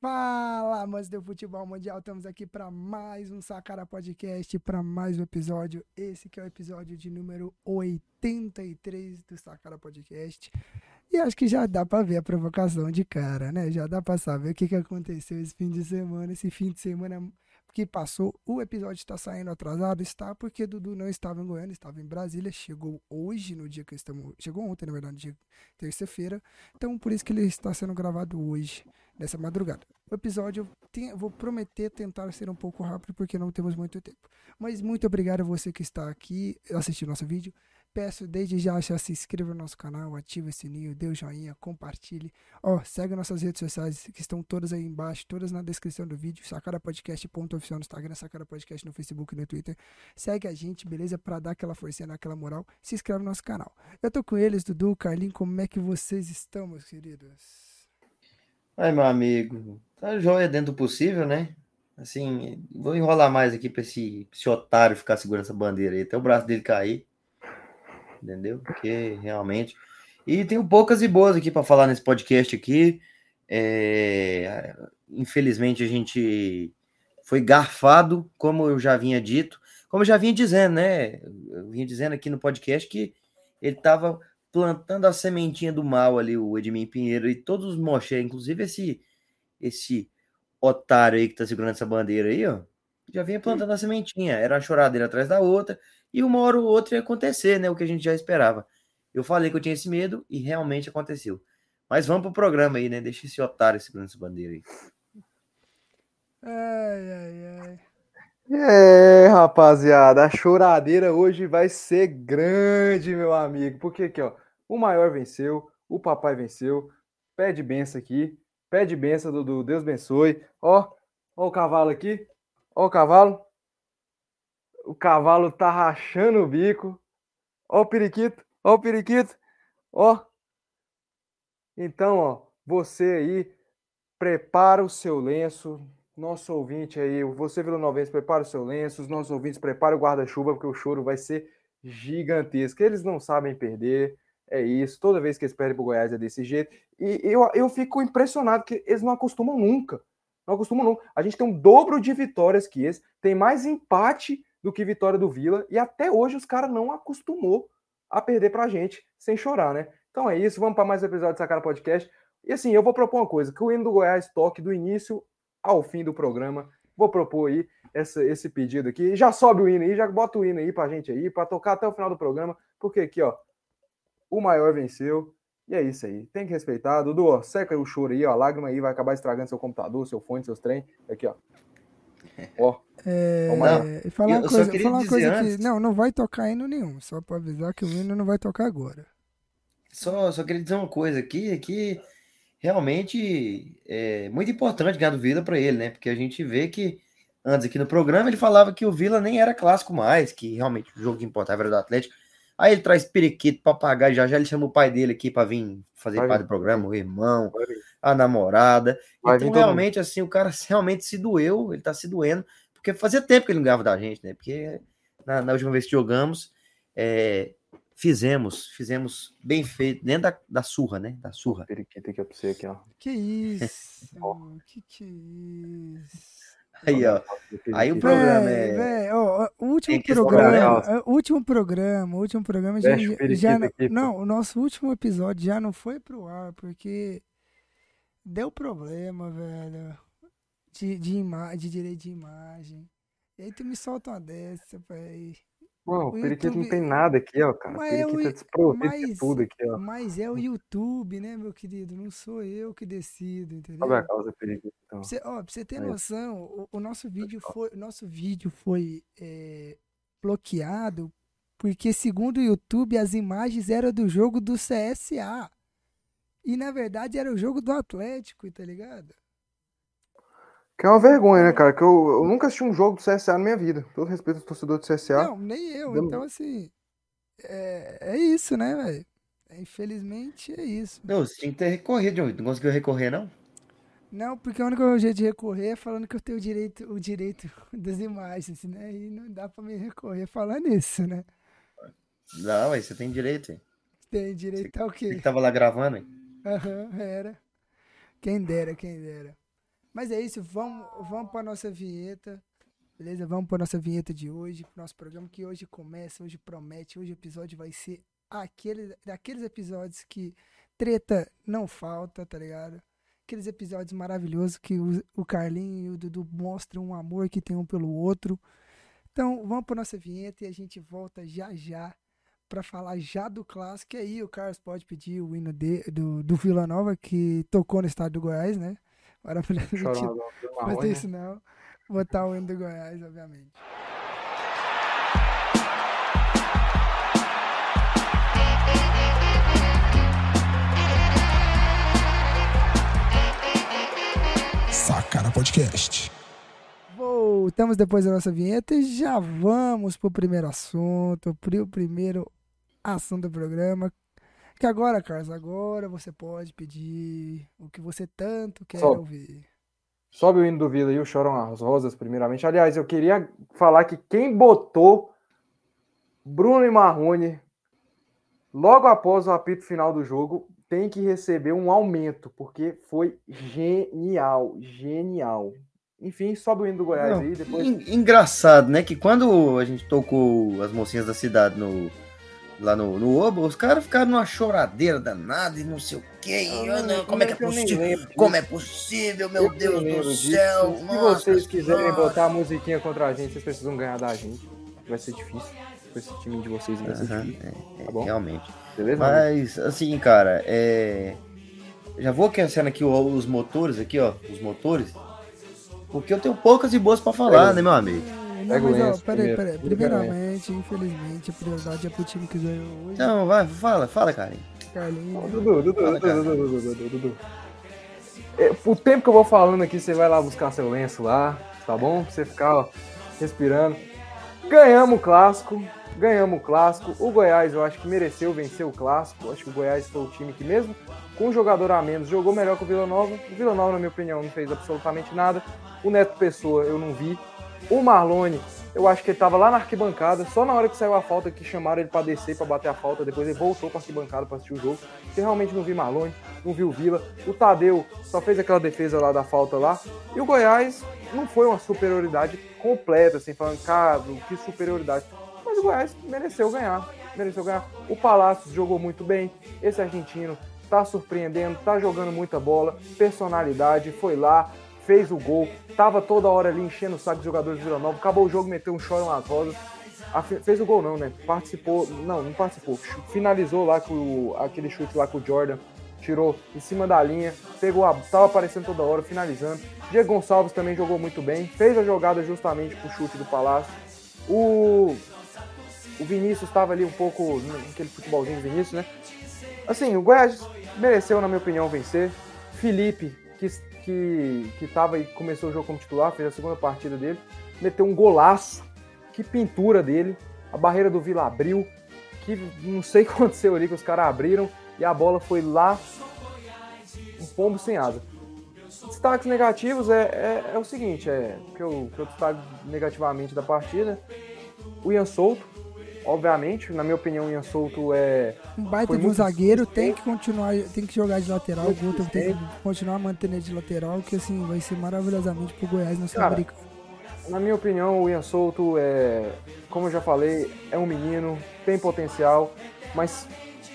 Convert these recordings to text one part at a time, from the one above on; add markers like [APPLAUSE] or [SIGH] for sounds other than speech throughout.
Fala, amantes do futebol mundial, estamos aqui para mais um Sacara Podcast, para mais um episódio. Esse que é o episódio de número 83 do Sacara Podcast. E acho que já dá para ver a provocação de cara, né? Já dá para saber o que, que aconteceu esse fim de semana. Esse fim de semana que passou, o episódio está saindo atrasado, está porque Dudu não estava em Goiânia, estava em Brasília, chegou hoje, no dia que estamos. Chegou ontem, na verdade, terça-feira. Então, por isso que ele está sendo gravado hoje nessa madrugada. O episódio, tem, vou prometer tentar ser um pouco rápido porque não temos muito tempo. Mas muito obrigado a você que está aqui assistindo nosso vídeo. Peço desde já, já se inscreva no nosso canal, ative o sininho, dê o joinha, compartilhe. Ó, segue nossas redes sociais que estão todas aí embaixo, todas na descrição do vídeo. Sacada Podcast.oficial no Instagram, Sacada Podcast no Facebook e no Twitter. Segue a gente, beleza? Pra dar aquela forcinha, aquela moral. Se inscreve no nosso canal. Eu tô com eles, Dudu, Carlinhos, como é que vocês estão, meus queridos? Ai, meu amigo, tá joia dentro do possível, né? Assim, vou enrolar mais aqui pra esse, esse otário ficar segurando essa bandeira aí, até o braço dele cair. Entendeu? Porque realmente. E tenho poucas e boas aqui para falar nesse podcast aqui. É... Infelizmente a gente foi garfado, como eu já vinha dito, como eu já vinha dizendo, né? Eu vinha dizendo aqui no podcast que ele estava plantando a sementinha do mal ali, o Edmir Pinheiro e todos os mochés, inclusive esse esse otário aí que tá segurando essa bandeira aí, ó, já vinha plantando a sementinha, era uma choradeira atrás da outra, e uma hora ou outra ia acontecer, né, o que a gente já esperava. Eu falei que eu tinha esse medo e realmente aconteceu. Mas vamos pro programa aí, né, deixa esse otário segurando essa bandeira aí. Ai, ai, ai. É, rapaziada, a choradeira hoje vai ser grande, meu amigo. Porque aqui, ó, o maior venceu, o papai venceu. Pede benção aqui, pede benção do, do Deus abençoe. Ó, ó o cavalo aqui, ó o cavalo. O cavalo tá rachando o bico. Ó o periquito, ó o periquito. Ó. Então, ó, você aí prepara o seu lenço, nosso ouvinte aí, você Vila Novense, prepara o seu lenço, os nossos ouvintes prepara o guarda-chuva, porque o choro vai ser gigantesco. Eles não sabem perder, é isso. Toda vez que eles perdem pro Goiás é desse jeito. E eu, eu fico impressionado que eles não acostumam nunca. Não acostumam nunca. A gente tem um dobro de vitórias que esse, tem mais empate do que vitória do Vila, e até hoje os caras não acostumou a perder pra gente sem chorar, né? Então é isso, vamos para mais um episódio do Sacana Podcast. E assim, eu vou propor uma coisa, que o hino do Goiás toque do início ao fim do programa. Vou propor aí essa, esse pedido aqui. Já sobe o hino aí, já bota o hino aí pra gente aí, para tocar até o final do programa, porque aqui, ó, o maior venceu. E é isso aí. Tem que respeitar. Dudu, ó, seca o choro aí, ó. A lágrima aí vai acabar estragando seu computador, seu fone, seus trem. Aqui, ó. Ó. É, não, falar uma coisa, falar uma coisa antes... que não, não vai tocar hino nenhum, só para avisar que o hino não vai tocar agora. Só, só queria dizer uma coisa aqui, que realmente é muito importante ganhar do Vila para ele, né? Porque a gente vê que antes aqui no programa ele falava que o Vila nem era clássico mais, que realmente o jogo que importava era do Atlético. Aí ele traz periquito, papagaio, já já ele chama o pai dele aqui para vir fazer parte do programa, o irmão, a namorada. Vai então realmente assim, o cara realmente se doeu, ele tá se doendo, porque fazia tempo que ele não ganhava da gente, né? Porque na, na última vez que jogamos, é, fizemos, fizemos bem feito, dentro da, da surra, né? Da surra. Periquito aqui pra você aqui, ó. Que isso? [LAUGHS] que que é isso? Aí, ó. Aí o programa é. Véi, ó, o último programa, o é, último programa, o último programa já, já não, o nosso último episódio já não foi pro ar porque deu problema, velho, de, de, ima de direito de imagem. E aí tu me solta uma dessa, velho. Não, o periquito YouTube... não tem nada aqui, ó, cara. Mas o periquito é, o... é desprovido de tudo aqui, ó. Mas é o YouTube, né, meu querido? Não sou eu que decido, entendeu? Sabe a causa periquito, então. Pra você, ó, pra você ter noção, o, o, nosso vídeo foi, nosso vídeo foi é, bloqueado porque, segundo o YouTube, as imagens eram do jogo do CSA. E, na verdade, era o jogo do Atlético, tá ligado? Que é uma vergonha, né, cara? Que eu, eu nunca assisti um jogo do CSA na minha vida. Todo respeito ao torcedor do CSA. Não, nem eu. Então, assim. É, é isso, né, velho? Infelizmente é isso. Não, você tinha que ter recorrido, Não conseguiu recorrer, não? Não, porque o único jeito de recorrer é falando que eu tenho o direito, o direito [LAUGHS] das imagens, né? E não dá pra me recorrer falando isso, né? Não, aí você tem direito. Hein? Tem direito você, ao quê? Você tava lá gravando, hein? Aham, uhum, era. Quem dera, quem dera. Mas é isso, vamos, vamos para nossa vinheta. Beleza? Vamos para nossa vinheta de hoje, pro nosso programa que hoje começa, hoje promete, hoje o episódio vai ser aquele, daqueles episódios que treta não falta, tá ligado? Aqueles episódios maravilhosos que o, o Carlinho e o Dudu mostram um amor que tem um pelo outro. Então, vamos para nossa vinheta e a gente volta já já para falar já do clássico. E aí o Carlos pode pedir o hino de, do, do Vila Nova, que tocou no estado do Goiás, né? Agora pra gente fazer isso não. Botar o hino do Goiás, obviamente. Sacara Podcast. Voltamos depois da nossa vinheta e já vamos pro primeiro assunto, pro primeiro assunto do programa. Que agora, Carlos, agora você pode pedir o que você tanto quer Sobe. ouvir. Sobe o hino do Vila e o Choram as Rosas, primeiramente. Aliás, eu queria falar que quem botou Bruno e Marrone logo após o apito final do jogo tem que receber um aumento, porque foi genial, genial. Enfim, sobe o hino do Goiás Não, aí. Depois... Engraçado, né? Que quando a gente tocou as mocinhas da cidade no, lá no, no Oba, os caras ficaram numa choradeira danada e não sei o quê. Ah, não, como é que é possível? Como é possível, meu Deus do céu? Se vocês quiserem nossa. botar a musiquinha contra a gente, vocês precisam ganhar da gente. Vai ser difícil. Com esse time de vocês vai ser difícil. É, tá bom? Realmente. Beleza? Mas, assim, cara, é. Já vou aquecendo aqui os motores aqui, ó. Os motores. Porque eu tenho poucas e boas para falar, é. né, meu amigo? Não, mas, ó, peraí, peraí. Primeiramente, infelizmente, a prioridade é pro time que ganhou hoje. Não, vai, fala, fala, Carlinhos. Carlinhos. Dudu, Dudu, Dudu, Dudu, Dudu, Dudu. O tempo que eu vou falando aqui, você vai lá buscar seu lenço lá, tá bom? Pra você ficar ó, respirando. Ganhamos o clássico, ganhamos o clássico. O Goiás, eu acho que mereceu vencer o clássico. Eu acho que o Goiás foi o time que, mesmo com um jogador a menos, jogou melhor que o Vila Nova. O Vila Nova, na minha opinião, não fez absolutamente nada. O Neto Pessoa, eu não vi. O Marlone, eu acho que ele tava lá na arquibancada, só na hora que saiu a falta que chamaram ele para descer para bater a falta, depois ele voltou para arquibancada para assistir o jogo. Porque realmente não vi Marlone, não vi o Vila. O Tadeu só fez aquela defesa lá da falta lá. E o Goiás não foi uma superioridade completa, assim, falando, cara, que superioridade. Mas o Goiás mereceu ganhar, mereceu ganhar. O Palácio jogou muito bem, esse argentino tá surpreendendo, tá jogando muita bola, personalidade, foi lá, fez o gol, tava toda hora ali enchendo o saco dos jogadores do Vila Nova, acabou o jogo, meteu um choro nas rosas, fez o gol não, né? Participou, não, não participou, finalizou lá com aquele chute lá com o Jordan, tirou em cima da linha, pegou a, tava aparecendo toda hora, finalizando. Diego Gonçalves também jogou muito bem, fez a jogada justamente pro chute do Palácio. O, o Vinícius estava ali um pouco naquele futebolzinho Vinícius, né? Assim, o Goiás mereceu, na minha opinião, vencer. Felipe, que que, que tava e começou o jogo como titular, fez a segunda partida dele, meteu um golaço. Que pintura dele. A barreira do Vila abriu. Que não sei [LAUGHS] o que aconteceu ali, que os caras abriram e a bola foi lá. Um pombo sem asa. Destaques negativos é, é, é o seguinte, é que eu, que eu destaco negativamente da partida. O Ian Souto, obviamente, na minha opinião, o Ian Souto é. Um baita de um zagueiro, tem que continuar, tem que jogar de lateral, o Guto tem que continuar mantendo de lateral, que assim, vai ser maravilhosamente pro Goiás na Sul-Americana. Na minha opinião, o Ian Souto é, como eu já falei, é um menino, tem potencial, mas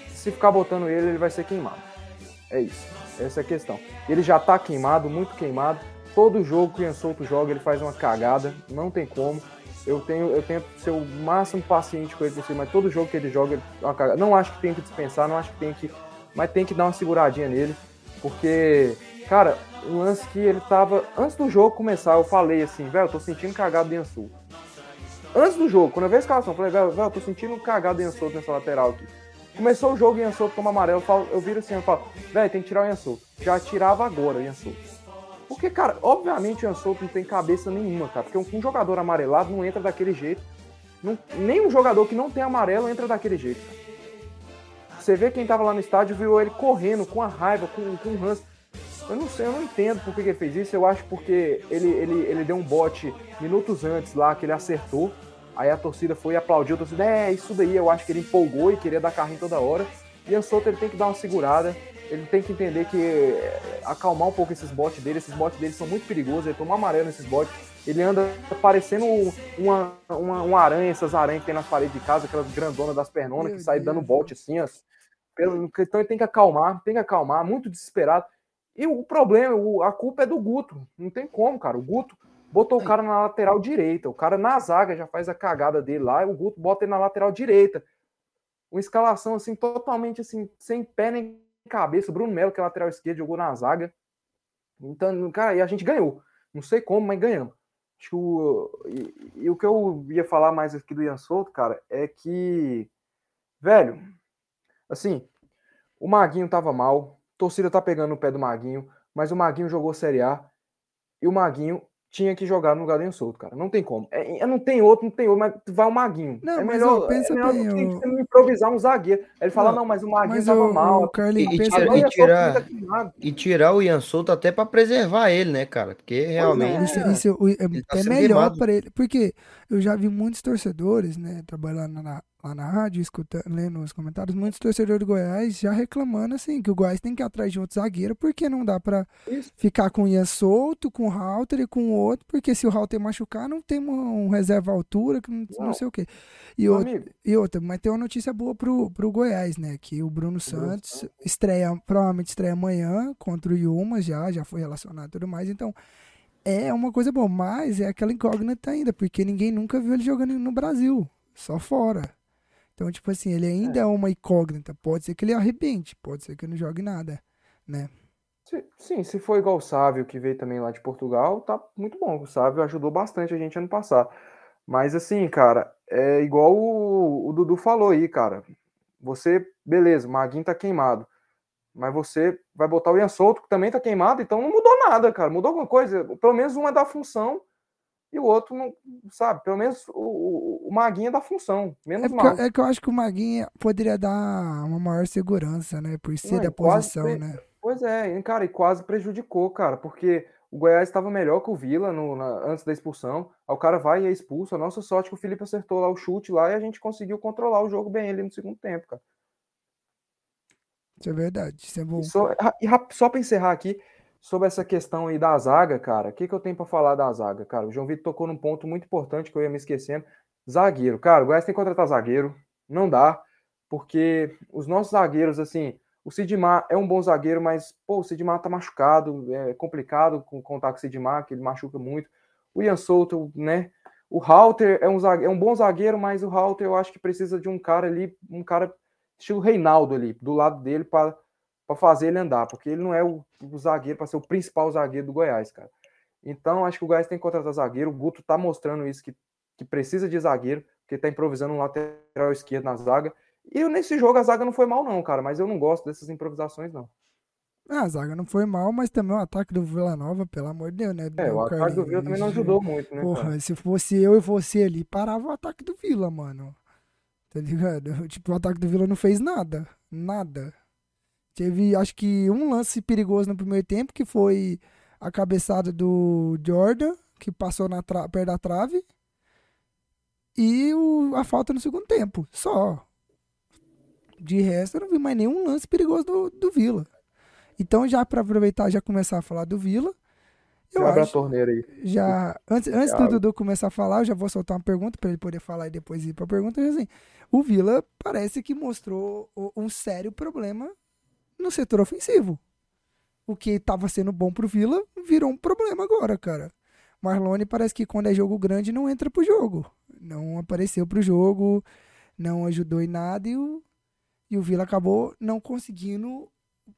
se ficar botando ele, ele vai ser queimado. É isso. Essa é a questão. Ele já tá queimado, muito queimado. Todo jogo que o Ian Souto joga, ele faz uma cagada, não tem como. Eu tenho, eu tento ser o máximo paciente com ele possível, mas todo jogo que ele joga, ele é não acho que tem que dispensar, não acho que tem que. Mas tem que dar uma seguradinha nele. Porque, cara, um lance que ele tava. Antes do jogo começar, eu falei assim, velho, eu tô sentindo cagado de Ansul. Antes do jogo, quando eu vi a escalação, eu falei, velho, eu tô sentindo cagado de Ansul nessa lateral aqui. Começou o jogo, o Ian toma amarelo, eu, falo, eu viro assim, eu falo, velho, tem que tirar o Ian Já tirava agora o Ian porque, cara, obviamente o Ian não tem cabeça nenhuma, cara. Porque um, jogador amarelado não entra daquele jeito. Não, nem um jogador que não tem amarelo entra daquele jeito. Cara. Você vê quem tava lá no estádio, viu ele correndo com a raiva, com, com o Hans. Eu não sei, eu não entendo por que ele fez isso. Eu acho porque ele, ele, ele deu um bote minutos antes lá, que ele acertou. Aí a torcida foi e aplaudiu. A torcida, é, isso daí. Eu acho que ele empolgou e queria dar carrinho toda hora. Ian Souto ele tem que dar uma segurada Ele tem que entender que é, acalmar um pouco esses botes dele. Esses botes dele são muito perigosos. Ele toma amarelo nesses botes. Ele anda parecendo uma, uma, uma aranha, essas aranhas que tem nas paredes de casa, aquelas grandonas das pernonas Meu que sai dando bote assim. Pelo- Então ele tem que acalmar, tem que acalmar, muito desesperado. E o problema, a culpa é do Guto. Não tem como, cara. O Guto botou o cara na lateral direita. O cara na zaga já faz a cagada dele lá, o Guto bota ele na lateral direita. Uma escalação assim, totalmente assim, sem pé nem cabeça. O Bruno Melo, que é lateral esquerdo, jogou na zaga. Então, cara, e a gente ganhou. Não sei como, mas ganhamos. O, e, e o que eu ia falar mais aqui do Ian Souto, cara, é que, velho, assim, o Maguinho tava mal, torcida tá pegando no pé do Maguinho, mas o Maguinho jogou Série A e o Maguinho tinha que jogar no lugar do Ian Souto, cara. Não tem como. É, é, não tem outro, não tem outro, mas vai o Maguinho. Não, é mas, melhor, ó, pensa é melhor bem, do que você improvisar um zagueiro. Aí ele fala, Não, não, mas o Maguinho Mas tava o, mal. o Carlinhos, E- e pensa e tirar- tá queimado. E tirar o Ian Souto até pra preservar ele, né, cara? Porque realmente. Isso, É. isso o- é tá melhor queimado. para ele. Porque eu já vi muitos torcedores, né, trabalhando na, lá na rádio, escutando, lendo os comentários, muitos torcedores do Goiás já reclamando assim, que o Goiás tem que ir atrás de outro zagueiro, porque não dá pra Isso. ficar com o Ian solto, com o Halter e com o outro, porque se o Halter machucar, não tem um, um reserva altura, que não, não sei o quê. E, Meu amigo, e outra, mas tem uma notícia boa pro, pro Goiás, né? Que o Bruno Santos Santos. estreia, provavelmente estreia amanhã contra o Yuma, já, já foi relacionado e tudo mais. Então, é uma coisa boa, mas é aquela incógnita ainda, porque ninguém nunca viu ele jogando no Brasil, só fora. Então, tipo assim, ele ainda é, uma incógnita. Pode ser que ele arrebente, pode ser que ele não jogue nada, né? Sim, se for igual o Sávio, que veio também lá de Portugal, tá muito bom. O Sávio ajudou bastante a gente ano passado. Mas assim, cara, é igual o, o Dudu falou aí, cara. Você, beleza, o Maguinho tá queimado. Mas você vai botar o Ian Souto, que também tá queimado, então não mudou nada, cara. Mudou alguma coisa. Pelo menos um é da função e o outro não, sabe? Pelo menos o, o, é da função. É, Menos porque, mal. é que eu acho que o Maguinha poderia dar uma maior segurança, né? Por ser Não, da posição, pre- né? Pois é, cara, e quase prejudicou, cara, porque o Goiás estava melhor que o Vila no- na- antes da expulsão. Aí o cara vai e é expulso. A nossa sorte é que o Felipe acertou lá o chute lá e a gente conseguiu controlar o jogo bem ali no segundo tempo, cara. Isso é verdade, isso é bom. E só, e só para encerrar aqui, sobre essa questão aí da zaga, cara, o que, que eu tenho para falar da zaga, cara? O João Vitor tocou num ponto muito importante que eu ia me esquecendo. Zagueiro. Cara, o Goiás tem que contratar zagueiro. Não dá, porque os nossos zagueiros, assim, o Sidmar é um bom zagueiro, mas, pô, o Sidmar tá machucado, é complicado com- contar com o Sidmar, que ele machuca muito. O Ian Souto, né? O Halter é um, zague- é um bom zagueiro, mas o Halter eu acho que precisa de um cara ali, um cara estilo Reinaldo ali, do lado dele para fazer ele andar, porque ele não é o, o zagueiro para ser o principal zagueiro do Goiás, cara. Então, acho que o Goiás tem que contratar zagueiro. O Guto tá mostrando isso, que, que precisa de zagueiro, porque tá improvisando um lateral esquerdo na zaga. E nesse jogo a zaga não foi mal, não, cara, mas eu não gosto dessas improvisações, não. Ah, a zaga não foi mal, mas também o ataque do Vila Nova, pelo amor de Deus, né? É, o ataque do Vila também não ajudou muito, né? Porra, cara? se fosse eu e você ali, parava o ataque do Vila, mano. Tá ligado? [LAUGHS] Tipo, o ataque do Vila não fez nada. Nada. Teve, acho que, um lance perigoso no primeiro tempo, que foi a cabeçada do Jordan, que passou na perto da trave. E o- a falta no segundo tempo. Só. De resto, eu não vi mais nenhum lance perigoso do, do Vila. Então, já para aproveitar já começar a falar do Vila, eu Abre a acho, torneira aí. já antes, antes do. Dudu começar a falar, eu já vou soltar uma pergunta para ele poder falar e depois ir para a pergunta. Assim, o Vila parece que mostrou um sério problema no setor ofensivo. O que estava sendo bom pro Vila virou um problema agora, cara. Marlone parece que quando é jogo grande não entra pro jogo. Não apareceu pro jogo, não ajudou em nada e o, e o Vila acabou não conseguindo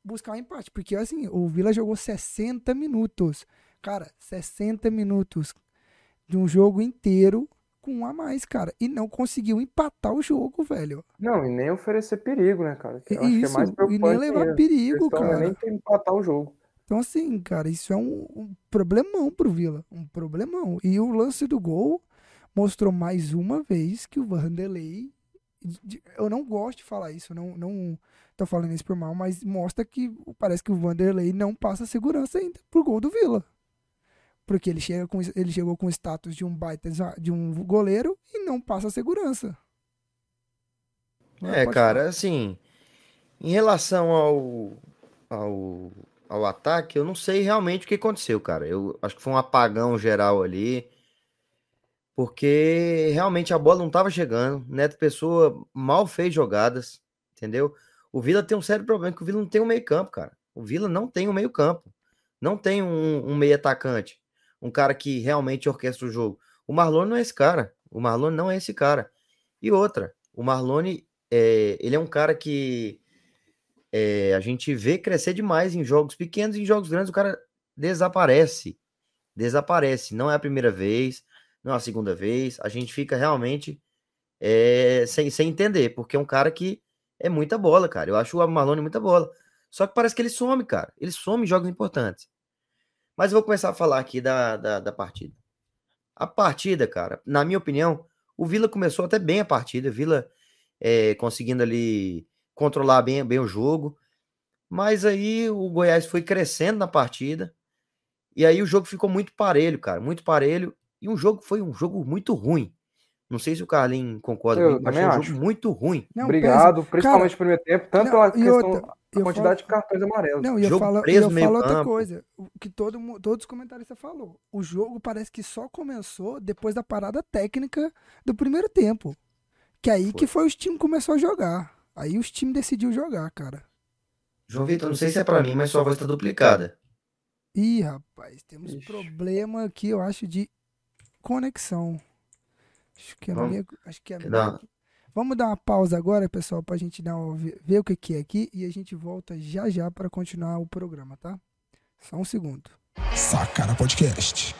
buscar o empate. Porque assim, o Vila jogou 60 minutos. Cara, 60 minutos de um jogo inteiro com um a mais, cara. E não conseguiu empatar o jogo, velho. Não, e nem oferecer perigo, né, cara? Eu que é Isso, mais e nem levar perigo, é cara. nem empatar o jogo. Então, assim, cara, isso é um, um problemão pro Vila. Um problemão. E o lance do gol mostrou mais uma vez que o Vanderlei. de- Eu não gosto de falar isso, não, não tô falando isso por mal, mas mostra que parece que o Vanderlei não passa segurança ainda pro gol do Vila. Porque ele, chega com, ele chegou com o status de um baita de um goleiro e não passa segurança. É, cara, assim, em relação ao, ao, ao ataque, eu não sei realmente o que aconteceu, cara. Eu acho que foi um apagão geral ali. Porque realmente a bola não estava chegando. Neto Pessoa mal fez jogadas, entendeu? O Vila tem um sério problema, que o Vila não tem um meio-campo, cara. O Vila não tem um meio-campo. Não tem um, um meio atacante. Um cara que realmente orquestra o jogo. O Marlone não é esse cara. O Marlone não é esse cara. E outra, o Marlone, é, ele é um cara que é, a gente vê crescer demais em jogos pequenos em jogos grandes o cara desaparece. Desaparece. Não é a primeira vez, não é a segunda vez. A gente fica realmente é, sem, sem entender, porque é um cara que é muita bola, cara. Eu acho o Marlone muita bola. Só que parece que ele some, cara. Ele some em jogos importantes. Mas eu vou começar a falar aqui da, da, da partida. A partida, cara, na minha opinião, o Vila começou até bem a partida. Vila é, conseguindo ali controlar bem, bem o jogo. Mas aí o Goiás foi crescendo na partida. E aí o jogo ficou muito parelho, cara. Muito parelho. E um jogo foi um jogo muito ruim. Não sei se o Carlinhos concorda Eu comigo, mas foi um acho. jogo muito ruim. Não, Obrigado, pensa- principalmente cara, no primeiro tempo, tanto não, pela e questão, outra, a eu quantidade falo- de cartões amarelos. Não, e eu falo, e preso eu falo outra campo. coisa, o que todo, todos os comentaristas falou. O jogo parece que só começou depois da parada técnica do primeiro tempo. Que aí que foi os times começou a jogar. Aí os times decidiu jogar, cara. João Vitor, não sei se é pra mim, mas sua voz tá duplicada. Ih, rapaz, temos Ixi. problema aqui, eu acho, de conexão. Acho que é a Vamos- minha, acho que é a minha- Vamos dar uma pausa agora, pessoal, pra gente dar uma, ver, o que que é aqui e a gente volta já já pra continuar o programa, tá? Só um segundo. Sacana Podcast.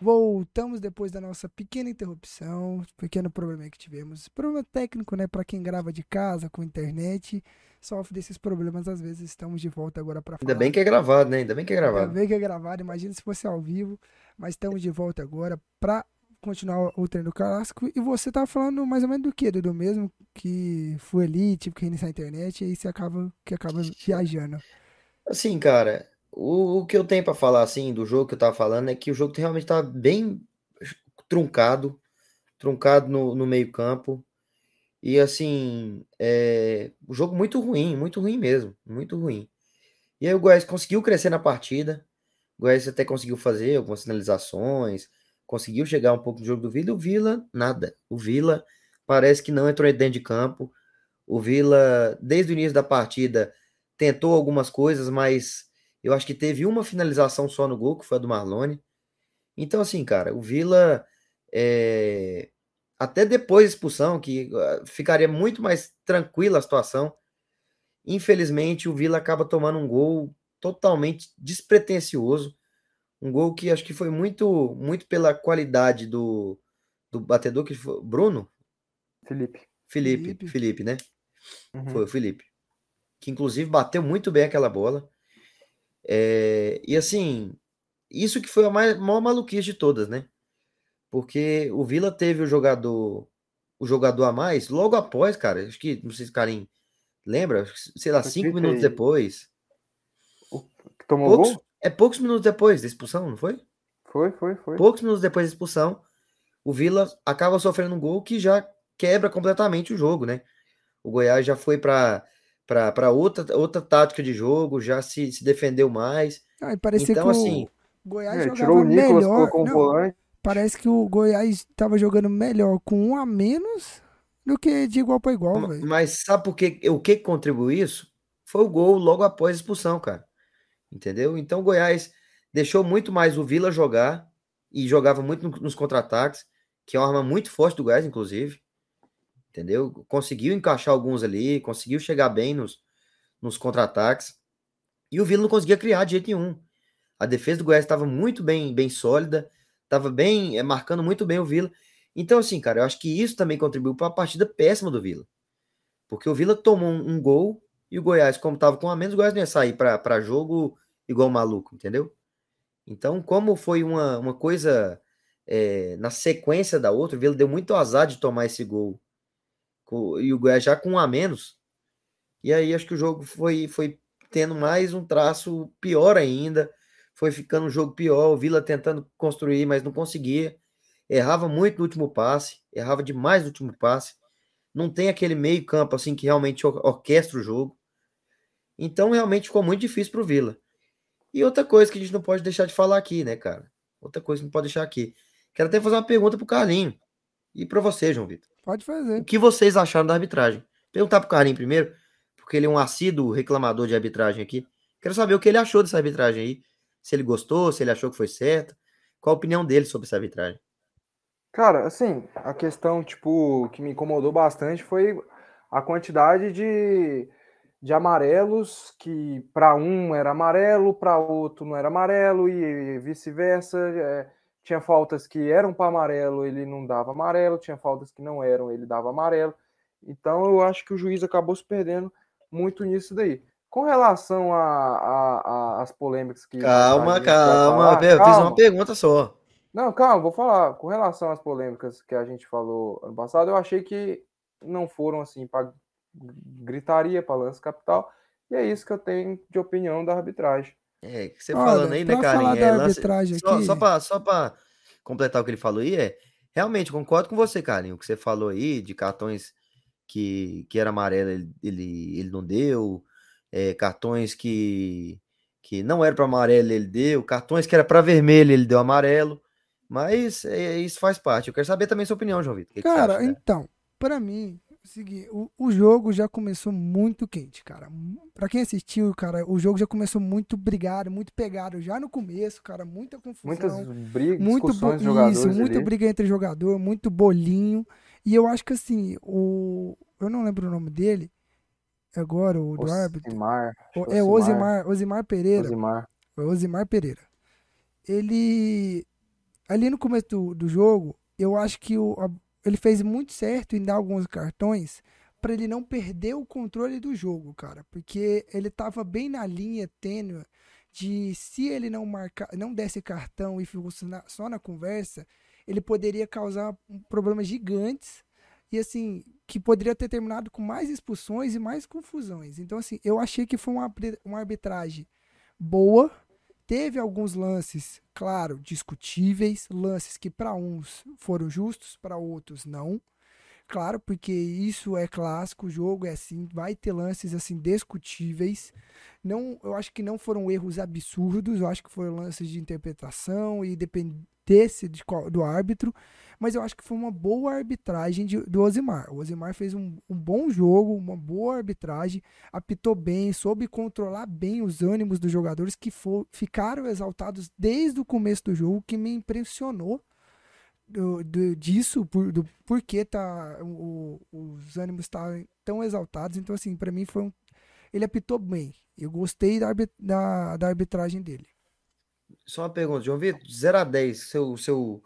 Voltamos depois da nossa pequena interrupção, pequeno problema que tivemos. Problema técnico, né? Para quem grava de casa, com internet, sofre desses problemas. Às vezes estamos de volta agora para falar. Ainda bem que é gravado, né? Ainda bem que é Ainda gravado. bem que é gravado, imagina se fosse ao vivo. Mas estamos de volta agora para continuar o treino clássico. E você tava falando mais ou menos do que, Dudu? Mesmo que foi ali, tipo, que iniciar a internet, e aí você acaba, que acaba viajando. Assim, cara, o, o que eu tenho pra falar, assim, do jogo que eu tava falando é que o jogo realmente tá bem truncado, truncado no, no meio campo. E, assim, é, o jogo muito ruim, muito ruim mesmo, muito ruim. E aí o Goiás conseguiu crescer na partida, o Goiás até conseguiu fazer algumas sinalizações, conseguiu chegar um pouco no jogo do Vila, e o Vila, nada. O Vila parece que não entrou dentro de campo. O Vila, desde o início da partida, tentou algumas coisas, mas eu acho que teve uma finalização só no gol, que foi a do Marlone. Então, assim, cara, o Vila, é, até depois da expulsão, que ah, ficaria muito mais tranquila a situação, infelizmente o Vila acaba tomando um gol totalmente despretensioso, um gol que acho que foi muito, muito pela qualidade do, do batedor, que foi Bruno? Felipe. Felipe, Felipe. Felipe, né? Uhum. Foi o Felipe. Que inclusive bateu muito bem aquela bola. É, e assim, isso que foi a mais, maior maluquice de todas, né? Porque o Vila teve o jogador o jogador a mais logo após, cara. Acho que, não sei se o Karim lembra, sei lá, Foi cinco minutos aí. depois. Que tomou Poucos, gol? É poucos minutos depois da expulsão, não foi? Foi, foi, foi. Poucos minutos depois da expulsão, o Vila acaba sofrendo um gol que já quebra completamente o jogo, né? O Goiás já foi para para outra, outra tática de jogo, já se, se defendeu mais. Ah, e parecia Então, que o assim, Goiás É, jogava tirou o Nicolas, melhor. Não. Parece que o Goiás estava jogando melhor com um a menos do que de igual para igual, velho. Mas sabe por que, o que contribuiu isso? Foi o gol logo após a expulsão, cara. Entendeu? Então Goiás deixou muito mais o Vila jogar e jogava muito no- nos contra-ataques, que é uma arma muito forte do Goiás, inclusive. Entendeu? Conseguiu encaixar alguns ali, conseguiu chegar bem nos, nos contra-ataques. E o Vila não conseguia criar de jeito nenhum. A defesa do Goiás estava muito bem, bem sólida, estava bem, é, marcando muito bem o Vila. Então, assim, cara, eu acho que isso também contribuiu para a partida péssima do Vila. Porque o Vila tomou um, um gol e o Goiás, como estava com a menos, o Goiás não ia sair para jogo igual maluco, entendeu? Então, como foi uma, uma coisa é, na sequência da outra, o Vila deu muito azar de tomar esse gol. E o Goiás já com um a menos. E aí acho que o jogo foi, foi tendo mais um traço pior ainda. Foi ficando um jogo pior. O Vila tentando construir, mas não conseguia. Errava muito no último passe. Errava demais no último passe. Não tem aquele meio campo assim que realmente or- orquestra o jogo. Então, realmente ficou muito difícil pro Vila. E outra coisa que a gente não pode deixar de falar aqui, né, cara? Outra coisa que não pode deixar aqui. Quero até fazer uma pergunta pro Carlinho. E para você, João Vitor. Pode fazer. O que vocês acharam da arbitragem? Perguntar pro Carlinho primeiro, porque ele é um assíduo reclamador de arbitragem aqui. Quero saber o que ele achou dessa arbitragem aí. Se ele gostou, se ele achou que foi certo. Qual a opinião dele sobre essa arbitragem? Cara, assim, a questão, tipo, que me incomodou bastante foi a quantidade de, de amarelos que para um era amarelo, para outro não era amarelo e vice-versa. É, tinha faltas que eram para amarelo, ele não dava amarelo, tinha faltas que não eram, ele dava amarelo. Então eu acho que o juiz acabou se perdendo muito nisso daí. Com relação às polêmicas que. Calma, calma, falar, eu calma. fiz uma pergunta só. Não, calma, vou falar. Com relação às polêmicas que a gente falou ano passado, eu achei que não foram assim para gritaria, para lance capital. E é isso que eu tenho de opinião da arbitragem. É, que você Olha, falando aí, né, Carlinhos? É, arbitragem só, só para só completar o que ele falou aí, é. Realmente, concordo com você, Carlinhos. O que você falou aí de cartões que, que era amarelo, ele, ele, ele não deu. É, cartões que, que não era para amarelo, ele deu. Cartões que era para vermelho, ele deu amarelo. Mas é, isso faz parte. Eu quero saber também sua opinião, João Vitor. Que Cara, que acha, né? então, para mim, seguinte, o, o jogo já começou muito quente, cara. Para quem assistiu, cara, o jogo já começou muito brigado, muito pegado já no começo, cara, muita confusão. Muitas brigas, muito discussões jogadores Isso, muita briga entre jogador, muito bolinho. E eu acho que assim, o eu não lembro o nome dele agora, o do árbitro. É Osimar, Osimar Pereira. Osimar. Osimar Pereira. Ele ali no começo do, do jogo, eu acho que o, a, ele fez muito certo em dar alguns cartões para ele não perder o controle do jogo, cara, porque ele tava bem na linha tênue de se ele não marcar, não desse cartão e fosse na, só na conversa, ele poderia causar problemas gigantes e assim que poderia ter terminado com mais expulsões e mais confusões. Então assim, eu achei que foi uma, uma arbitragem boa Teve alguns lances, claro, discutíveis, lances que para uns foram justos, para outros não. Claro, porque isso é clássico, o jogo é assim, vai ter lances assim discutíveis. Não, eu acho que não foram erros absurdos, eu acho que foram lances de interpretação e dependesse de do árbitro, mas eu acho que foi uma boa arbitragem de, do Osimar. O Osimar fez um, um, bom jogo, uma boa arbitragem, apitou bem, soube controlar bem os ânimos dos jogadores que for, ficaram exaltados desde o começo do jogo, que me impressionou do, do, disso, por, do porquê tá, o, os ânimos estavam tão exaltados. Então, assim, para mim foi um. Ele apitou bem. Eu gostei da, da, da arbitragem dele. Só uma pergunta, João Vitor, 0 a 10, seu, seu,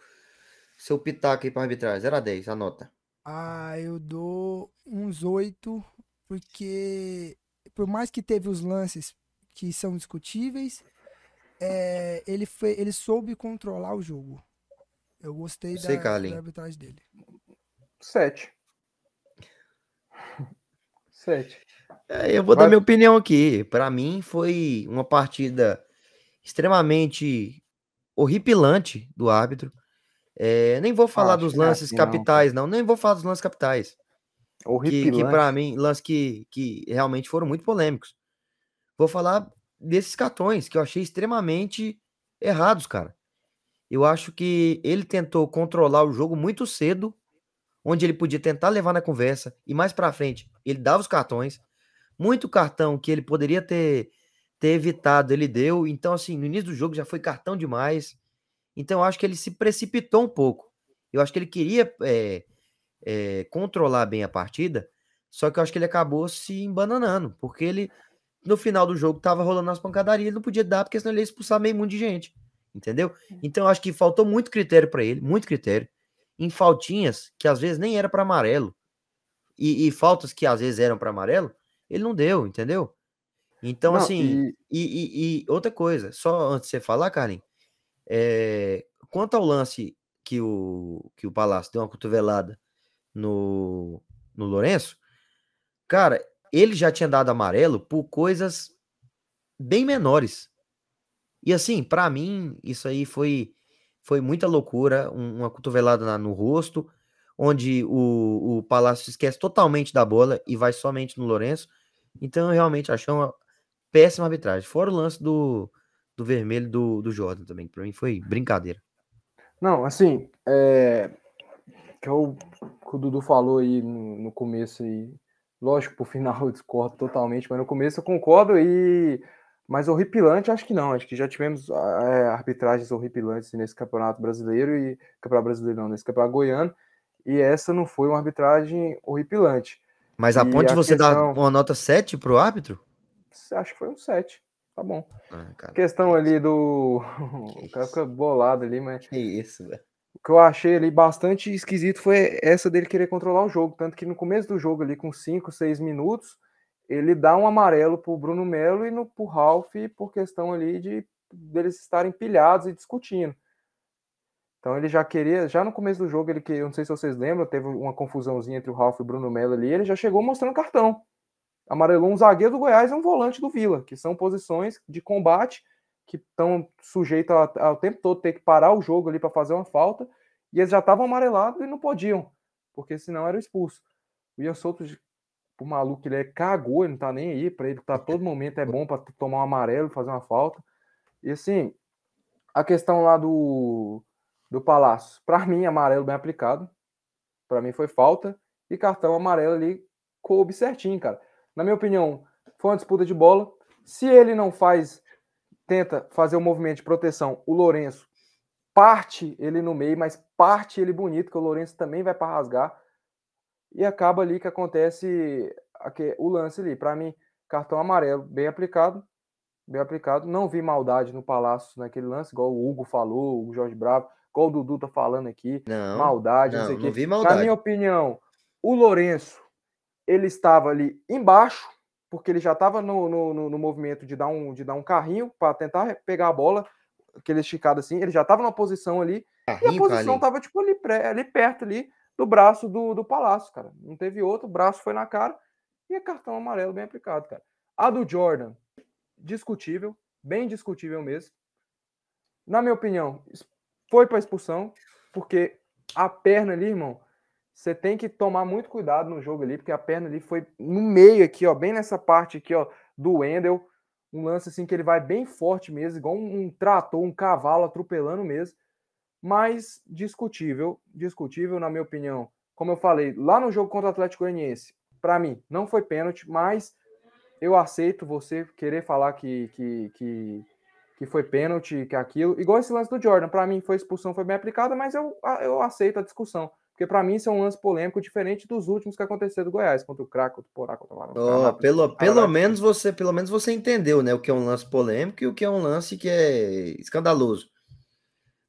seu pitaco aí para arbitragem, 0 a 10, anota. Ah, eu dou uns 8, porque por mais que teve os lances que são discutíveis, é, ele, foi, ele soube controlar o jogo. Eu gostei Sei, da, da arbitragem dele. Sete. Sete. É, eu vou Vai. dar minha opinião aqui. Para mim foi uma partida extremamente horripilante do árbitro. É, nem vou falar dos é lances assim, capitais, não. não. Nem vou falar dos lances capitais. Horripilante. Que, que para mim, lances que, que realmente foram muito polêmicos. Vou falar desses cartões que eu achei extremamente errados, cara. Eu acho que ele tentou controlar o jogo muito cedo, onde ele podia tentar levar na conversa e mais para frente ele dava os cartões, muito cartão que ele poderia ter ter evitado, ele deu. Então assim, no início do jogo já foi cartão demais. Então eu acho que ele se precipitou um pouco. Eu acho que ele queria é, é, controlar bem a partida, só que eu acho que ele acabou se embananando, porque ele no final do jogo tava rolando as pancadarias, ele não podia dar, porque senão ele ia expulsar meio mundo de gente entendeu? Então acho que faltou muito critério para ele, muito critério, em faltinhas que às vezes nem era para amarelo e, e, faltas que às vezes eram para amarelo, ele não deu, entendeu? Então não, assim, e... E, e... outra coisa, só antes de você falar, Karim, é... quanto ao lance que o que o Palácio deu uma cotovelada no no Lourenço, cara, ele já tinha dado amarelo por coisas bem menores. E assim, para mim, isso aí foi foi muita loucura, um, uma cotovelada na, no rosto, onde o, o Palácio esquece totalmente da bola e vai somente no Lourenço. Então, eu realmente achei uma, péssima arbitragem. Fora o lance do, do vermelho do, do Jordan também, que pra mim foi brincadeira. Não, assim, é, que, eu, que o Dudu falou aí no, no começo aí, lógico, pro final eu discordo totalmente, mas no começo eu concordo e mas horripilante, acho que não. Acho que já tivemos é, arbitragens horripilantes nesse campeonato brasileiro e campeonato brasileiro não, nesse campeonato goiano. E essa não foi uma arbitragem horripilante. Mas a ponte você dá questão- uma nota 7 pro árbitro? Acho que foi um 7. Tá bom. Ah, questão ali do. Que [LAUGHS] o cara fica bolado ali, mas Que isso, velho. o que eu achei ali bastante esquisito foi essa dele querer controlar o jogo. Tanto que no começo do jogo, ali, com 5, 6 minutos, ele dá um amarelo pro Bruno Melo e no, pro Ralf por questão ali de deles estarem pilhados e discutindo. Então ele já queria, já no começo do jogo, ele que eu não sei se vocês lembram, teve uma confusãozinha entre o Ralf e o Bruno Melo ali, ele já chegou mostrando cartão. Amarelou um zagueiro do Goiás e um volante do Vila, que são posições de combate que estão sujeitos a- ao tempo todo ter que parar o jogo ali para fazer uma falta, e eles já estavam amarelados e não podiam, porque senão era expulso. O Ian Souto, o maluco, ele é cagou, ele não tá nem aí, para ele tá todo momento é bom para tomar um amarelo, fazer uma falta. E assim, a questão lá do do Palácio, para mim amarelo bem aplicado. Para mim foi falta e cartão amarelo ali coube certinho, cara. Na minha opinião, foi uma disputa de bola. Se ele não faz tenta fazer o movimento de proteção, o Lourenço parte ele no meio, mas parte ele bonito, que o Lourenço também vai para rasgar. E acaba ali que acontece aque- o lance ali. Para mim, cartão amarelo, bem aplicado. Bem aplicado. Não vi maldade no Palácio naquele lance, igual o Hugo falou, o Jorge Bravo, igual o Dudu tá falando aqui. Não, maldade, não, não, sei o quê. Na minha opinião, o Lourenço, ele estava ali embaixo, porque ele já estava no, no, no- movimento de dar um, de dar um carrinho para tentar pegar a bola, aquele esticado assim, ele já estava numa posição ali, e a Carrinho, posição estava tipo ali, ali perto ali do braço do, do Palácio, cara. Não teve outro, o braço foi na cara e é cartão amarelo bem aplicado, cara. A do Jordan, discutível, bem discutível mesmo. Na minha opinião, foi para expulsão, porque a perna ali, irmão, você tem que tomar muito cuidado no jogo ali, porque a perna ali foi no meio aqui, ó, bem nessa parte aqui, ó, do Wendel. Um lance assim que ele vai bem forte mesmo, igual um, um trator, um cavalo atropelando mesmo. Mas discutível, discutível, na minha opinião. Como eu falei, lá no jogo contra o Atlético Goianiense, para mim, não foi pênalti, mas eu aceito você querer falar que, que, que, que foi pênalti, que aquilo. Igual esse lance do Jordan, para mim foi expulsão, foi bem aplicada, mas eu, eu aceito a discussão. Porque para mim isso é um lance polêmico diferente dos últimos que aconteceram do Goiás, contra o Crack, contra o Porá, contra o Varão. Ó, pelo, pelo menos você, pelo menos você entendeu, né, o que é um lance polêmico e o que é um lance que é escandaloso.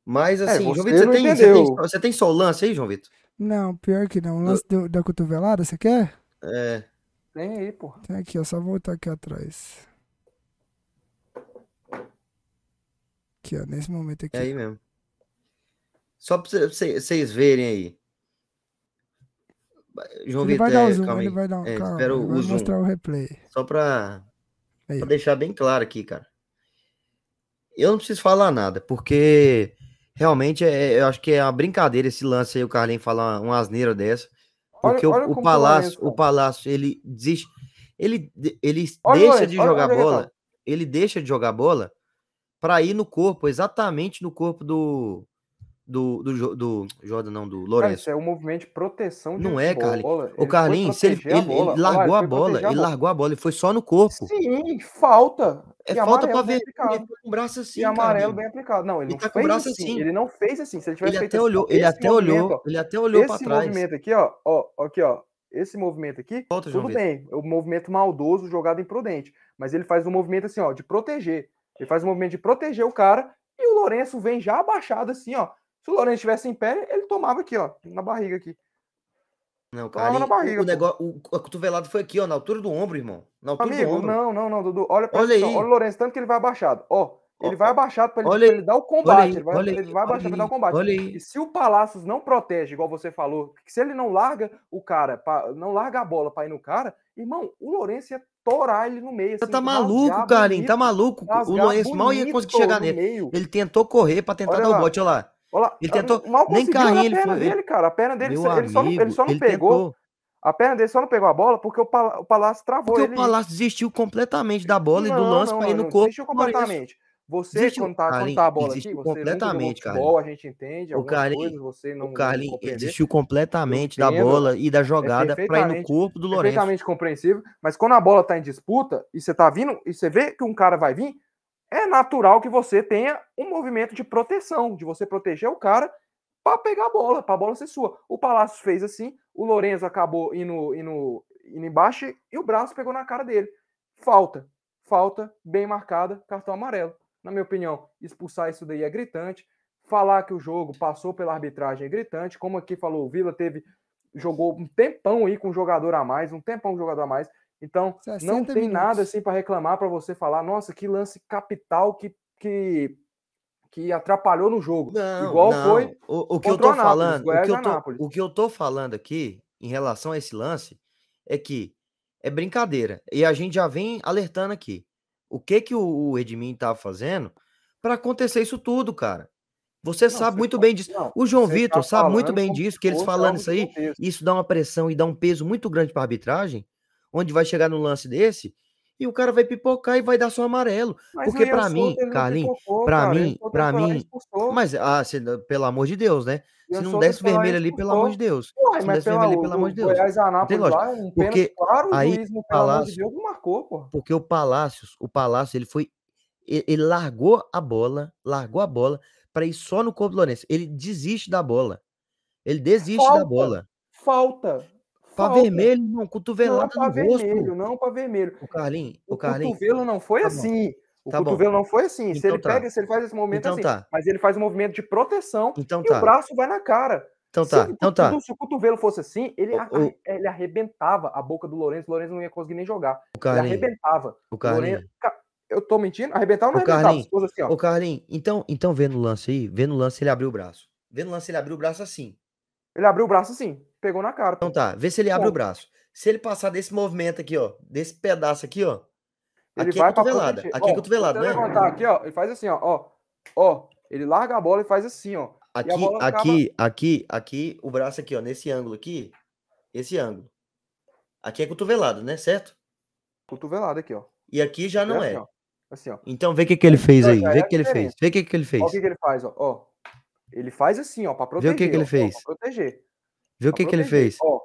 Mas assim, você João Vitor, você tem, você, entendeu. tem, você tem só o lance aí, João Vitor? Não, pior que não. O lance do- da cotovelada, você quer? É, Tem aí, porra. Tem aqui, ó. Só voltar aqui atrás. Aqui, ó. Nesse momento aqui. é aí mesmo. Só pra cê- cê- vocês verem aí. João ele Vitor, vai dar o é, zoom, calma ele aí. vai dar um. É, calma, espera ele o, vai o zoom. mostrar o replay. Só pra, pra deixar bem claro aqui, cara. Eu não preciso falar nada, porque realmente é, eu acho que é uma brincadeira esse lance aí, o Carlinhos falar uma, asneira dessa. Olha- Porque o- olha o, o Palácio, o. Palácio, ele desiste. Ele, ele Olha deixa de olha- jogar olha ele bola. Ele deixa de jogar bola para ir no corpo, exatamente no corpo do. Do, do, do Jordan, não, do Cara, Lourenço. isso é um movimento de proteção de Não é, Carlinhos. O Ele Carlinhos, ele, ele- ele lá, largou a bola, ele largou a bola, ele foi só no corpo. Sim, falta. É E falta pra ver. aplicado. Ele tá com o braço assim, E amarelo Carlinhos. bem aplicado. Não, ele, Ele não tá com o fez braço assim. assim. Ele não fez assim. Se ele tivesse Ele feito até assim, olhou, ele esse até olhou, ó, ele até olhou esse para trás. movimento aqui, ó, ó, aqui, ó, esse movimento aqui, Volta, tudo bem, é um movimento maldoso, jogado imprudente, mas ele faz um movimento assim, ó, de proteger. Ele faz um movimento de proteger o cara e o Lourenço vem já abaixado assim, ó. Se o Lourenço estivesse em pé, ele tomava aqui, ó, na barriga aqui. Não, Tomava na barriga, o, o negócio, o, a cotovelada foi aqui, ó, na altura do ombro, irmão. Na altura do Amigo, ombro. não, não, não, Dudu. Olha, Olha aí. olha o Lourenço, tanto que ele vai abaixado. Ó, ele vai abaixado para ele, olha ele dar o Olha combate. aí, ele vai, olha aí, ele vai olha abaixar para dar o combate. olha aí. E se o Palácios não protege, igual você falou, se ele não larga o cara, pra- não larga a bola para ir no cara, irmão, o Lourenço ia torar ele no meio. Você Assim, tá maluco, Carlinhos, tá maluco. O Lourenço mal ia conseguir chegar nele. meio. Ele tentou correr pra tentar Olha dar o lá. bote, olha lá. Olha lá, Ele tentou- mal nem carrinho ele foi- dele, cara. A perna dele, ele, só não, amigo, ele só não ele pegou. tentou. A perna dele só não pegou a bola porque o, o Palácio travou Porque ele. o Palácio desistiu completamente da bola e do Não, lance não, para ir não, no corpo. Desistiu completamente. Você, Desistiu. quando tá, quando Carlinhos, tá a bola aqui, você completamente, futebol, a gente entende O não, O não desistiu completamente da bola e da jogada para ir no corpo do Lourenço. perfeitamente compreensível, mas quando a bola tá em disputa e você tá vindo e você vê que um cara vai vir, é natural que você tenha um movimento de proteção, de você proteger o cara para pegar a bola, para a bola ser sua. O Palácio fez assim, o Lourenço acabou indo, indo, indo embaixo e o braço pegou na cara dele. Falta, falta bem marcada, cartão amarelo. Na minha opinião, expulsar isso daí é gritante. Falar que o jogo passou pela arbitragem é gritante. Como aqui falou, o Vila teve jogou um tempão aí com um jogador a mais, um tempão um jogador a mais. Então, não 60 tem nada minutos. assim para reclamar para você falar, nossa, que lance capital que, que, que atrapalhou no jogo. Não, Igual não. foi O, o que eu tô Anápolis, falando, o que eu tô, o que eu tô falando aqui em relação a esse lance é que é brincadeira. E a gente já vem alertando aqui. O que que o, o Edmin tava fazendo para acontecer isso tudo, cara? Você Não, sabe você muito tá- bem disso. não, O João você Vitor tá sabe muito bem disso, que eles falando isso aí, isso dá uma pressão e dá um peso muito grande para arbitragem, onde vai chegar no lance desse e o cara vai pipocar e vai dar só amarelo. Mas porque pra Souto, mim, Carlinhos, cara, ele mim- e mim. Mas, ah, se- pelo amor de Deus, né? Se não desse vermelho ali, pelo amor de Deus. Uai, Se não desse vermelho ali, pelo amor de Deus. Goiás Anápolis lá, um Porque claro, o aí juiz, pelo amor de Palácio- Deus, marcou, pô. Porque o Palácios, o Palácio, ele foi. Ele, largou a bola, largou a bola para ir só no corpo do Lourenço. Ele desiste da bola. Ele desiste da Falta. bola. Falta. Pra falta. vermelho, não, Não cotovelada pra no rosto. vermelho, não pra vermelho. O Carlinhos, O o cotovelo não foi Tá bom. assim. O Tá bom. cotovelo não foi assim. se Então ele tá. pega, se ele faz esse movimento Então assim, tá. mas ele faz um movimento de proteção Então e tá. o braço vai na cara. Então Se tá. o Então tá. Se o cotovelo fosse assim, ele, O- o- ele arrebentava a boca do Lourenço, o Lourenço não ia conseguir nem jogar. O Ele Carlinhos. arrebentava. O O Carlinhos. Lourenço, Ca- eu tô mentindo? Arrebentava ou não Ô, arrebentava? Carlinhos, Se fosse assim, ó. Ô, Carlinhos, então, então vendo o lance aí, vendo o lance, ele abriu o braço. Vendo o lance, ele abriu o braço assim. Ele abriu o braço assim, pegou na cara. Então tá, vê se ele abre o Bom. braço. Se ele passar desse movimento aqui, ó, desse pedaço aqui, ó. Ele aqui é vai pra cotovelada. Aqui é Ó, cotovelada, se né? levantar aqui, ó, ele faz assim, ó, ó. Ó, ele larga a bola e faz assim, ó. Aqui, bola acaba- aqui, aqui, aqui, o braço aqui, ó, nesse ângulo aqui, esse ângulo. Aqui é cotovelado, né? Certo? Cotovelada aqui, ó. E aqui já não assim, é. ó. Assim, ó. Então vê o que, que ele fez Então, aí. já Vê é o que ele fez. Vê o que, que ele fez. Ó o que, que ele faz, ó. ó. Ele faz assim, ó, pra Vê proteger. o que que ele ó, ó, fez. Pra proteger. Vê o que, que ele fez. Ó,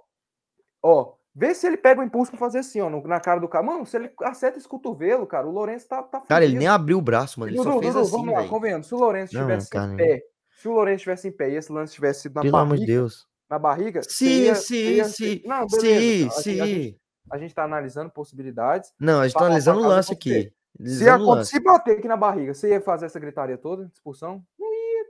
ó. Vê se ele pega o impulso pra fazer assim, ó, no- na cara do cara. Mano, se ele acerta esse cotovelo, cara, o Lourenço tá, tá Cara, ele nem abriu o braço, mano. Ele Dudu, só fez Dudu, assim, vamos lá, convenhamos. Se o Lourenço Não, estivesse cara. em pé, se o Lourenço estivesse em pé e esse lance tivesse sido na Pelo amor barriga, de Deus. na barriga, Sim, sim, sim. Não, Sim, beleza. A, sim. a gente, a gente tá analisando possibilidades. Não, a gente tá analisando o lance aqui. Se, lance. se bater aqui na barriga, você ia fazer essa gritaria toda, expulsão?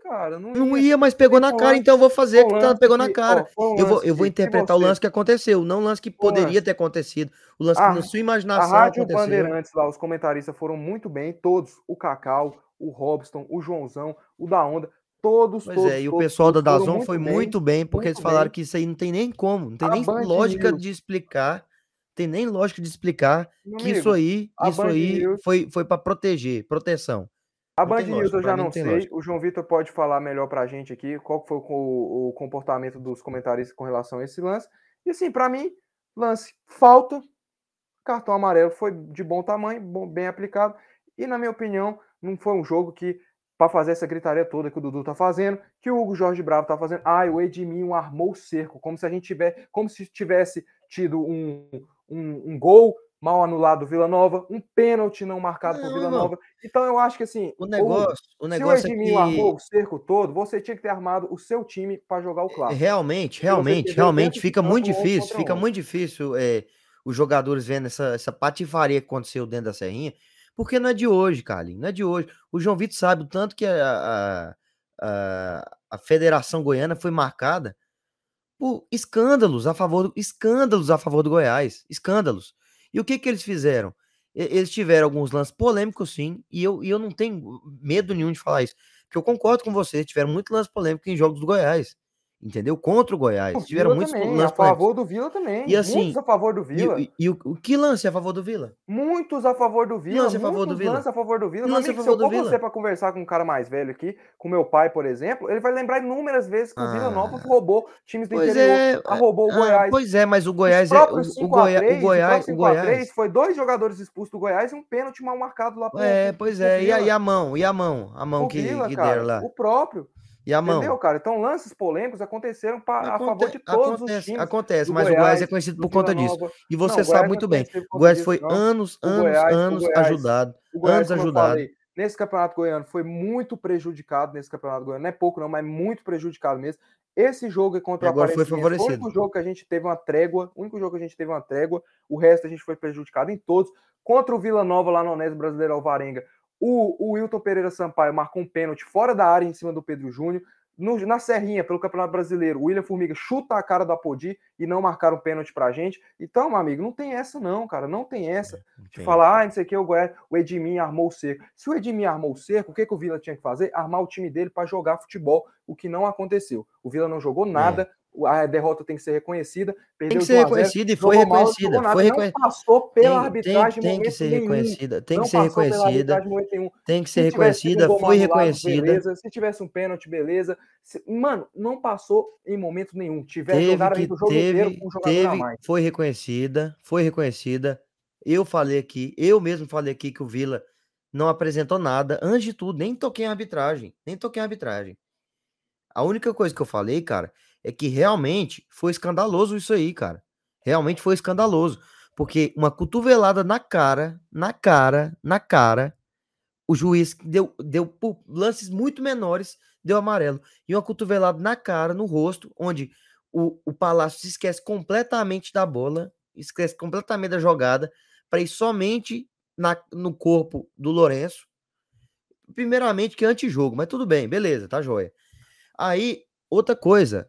Cara. Não ia. Não ia, mas pegou na cara, então eu vou fazer que tá, pegou na cara. ó, Eu vou, eu vou interpretar o lance que aconteceu, não o lance que poderia lance. ter acontecido. O lance A- que na sua A imaginação Rádio aconteceu. Bandeirantes lá, os comentaristas foram muito bem, todos. O Cacau, o Robson, o Joãozão, o da Onda, todos, Pois todos. é, e o pessoal da todos foram Dazon foi muito bem, porque eles muito falaram bem. que isso aí não tem nem como, não tem A nem Band lógica News- de explicar, tem nem lógica de explicar Meu que isso amigo, aí, a isso Band aí News- foi, foi para proteger, proteção. A Band News eu já não sei. lógica. O João Vitor pode falar melhor pra gente aqui qual foi o, o- comportamento dos comentaristas com relação a esse lance. E assim, pra mim, lance falta, cartão amarelo foi de bom tamanho, bom- bem aplicado. E na minha opinião, não foi um jogo que para fazer essa gritaria toda que o Dudu tá fazendo, que o Hugo Jorge Bravo tá fazendo. Ai, o Edminho armou o cerco, como se a gente tivesse, como se tivesse tido um, um, um gol mal anulado do Vila Nova, um pênalti não marcado por Não, Vila não. Nova. Então eu acho que assim, O negócio, o se o negócio é Edminho armou que o cerco todo, você tinha que ter armado o seu time para jogar o clássico. realmente, realmente, realmente fica muito 11 difícil, fica 11. muito difícil é, os jogadores vendo essa, essa patifaria que aconteceu dentro da Serrinha, porque não é de hoje, Carlinhos, não é de hoje. O João Vitor sabe o tanto que a, a, a, a Federação Goiana foi marcada por escândalos a favor do, escândalos a favor do Goiás, escândalos. E o que que eles fizeram? Eles tiveram alguns lances polêmicos, sim, e eu, e eu não tenho medo nenhum de falar isso, porque eu concordo com você, tiveram muito lance polêmico em jogos do Goiás, entendeu? Contra o Goiás. O Tiveram muitos também, a lances polêmicos. favor do Vila também. E assim, muitos a favor do E, Vila. e- e o, o que lance a favor do Vila? Muitos a favor do Vila. lance a favor do Vila? lances a favor do Vila. Lance a amigo, se favor eu for você para conversar com um cara mais velho aqui, com meu pai, por exemplo, ele vai lembrar inúmeras vezes que o Vila Ah. Nova roubou times do interior. é. roubou o ah, Goiás. Pois é, mas o Goiás é. O, próprios o, 5 a Goiás, 3, o Goiás, o 5 a 3 Goiás. foi dois jogadores expulsos do Goiás e um pênalti mal marcado lá pro, É, pois é. E a, e a mão? E a mão? A mão O que, Vila, que cara, deram lá? O próprio. E a mão? Entendeu, cara? Então, lances polêmicos aconteceram pa- a favor Aconte- de todos os acontece, times. acontece, mas o Goiás é Goiás, conhecido do por conta disso. E Não, você o Goiás sabe não muito é bem. O Goiás foi não. anos, anos, Goiás- anos Goiás- ajudado. Goiás, Anos ajudado. falei, nesse campeonato goiano foi muito prejudicado nesse campeonato goiano. Não é pouco, não, mas muito prejudicado mesmo. Esse jogo é contra E o agora foi Aparecidense foi o favorecido. único jogo que a gente teve uma trégua. O único jogo que a gente teve uma trégua. O resto a gente foi prejudicado em todos. Contra o Vila Nova lá no Onésio Brasileiro Alvarenga, o, o Wilton Pereira Sampaio marcou um pênalti fora da área em cima do Pedro Júnior. No- na Serrinha, pelo Campeonato Brasileiro, o William Formiga chuta a cara do Apodi e não marcaram pênalti pra gente. Então, meu amigo, não tem essa não, cara. Não tem essa de Tem. falar, ah, não sei o que, o, Goiás, o Edmin armou o cerco. Se o Edmin armou o cerco, o que, que o Vila tinha que fazer? Armar o time dele para jogar futebol, o que não aconteceu. O Vila não jogou nada, o- a derrota tem que ser reconhecida. Tem que ser 1 a 0, reconhecida e foi não reconhecida. nada, Foi não reconhe- passou pela Tem, arbitragem tem, em tem que ser reconhecida. Tem não que ser reconhecida. Tem que ser Se um reconhecida. gol Foi reconhecida. Beleza. Se tivesse um pênalti, beleza. Se- Mano, não passou em momento nenhum. Tiver Teve que jogo inteiro teve, com um a teve, foi reconhecida, foi reconhecida. Eu falei aqui, eu mesmo falei aqui que o Vila não apresentou nada. Antes de tudo, nem toquei em arbitragem, nem toquei em arbitragem. A única coisa que eu falei, cara, é que realmente foi escandaloso isso aí, cara. Realmente foi escandaloso, porque uma cotovelada na cara, na cara, na cara, o juiz deu deu por lances muito menores, deu amarelo. E uma cotovelada na cara, no rosto, onde o, o Palácio se esquece completamente da bola, esquece completamente da jogada, para ir somente na, no corpo do Lourenço. Primeiramente, que é antijogo, mas tudo bem, beleza, tá joia. Aí, outra coisa,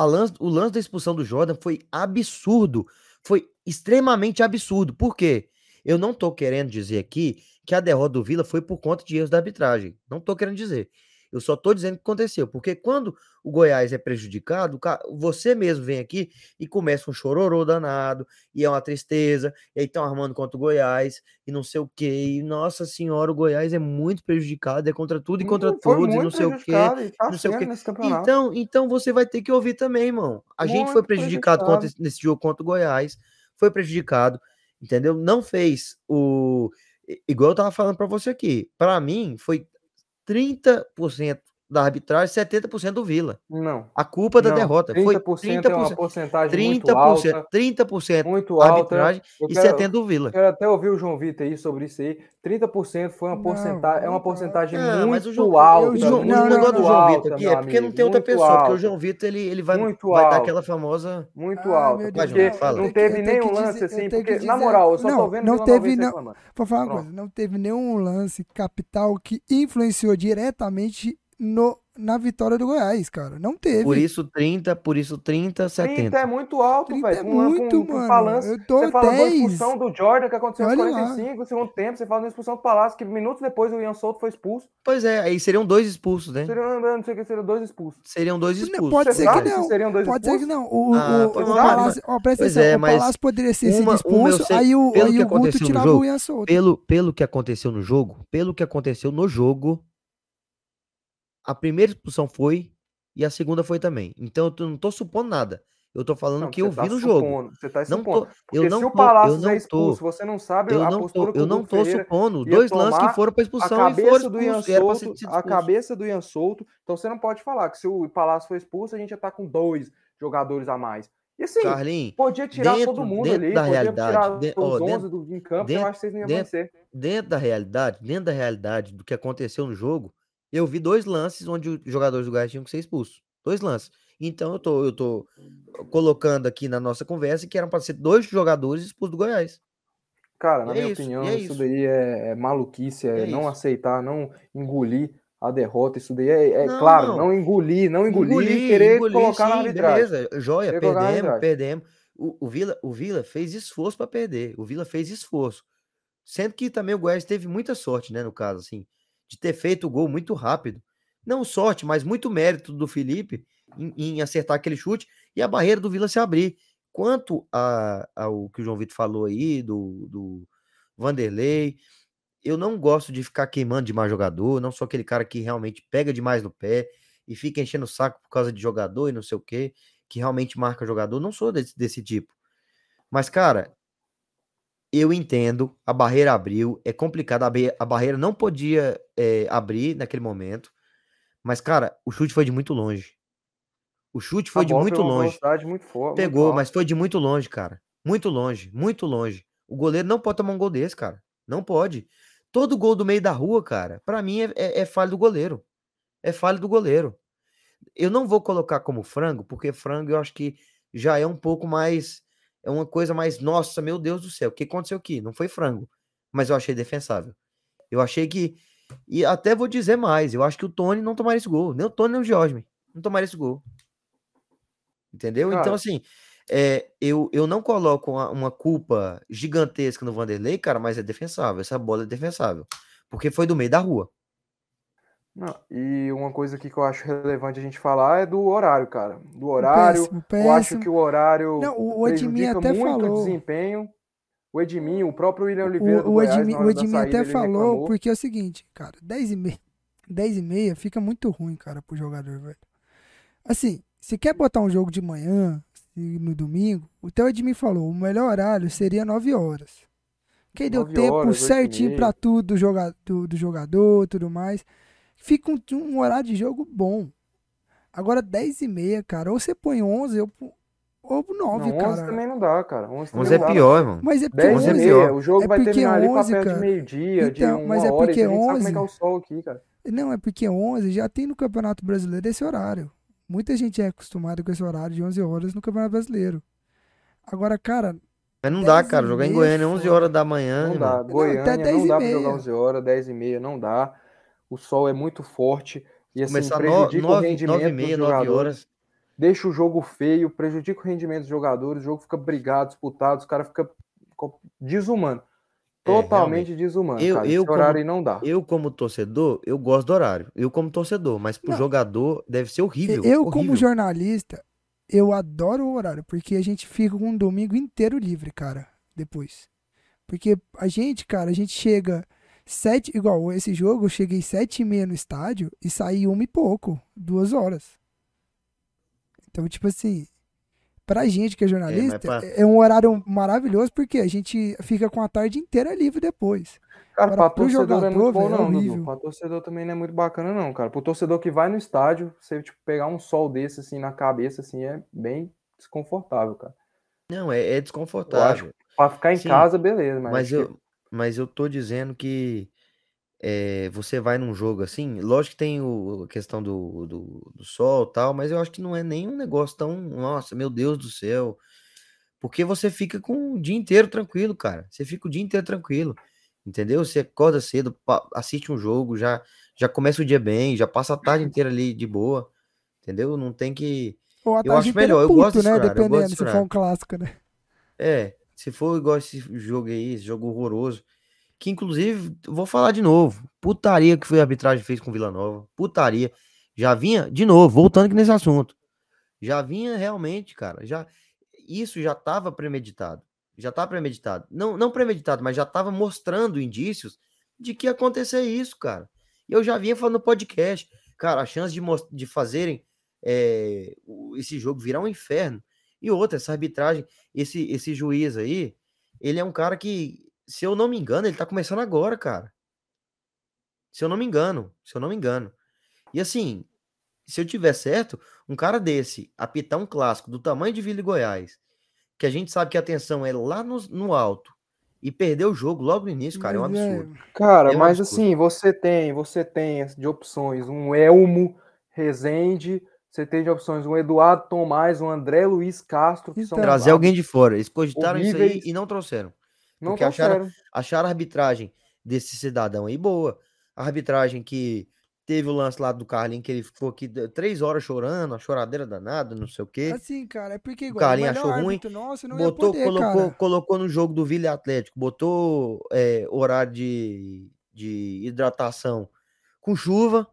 lance, o lance da expulsão do Jordan foi absurdo, foi extremamente absurdo. Por quê? Eu não tô querendo dizer aqui que a derrota do Vila foi por conta de erros da arbitragem. Não tô querendo dizer. Eu só tô dizendo o que aconteceu. Porque quando o Goiás é prejudicado, ca- você mesmo vem aqui e começa um chororô danado, e é uma tristeza, e aí estão armando contra o Goiás, e não sei o quê. E, nossa senhora, o Goiás é muito prejudicado, é contra tudo e contra Muito- foi todos, e não muito sei o quê. tá não sei o quê. Então, então você vai ter que ouvir também, irmão. A gente foi Muito prejudicado contra prejudicado. esse- nesse jogo contra o Goiás, foi prejudicado, entendeu? Não fez o igual eu tava falando pra você aqui. Pra mim foi 30% da arbitragem, 70% do Vila. Não. A culpa da não, derrota foi 30% é uma 30%, porcentagem muito 30%, alta. 30% Muito alta. arbitragem Eu e quero- 70% do Vila. Quero até ouvir o João Vitor aí sobre isso aí. 30% foi uma Não, porcentagem, é uma não. porcentagem Ah, mas o muito João, alta. o João, não, o não, negócio do não. João alta, Vitor aqui é porque não amigo, tem outra muito pessoa, porque o alta. João Vitor ele, ele vai, Muito vai dar alta. aquela famosa. Muito Ah, alta. Deus, Porque fala. não que- teve nenhum que lance assim. que Porque, na moral, eu só não, tô vendo não Vila teve, não-. Vou falar uma coisa, não teve nenhum lance capital que influenciou diretamente no, na vitória do Goiás, cara. Não teve. Por isso 30, por isso 30, 30 é 70. muito alto, 30 velho. é muito, um- um mano. balanço. Eu tô Você fala da 10. expulsão do Jordan que aconteceu aos lá. 45 no segundo tempo. Você fala da expulsão do Palácio, que minutos depois o Ian Souto foi expulso. Pois é, aí seriam dois expulsos, né? Seriam, não sei o que, seriam dois expulsos. Seriam dois Não, expulsos. pode ser que não. se seriam dois Pode ser que expulsos? não. O, Ah, o, o Palácio, ó, presta pois atenção, é, o mas Palácio poderia sido uma- expulso, sei- aí o, aí o Guto tirava jogo, o Ian Souto. Pelo, pelo que aconteceu no jogo, pelo que aconteceu no jogo, a primeira expulsão foi e a segunda foi também. Então eu tô- não tô supondo nada. Eu tô falando Não, que eu tá vi no jogo. Você tá Não supondo. tô, eu não se o tô, Palácio eu não é tô, expulso, você não sabe eu a não tô, eu não tô Ferreira supondo. Dois lances que foram pra a expulsão e foram cabeça do Ian ser Souto, a cabeça do Ian Souto. Então você não pode falar que se o Palácio foi expulso, a gente já tá com dois jogadores a mais. E assim, Carlinhos, podia tirar dentro- todo mundo dentro ali, da podia realidade, tirar de- os ó, 11 dentro- do, em campo, dentro- eu acho que vocês não iam dentro- vencer. dentro da realidade, dentro da realidade do que aconteceu no jogo, eu vi dois lances onde os jogadores do Goiás tinham que ser expulsos. Dois lances. Então eu tô, eu tô colocando aqui na nossa conversa que eram para ser dois jogadores expulsos do Goiás. Cara, na é minha isso, opinião, é isso, isso. daí é, é maluquice, é, É não isso. aceitar, não engolir a derrota. Isso daí é, é Não, claro, não. não engolir, não engolir, e Engolir, querer engolir, colocar na sim, arbitragem. beleza. Joia, Querer na perdemos, perdemos. O, o Vila, o Vila fez esforço para perder. O Vila fez esforço. Sendo que também o Goiás teve muita sorte, né, no caso, assim, de ter feito o gol muito rápido. Não sorte, mas muito mérito do Felipe em, em acertar aquele chute e a barreira do Vila se abrir. Quanto a- ao que o João Vitor falou aí, do, do Vanderlei, eu não gosto de ficar queimando demais jogador, não sou aquele cara que realmente pega demais no pé e fica enchendo o saco por causa de jogador e não sei o quê, que realmente marca jogador, não sou desse, desse tipo. Mas, cara, eu entendo, a barreira abriu, é complicado, a, barreira não podia é, abrir naquele momento, mas, cara, o chute foi de muito longe. O chute foi de muito longe. muito forte. Pegou, mas foi de muito longe, cara. Muito longe, muito longe. O goleiro não pode tomar um gol desse, cara. Não pode. Todo gol do meio da rua, cara, pra mim é, é, é falha do goleiro. É falha do goleiro. Eu não vou colocar como frango, porque frango eu acho que já é um pouco mais. É uma coisa mais. Nossa, meu Deus do céu, o que aconteceu aqui? Não foi frango, mas eu achei defensável. Eu achei que. E até vou dizer mais, eu acho que o Tony não tomaria esse gol. Nem o Tony, nem o George. Não tomaria esse gol. Entendeu? Então, assim, é, eu, eu não coloco uma, uma culpa gigantesca no Vanderlei, cara, mas é defensável. Essa bola é defensável. Porque foi do meio da rua. Não, e uma coisa aqui que eu acho relevante a gente falar é do horário, cara. Do horário. Péssimo, Eu acho péssimo. que o horário Não, o- o Edmin até muito o falou. desempenho. O Edmin, o próprio William Oliveira O, o Edmin, o Edmin saída, até falou, reclamou. porque é o seguinte, cara, 10 e meia, 10 e meia fica muito ruim, cara, pro jogador, velho. Assim, se quer botar um jogo de manhã, no domingo, o teu Edmin falou, o melhor horário seria 9 horas. Que aí deu 9 tempo horas, certinho pra tudo do, joga, do, do jogador, tudo mais. Fica um, um horário de jogo bom. Agora 10 e meia, cara, ou você põe 11 ou, ou 9, Não, 11 cara. também não dá, cara. 11 também 11 é não dá. pior, irmão. Mas é porque 10 11 e é 11 pior. meia. O jogo É vai terminar ali 11, pra perto cara. de meio-dia, de Então, uma mas é hora, porque e a gente sabe como é que é 11 o sol aqui, cara. Não, é porque 11 já tem no Campeonato Brasileiro esse horário. Muita gente é acostumada com esse horário de 11 horas no Campeonato Brasileiro. Agora, cara, Mas não dá, 10 cara. Jogar em Goiânia 11 foda. horas da manhã, Não irmão. dá. até Goiânia 10 não dá pra jogar 11 horas, 10 e meia, não dá. O sol é muito forte e assim Começar prejudica o 9 rendimento e dos meia, 9 jogadores. horas. Deixa o jogo feio, prejudica o rendimento dos jogadores, o jogo fica brigado, disputado, os caras ficam desumano. É, Totalmente desumano, Eu- cara. eu Esse horário como- não dá. Eu, como torcedor, eu gosto do horário. Eu, como torcedor, mas pro Não. jogador deve ser horrível. eu como horrível. jornalista, eu adoro o horário, porque a gente fica com um domingo inteiro livre, cara, depois. Porque a gente, cara, a gente chega sete, igual esse jogo, eu cheguei sete e meia no estádio e saí uma e pouco, duas horas. Então, tipo assim, pra gente que é jornalista, pra- é, um horário maravilhoso, porque a gente fica com a tarde inteira livre depois. Cara, Agora, pra pro torcedor não é jogador, muito bom, é não, Dudu. horrível. Pra torcedor também não é muito bacana, não, cara. Pro torcedor que vai no estádio, você tipo, pegar um sol desse assim na cabeça, assim, é bem desconfortável, cara. Não, é, é desconfortável. Pra ficar em Sim, casa, beleza, mas, Mas eu, mas eu tô dizendo que é, você vai num jogo assim, lógico que tem o, a questão do, do, do sol e tal, mas eu acho que não é nenhum negócio tão, nossa, meu Deus do céu. Porque você fica com o dia inteiro tranquilo, cara. Você fica o dia inteiro tranquilo. Entendeu? Você acorda cedo, assiste um jogo, já, já começa o dia bem, já passa a tarde [LAUGHS] inteira ali de boa. Entendeu? Não tem que. Ou a Eu acho melhor, eu puto, gosto né? eu gosto Dependendo, desse se for um clássico, né? É, se for igual esse jogo aí, esse jogo horroroso, que inclusive, vou falar de novo, putaria que foi a arbitragem fez com Vila Nova, putaria. Já vinha, de novo, voltando aqui nesse assunto, já vinha realmente, cara, já isso já estava premeditado, já tá premeditado. Não, não premeditado, mas já estava mostrando indícios de que ia acontecer isso, cara. E eu já vinha falando no podcast, cara, a chance de, de fazerem é, esse jogo virar um inferno. E outra, essa arbitragem, esse, esse juiz aí, ele é um cara que, se eu não me engano, ele tá começando agora, cara. Se eu não me engano, se eu não me engano. E assim, se eu tiver certo, um cara desse apitar um clássico do tamanho de Vila e Goiás, que a gente sabe que a atenção é lá no, no alto, e perder o jogo logo no início, cara, é um é- absurdo. Cara, É um mas absurdo. assim, você tem, você tem de opções um Elmo Rezende, você tem de opções um Eduardo Tomás, um André Luiz Castro, que são Então, Trazer alguém de fora. Eles cogitaram isso aí horríveis. e não trouxeram. não porque acharam- trouxeram. acharam a arbitragem desse cidadão aí boa. A arbitragem que teve o lance lá do Carlinhos, que ele ficou aqui três horas chorando, a choradeira danada, não sei o quê. Assim, cara, é porque O igual, o Carlinhos melhor achou ruim, nosso botou, poder, colocou, cara. colocou no jogo do Vila Atlético, botou é, horário de, de hidratação com chuva,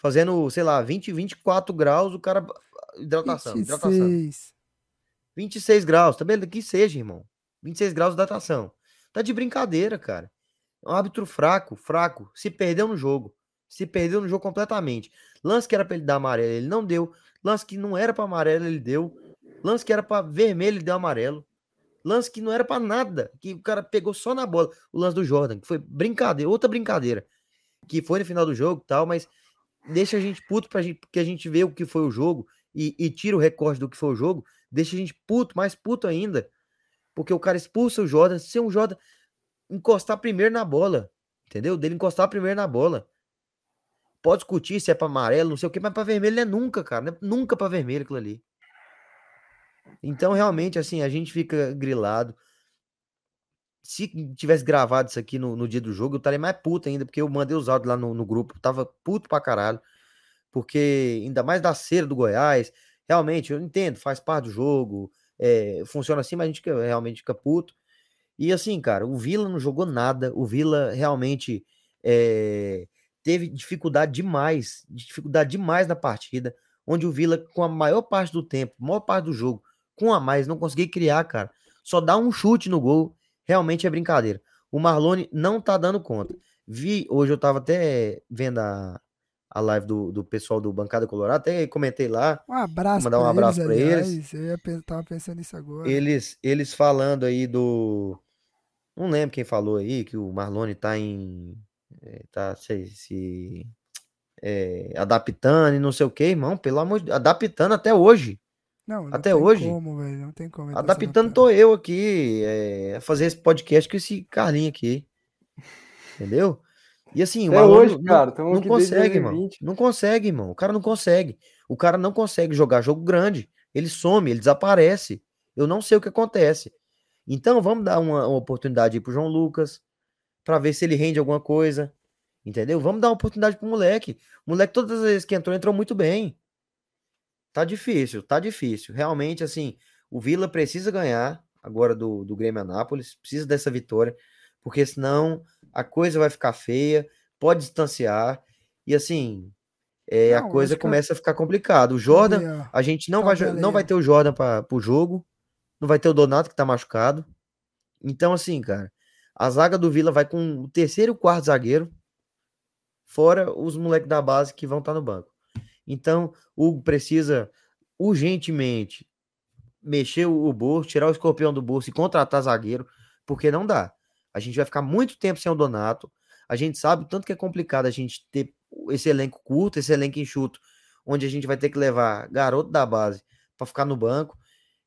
fazendo, sei lá, 20, 24 graus, o cara. Hidratação, hidratação. 26. 26 graus, tá beleza? Que seja, irmão. 26 graus de hidratação. Tá de brincadeira, cara. É um árbitro fraco, fraco. Se perdeu no jogo. Se perdeu no jogo completamente. Lance que era pra ele dar amarelo, ele não deu. Lance que não era pra amarelo, ele deu. Lance que era pra vermelho, ele deu amarelo. Lance que não era pra nada, que o cara pegou só na bola. O lance do Jordan, que foi brincadeira, outra brincadeira. Que foi no final do jogo e tal, mas deixa a gente puto pra gente, porque a gente vê o que foi o jogo e, e tira o recorte do que foi o jogo, deixa a gente puto, mais puto ainda. Porque o cara expulsa o Jordan, se um Jordan encostar primeiro na bola, entendeu? Dele encostar primeiro na bola. Pode discutir se é pra amarelo, não sei o que, mas pra vermelho não é nunca, cara. É nunca pra vermelho aquilo ali. Então, realmente, assim, a gente fica grilado. Se tivesse gravado isso aqui no, no dia do jogo, eu estaria mais puto ainda, porque eu mandei os áudios lá no, no grupo, tava puto pra caralho. Porque, ainda mais da cera do Goiás, realmente, eu entendo, faz parte do jogo, é, funciona assim, mas a gente fica, realmente fica puto. E assim, cara, o Vila não jogou nada, o Vila realmente é, teve dificuldade demais, dificuldade demais na partida, onde o Vila, com a maior parte do tempo, maior parte do jogo, com a mais, não consegui criar, cara. Só dá um chute no gol, realmente é brincadeira. O Marlone não tá dando conta. Vi, hoje eu tava até vendo a, a live do, do pessoal do Bancada Colorado, até comentei lá. Um abraço Mandar um abraço eles, pra eles. Eu ia tava pensando nisso agora. Eles, eles falando aí do. Não lembro quem falou aí que o Marlone tá em. eh, Tá se, se, eh, adaptando e não sei o que, irmão. Pelo amor de Deus. Adaptando até hoje. Não, não até tem hoje, como, velho. Não tem como. se Adaptando tô eu aqui a fazer esse podcast com esse Carlinho aqui. Entendeu? E assim, o Até Marlone hoje, não- cara, não consegue, irmão. 2020. Não consegue, irmão. O cara não consegue. O cara não consegue jogar jogo grande. Ele some, ele desaparece. Eu não sei o que acontece. Então vamos dar uma, uma oportunidade aí pro João Lucas para ver se ele rende alguma coisa. Entendeu? Vamos dar uma oportunidade pro moleque. O moleque, todas as vezes que entrou, entrou muito bem. Tá difícil, tá difícil. Realmente, assim, o Vila precisa ganhar agora do, do Grêmio Anápolis, precisa dessa vitória, porque senão a coisa vai ficar feia, pode distanciar, e assim, é, a Não, coisa acho que- começa a ficar complicada. O Jordan, a gente não vai, jo- Tabela não vai ter o Jordan para o jogo, não vai ter o Donato que tá machucado. Então, assim, cara, a zaga do Vila vai com o terceiro e o quarto zagueiro, fora os moleques da base que vão estar no banco. Então, o Hugo precisa urgentemente mexer o bolso, tirar o escorpião do bolso e contratar zagueiro, porque não dá. A gente vai ficar muito tempo sem o Donato. A gente sabe tanto que é complicado a gente ter esse elenco curto, esse elenco enxuto, onde a gente vai ter que levar garoto da base para ficar no banco.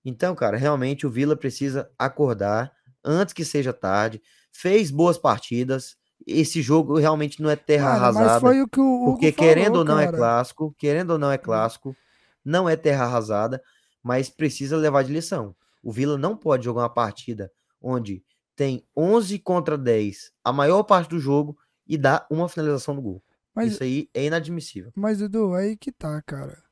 Então, cara, realmente o Vila precisa acordar antes que seja tarde. Fez boas partidas. Esse jogo realmente não é terra Mano, arrasada. mas foi o que o Hugo Porque falou, querendo ou não é cara. clássico, querendo ou não é clássico, não é terra arrasada, mas precisa levar de lição. O Vila não pode jogar uma partida onde tem 11 contra 10 a maior parte do jogo e dá uma finalização no gol. Mas, Isso aí é inadmissível. mas, Dudu, aí que tá, cara.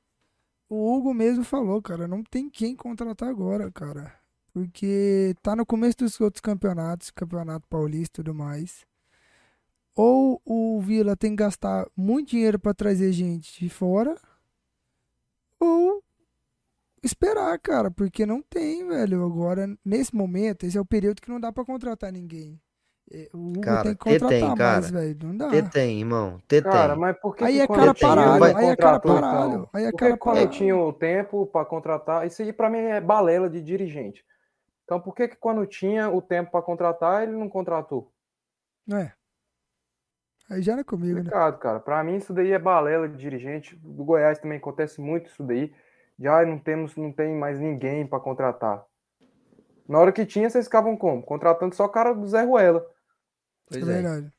O Hugo mesmo falou, cara, não tem quem contratar agora, cara. Porque tá no começo dos outros campeonatos, campeonato paulista e tudo mais. Ou o Vila tem que gastar muito dinheiro pra trazer gente de fora, ou esperar, cara, porque não tem, velho. Agora, nesse momento, esse é o período que não dá pra contratar ninguém. É, O Hugo Cara, tem que contratar tem, mais, velho. Não dá. T tem, irmão. T Cara, tem. mas por que Aí que é cara parado, aí é cara parado, então? aí é Por cara que quando parado. tinha o tempo para contratar, isso aí para mim é balela de dirigente. Então por que que quando tinha o tempo para contratar, ele não contratou? É. Aí já não é comigo, né? Complicado, cara. Para mim isso daí é balela de dirigente. Do Goiás também acontece muito isso daí. Já não temos, não tem mais ninguém para contratar. Na hora que tinha, vocês ficavam como? Contratando só o cara do Zé Ruela. Pois é é. verdade.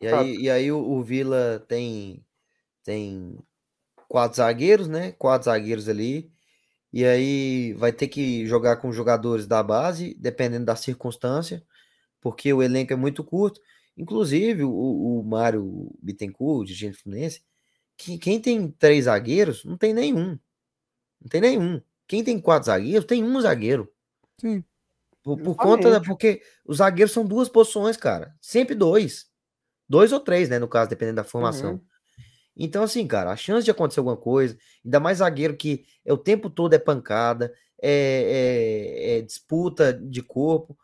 E aí, e aí o, o Vila tem, tem quatro zagueiros, né? Quatro zagueiros ali. E aí vai ter que jogar com jogadores da base, dependendo da circunstância, porque o elenco é muito curto. Inclusive, o, o Mário Bittencourt, dirigente fluminense, que, quem tem três zagueiros, não tem nenhum. Não tem nenhum. Quem tem quatro zagueiros, tem um zagueiro. Sim. Por, por conta da. Porque os zagueiros são duas posições, cara. Sempre dois. Dois ou três, né? No caso, dependendo da formação. Uhum. Então, assim, cara, a chance de acontecer alguma coisa, ainda mais zagueiro que é o tempo todo é pancada, é, é- é disputa de corpo.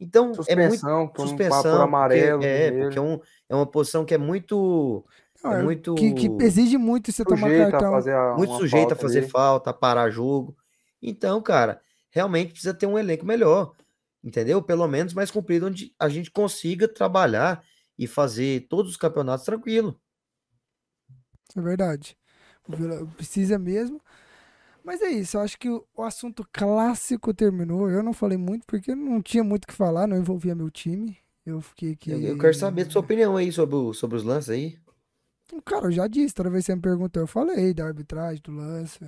Então, é muito Suspensão, suspensão, porque- amarelo. é, vermelho. porque é, um, é uma posição que é muito, Não, é é muito, que, que exige muito você tomar Sujeito a cartão. fazer a, muito sujeito a falta fazer ali. falta, a parar jogo. Então, cara, realmente precisa ter um elenco melhor, entendeu? Pelo menos mais comprido, onde a gente consiga trabalhar e fazer todos os campeonatos tranquilo. É verdade. Precisa mesmo. Mas é isso, eu acho que o, o assunto clássico terminou. Eu não falei muito porque não tinha muito o que falar, não envolvia meu time. Eu fiquei aqui. Eu, eu quero saber a sua opinião aí sobre, o- sobre os lances aí. Cara, eu já disse, toda vez que você me perguntou, eu falei da arbitragem, do lance.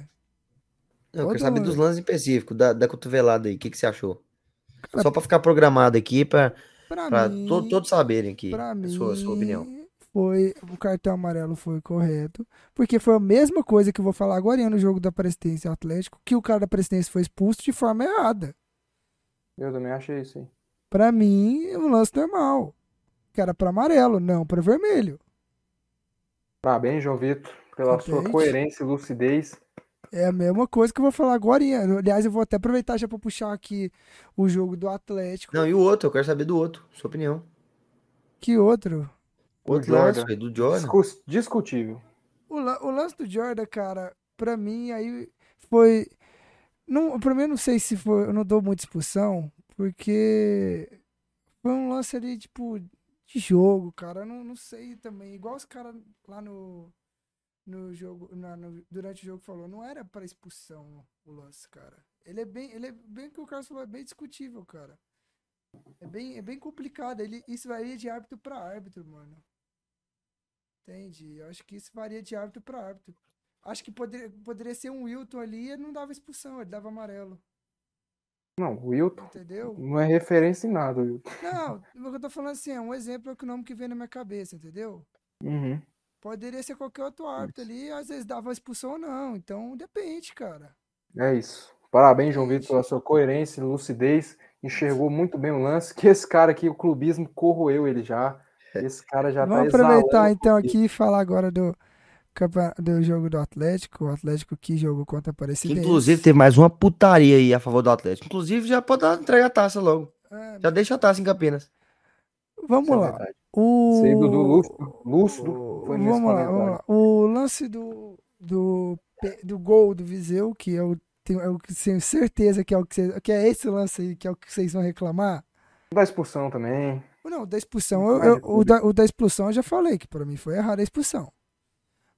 Não, eu quero saber dos lances específicos, da, da cotovelada aí. O que, que você achou? Cara, Só pra ficar programado aqui, pra, Pra pra mim, to- todos saberem aqui pra mim, sua, sua opinião. Foi o cartão amarelo foi correto, porque foi a mesma coisa que eu vou falar agora no jogo da Presidência Atlético, que o cara da Presidência foi expulso de forma errada. Eu também achei isso aí. Pra mim, é um lance normal. Que era pra amarelo, não pra vermelho. Parabéns, João Vitor, pela sua coerência e lucidez. É a mesma coisa que eu vou falar agora. Aliás, eu vou até aproveitar já pra puxar aqui o jogo do Atlético. Não, e o outro, eu quero saber do outro, sua opinião. Que outro? O Outro Jordan. lance, do Jordan. Discutível. O, la- o lance do Jordan, cara, pra mim aí foi. Não, pra mim eu não sei se foi. Eu não dou muita expulsão, porque foi um lance ali, tipo, de jogo, cara. Eu não, não sei também. Igual os caras lá no. No jogo, na- no- durante o jogo falou, não era pra expulsão o lance, cara. Ele é bem, ele é bem que o Carlos falou, é bem discutível, cara. É bem, é bem complicado. Ele, isso varia de árbitro pra árbitro, mano. Entende? Eu acho que isso varia de árbitro pra árbitro. Acho que poderia, poderia ser um Wilton ali e não dava expulsão, ele dava amarelo. Não, o Wilton Entendeu? não é referência em nada, Wilton. Não, o que eu tô falando assim, é um exemplo é que o nome que vem na minha cabeça, entendeu? Uhum. Poderia ser qualquer outro árbitro ali, às vezes dava expulsão ou não. Então depende, cara. É isso. Parabéns, João Vitor, pela sua coerência e lucidez. Enxergou muito bem o lance. Que esse cara aqui, o clubismo, corroeu ele já. Esse cara já Vamos tá aproveitar então aqui e falar agora do, do jogo do Atlético. O Atlético que jogou contra a Aparecidense. inclusive teve mais uma putaria aí a favor do Atlético. Inclusive já pode entregar a taça logo. É, Já deixa a taça em Campinas. vamos Isso é lá. verdade. O... Do, do Lúcido, Lúcido o- foi nesse Vamos lá, vamos lá. O lance do, do, do gol do Viseu, que é o, tenho, é que tenho certeza que é, o que, que é esse lance aí, que é o que vocês vão reclamar. Da expulsão também. Não, da expulsão, eu- eu- o, da, o da expulsão eu já falei, que pra mim foi errado a expulsão.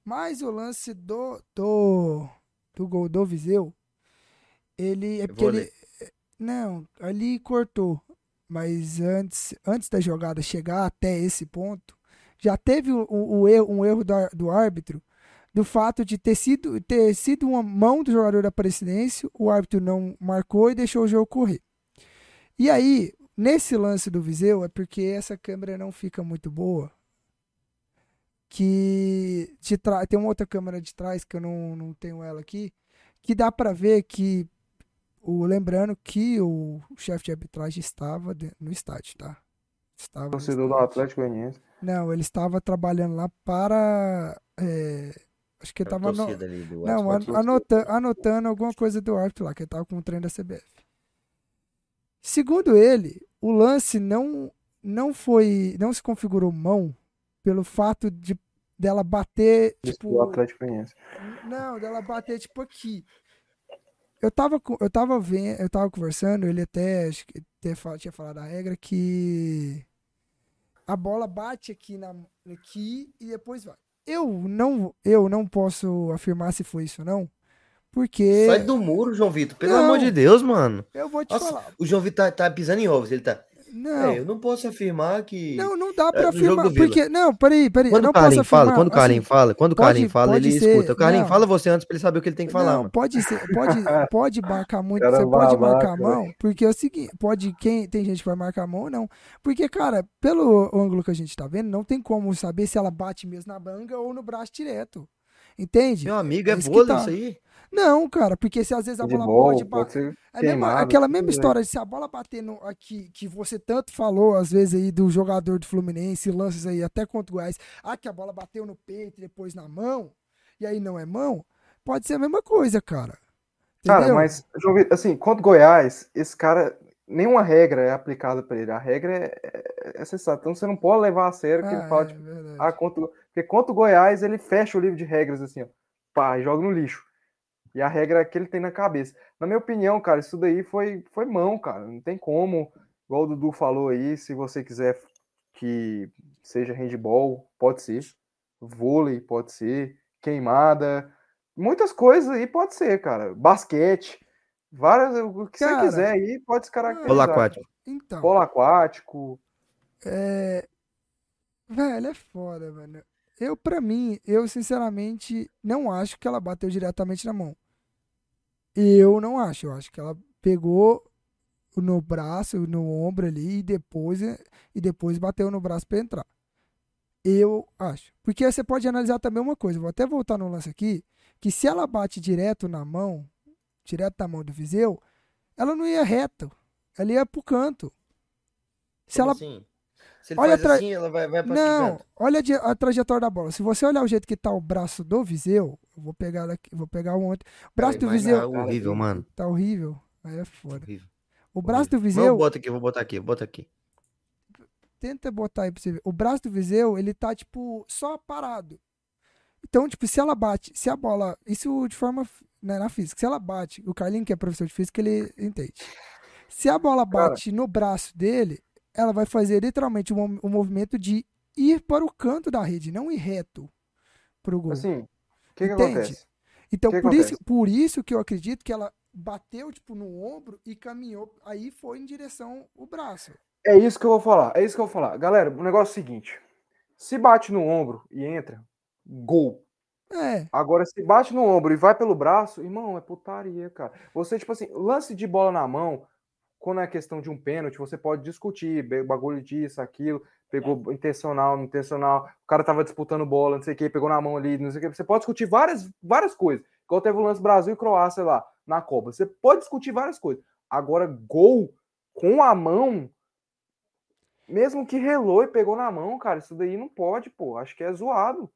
Mas o lance do, do, do gol do Viseu, ele é porque ele. ler. Não, ali cortou. Mas antes, antes da jogada chegar até esse ponto, já teve o, o- o erro, um erro do, do árbitro do fato de ter sido, ter sido uma mão do jogador da Presidência, o árbitro não marcou e deixou o jogo correr. E aí, nesse lance do Viseu, é porque essa câmera não fica muito boa. Que de tra- tem uma outra câmera de trás que eu não, não tenho ela aqui, que dá pra ver que o lembrando que o chefe de arbitragem estava de- no estádio, tá? Estava Torcedor do. Atlético Goianiense. Não, ele estava trabalhando lá para é, acho que ele estava no- torcida ali do não, anota- anotando alguma coisa do árbitro lá, que ele tava com o treino da CBF. Segundo ele, o lance não não foi, não se configurou mão pelo fato de dela bater, tipo, do Atlético Goianiense. não, dela bater tipo aqui. Eu tava, eu tava vendo, eu tava conversando, ele até, acho que até tinha falado a regra que a bola bate aqui na aqui e depois vai. Eu não, eu não posso afirmar se foi isso ou não, porque Sai do muro, João Vitor. Pelo Não. amor de Deus, mano. eu vou te Nossa, falar. o João Vitor tá, tá pisando em ovos. Ele tá. Não, É, eu não posso afirmar que. não, não dá é, pra jogo afirmar, porque não, peraí, peraí, Quando o posso Carlinhos fala, quando o assim, fala, quando o fala, pode ele ser, escuta. O Carlinhos não. fala você antes pra ele saber o que ele tem que falar, não, mano. pode ser, pode, [LAUGHS] pode marcar muito, Cara você pode marcar a mão, porque é o seguinte, pode, quem, tem gente que vai marcar a mão ou não, porque, cara, pelo ângulo que a gente tá vendo, não tem como saber se ela bate mesmo na banga ou no braço direto, entende? Meu amigo, é É vôlei tá. isso aí. Não, cara, porque se às vezes a bola Handball, pode, ba- pode ser É mesma- aquela mesma bem. história de se a bola bater no, aqui, que você tanto falou, às vezes, aí do jogador do Fluminense, lances aí até contra o Goiás, ah, que a bola bateu no peito e depois na mão, e aí não é mão, pode ser a mesma coisa, cara. Cara, Entendeu? mas, João Vitor, assim, contra o Goiás, esse cara, nenhuma regra é aplicada pra ele. A regra é, é, é. Então você não pode levar a sério que Ah, ele fala, é tipo, ah, contra, porque contra o Goiás ele fecha o livro de regras, assim, ó, pá, joga no lixo. E a regra é que ele tem na cabeça. Na minha opinião, cara, isso daí foi, foi mão, cara. Não tem como. Igual o Dudu falou aí, se você quiser que seja handball, pode ser. Vôlei, pode ser. Queimada. Muitas coisas aí pode ser, cara. Basquete. Várias. O que Cara, você quiser aí pode se caracterizar. Polo aquático. Então, Polo aquático. é... Velho, é foda, mano. Eu, pra mim, eu sinceramente não acho que ela bateu diretamente na mão. Eu não acho. Eu acho que ela pegou no braço, no ombro ali e depois, e depois bateu no braço pra entrar. Eu acho. Porque você pode analisar também uma coisa. Vou até voltar no lance aqui. Que se ela bate direto na mão, direto na mão do Viseu, ela não ia reto. Ela ia pro canto. Se Como ela assim? Se ele Olha faz atra- assim, ela vai, vai pra não, olha a, a trajetória da bola. Se você olhar o jeito que tá o braço do Viseu, eu vou pegar ela aqui, vou pegar um outro. O braço Ai, do Viseu tá horrível, mano. tá horrível. Aí é foda. Horrível. O braço do horrível. Não, Viseu, bota aqui, vou botar aqui, bota aqui. tenta botar aí pra você ver. O braço do Viseu, ele tá tipo só parado. Então, tipo, se ela bate, se a bola, isso de forma né, na física, se ela bate, o Carlinho que é professor de física, ele entende. Se a bola Cara. bate no braço dele, ela vai fazer literalmente o um, movimento de ir para o canto da rede, não ir reto pro gol. Assim, o que, que acontece? Então, que por isso, acontece? por isso que eu acredito que ela bateu, tipo, no ombro e caminhou, aí foi em direção o braço. É isso que eu vou falar. É isso que eu vou falar. Galera, o negócio é o seguinte: se bate no ombro e entra, gol. É, Agora, se bate no ombro e vai pelo braço, irmão, é putaria, cara. Você, tipo assim, lance de bola na mão, quando é questão de um pênalti, você pode discutir, bagulho disso, aquilo, pegou intencional, não intencional, o cara tava disputando bola, não sei o que, pegou na mão ali, não sei o que. Você pode discutir várias, várias coisas. Igual teve o lance Brasil e Croácia lá, na Copa. Você pode discutir várias coisas. Agora, gol com a mão, mesmo que relou e pegou na mão, cara, isso daí não pode, pô. Acho que é zoado.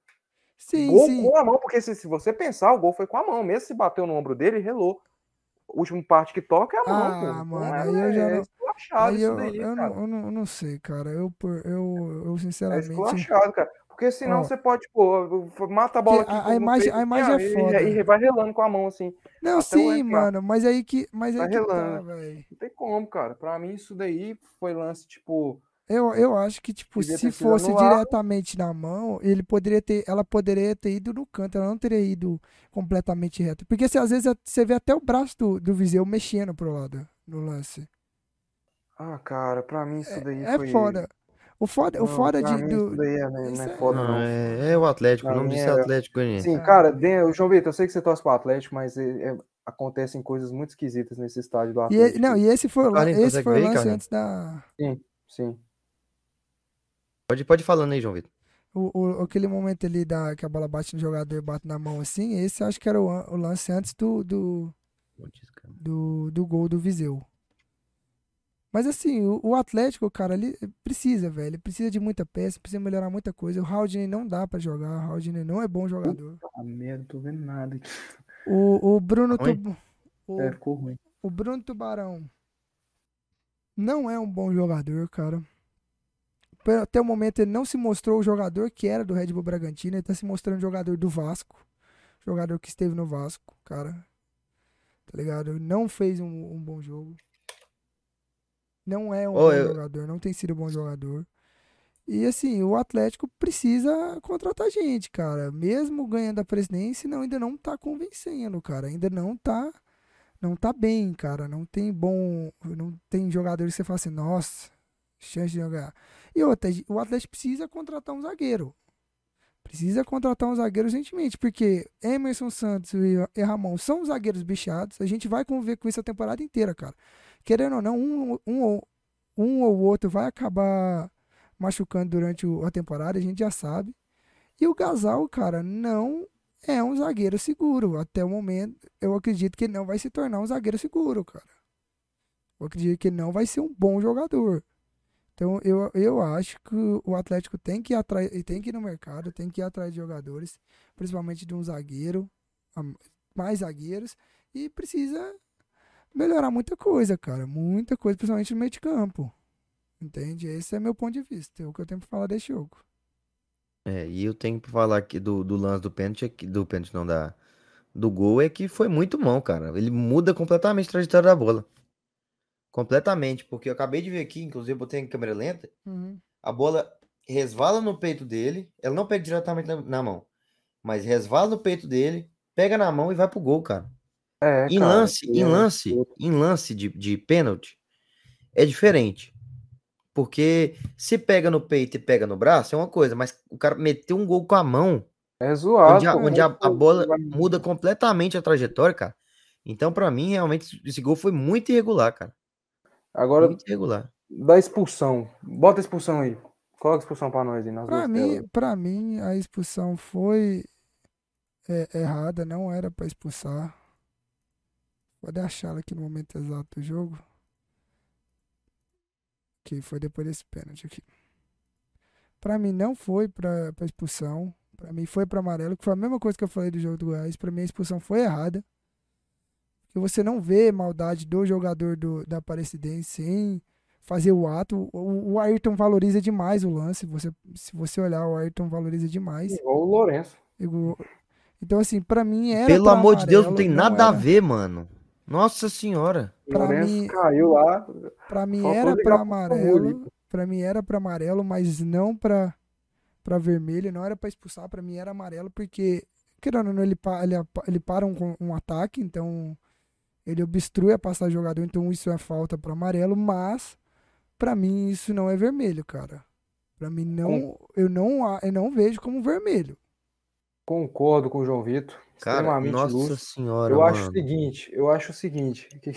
sim, Gol sim. com a mão, porque se, se você pensar, o gol foi com a mão. Mesmo se bateu no ombro dele, relou. O último parte que toca é a mão, Ah, pô. Mano, é, aí eu já é esculachado Aí eu, daí, eu, não, eu, não, eu não sei, cara. Eu, eu, eu É sinceramente. esculachado, cara. Porque senão Ó. você pode, pô, mata a bola aqui. a- a imagem- peito, a imagem é e- foda. E, vai relando com a mão, assim. Não, sim, mano, mas aí que, mas aí Vai que tá, relando. velho. Não tem como, cara. Pra mim, isso daí foi lance, tipo. Eu, eu acho que, tipo, se fosse diretamente na mão, ele poderia ter, ela poderia ter ido no canto, ela não teria ido completamente reto. Porque se, às vezes você vê até o braço do, do Viseu mexendo pro lado no lance. Ah, cara, pra mim isso daí É foi. foda. O foda, o Não, foda pra de. do- Isso daí é, não isso é é- foda, Não, não. é, é o Atlético, o nome mim disso é é- Atlético Goianiense. Sim, É. cara, de- o João Vitor, eu sei que você torce pro Atlético, mas é- é- acontecem coisas muito esquisitas nesse estádio do Atlético. e- não, e esse foi o, esse foi o lance antes da. Sim. Pode, pode ir falando aí, João Vitor. O, o- aquele momento ali da, que a bola bate no jogador e bate na mão assim, esse acho que era o, o lance antes do, do, do, do gol do Viseu. Mas assim, o, o Atlético, cara, ele precisa, velho. Ele precisa de muita peça, precisa melhorar muita coisa. O Haldane não dá pra jogar, o Haldane não é bom jogador. Ah, merda, tô vendo nada aqui. O, o Bruno Tá? Tub- o, É, ficou ruim. o Bruno Tubarão não é um bom jogador, cara. Até o momento ele não se mostrou o jogador que era do Red Bull Bragantino, ele tá se mostrando jogador do Vasco. Jogador que esteve no Vasco, cara. Tá ligado? Não fez um, um bom jogo. Não é um Ô, bom eu- jogador, não tem sido bom jogador. E assim, o Atlético precisa contratar gente, cara. Mesmo ganhando a presidência, não, ainda não tá convencendo, cara. Ainda não tá não tá bem, cara. Não tem bom. Não tem jogadores que você fala assim, nossa, chance de jogar. E outra, o Atlético precisa contratar um zagueiro. Precisa contratar um zagueiro urgentemente, porque Emerson Santos e Ramon são zagueiros bichados. A gente vai conviver com isso a temporada inteira, cara. Querendo ou não, um, um, ou- um ou outro vai acabar machucando durante a temporada, a gente já sabe. E o Gasal, cara, não é um zagueiro seguro. Até o momento, eu acredito que ele não vai se tornar um zagueiro seguro, cara. Eu acredito que ele não vai ser um bom jogador. Então, eu, eu acho que o Atlético tem que ir atrás, tem que ir no mercado, tem que ir atrás de jogadores, principalmente de um zagueiro, mais zagueiros, e precisa melhorar muita coisa, cara. Muita coisa, principalmente no meio de campo. Entende? Esse é meu ponto de vista. É o que eu tenho pra falar desse jogo. É, e eu tenho pra falar aqui do, do lance do pênalti, aqui- do pênalti não, da, do gol, é que foi muito bom, cara. Ele muda completamente a trajetória da bola. Completamente, porque eu acabei de ver aqui, inclusive eu botei em câmera lenta, a bola resvala no peito dele, ela não pega diretamente na, na mão, mas resvala no peito dele, pega na mão e vai pro gol, cara. É, Em cara, lance, em é- lance, em lance de, de pênalti, é diferente. Porque se pega no peito e pega no braço, é uma coisa, mas o cara meteu um gol com a mão, É zoado. onde a, onde a, muito- a bola muda completamente a trajetória, cara. Então, pra mim, realmente, esse gol foi muito irregular, cara. Agora, Muito irregular. da expulsão. Bota a expulsão aí. Coloca a expulsão pra nós aí nas Pra duas mim, pra mim, a expulsão foi é, errada, não era pra expulsar. Pode achar ela aqui no momento exato do jogo. Que foi depois desse pênalti aqui. Pra mim não foi pra, pra expulsão. Pra mim foi pra amarelo, que foi a mesma coisa que eu falei do jogo do Goiás. Pra mim a expulsão foi errada. Porque você não vê maldade do jogador do, da Aparecidense em fazer o ato. O, o Ayrton valoriza demais o lance. Você, se você olhar, o Ayrton valoriza demais. Igual o Lourenço. Igual- Então, assim, pra mim era. Pelo amor de Deus, não amarelo, tem nada a era- ver, mano. Nossa senhora. O Pra Lourenço mim- caiu lá. Pra mim era pra amarelo. Pra mim era pra amarelo, mas não pra, pra vermelho. Não era pra expulsar. Pra mim era amarelo, porque, querendo ou não, ele, ele, ele para um, um ataque, então ele obstrui a passagem do jogador, então isso é falta pra amarelo, mas pra mim isso não é vermelho, cara. Pra mim não, eu não, eu não vejo como vermelho. Concordo com o João Vitor. Cara, nossa lúcido. senhora, Eu acho o mano. seguinte, eu acho o seguinte. [LAUGHS] que-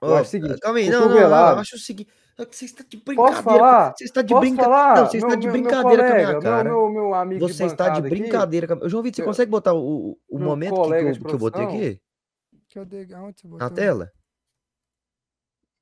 Ó, eu acho o seguinte, calma aí, não, não, não, cotovelado. eu acho o seguinte. é que Você está de brincadeira. Posso falar? Você está de brincadeira. Não, você está Meu- de meu- meu brincadeira com a minha colega, cara. Meu, meu, meu amigo Você de está de bancada aqui, brincadeira. com a- João Vitor, você Eu- consegue botar o, o- momento que, que colega eu, que eu botei aqui? Que eu dei, aonde você Na botou? tela?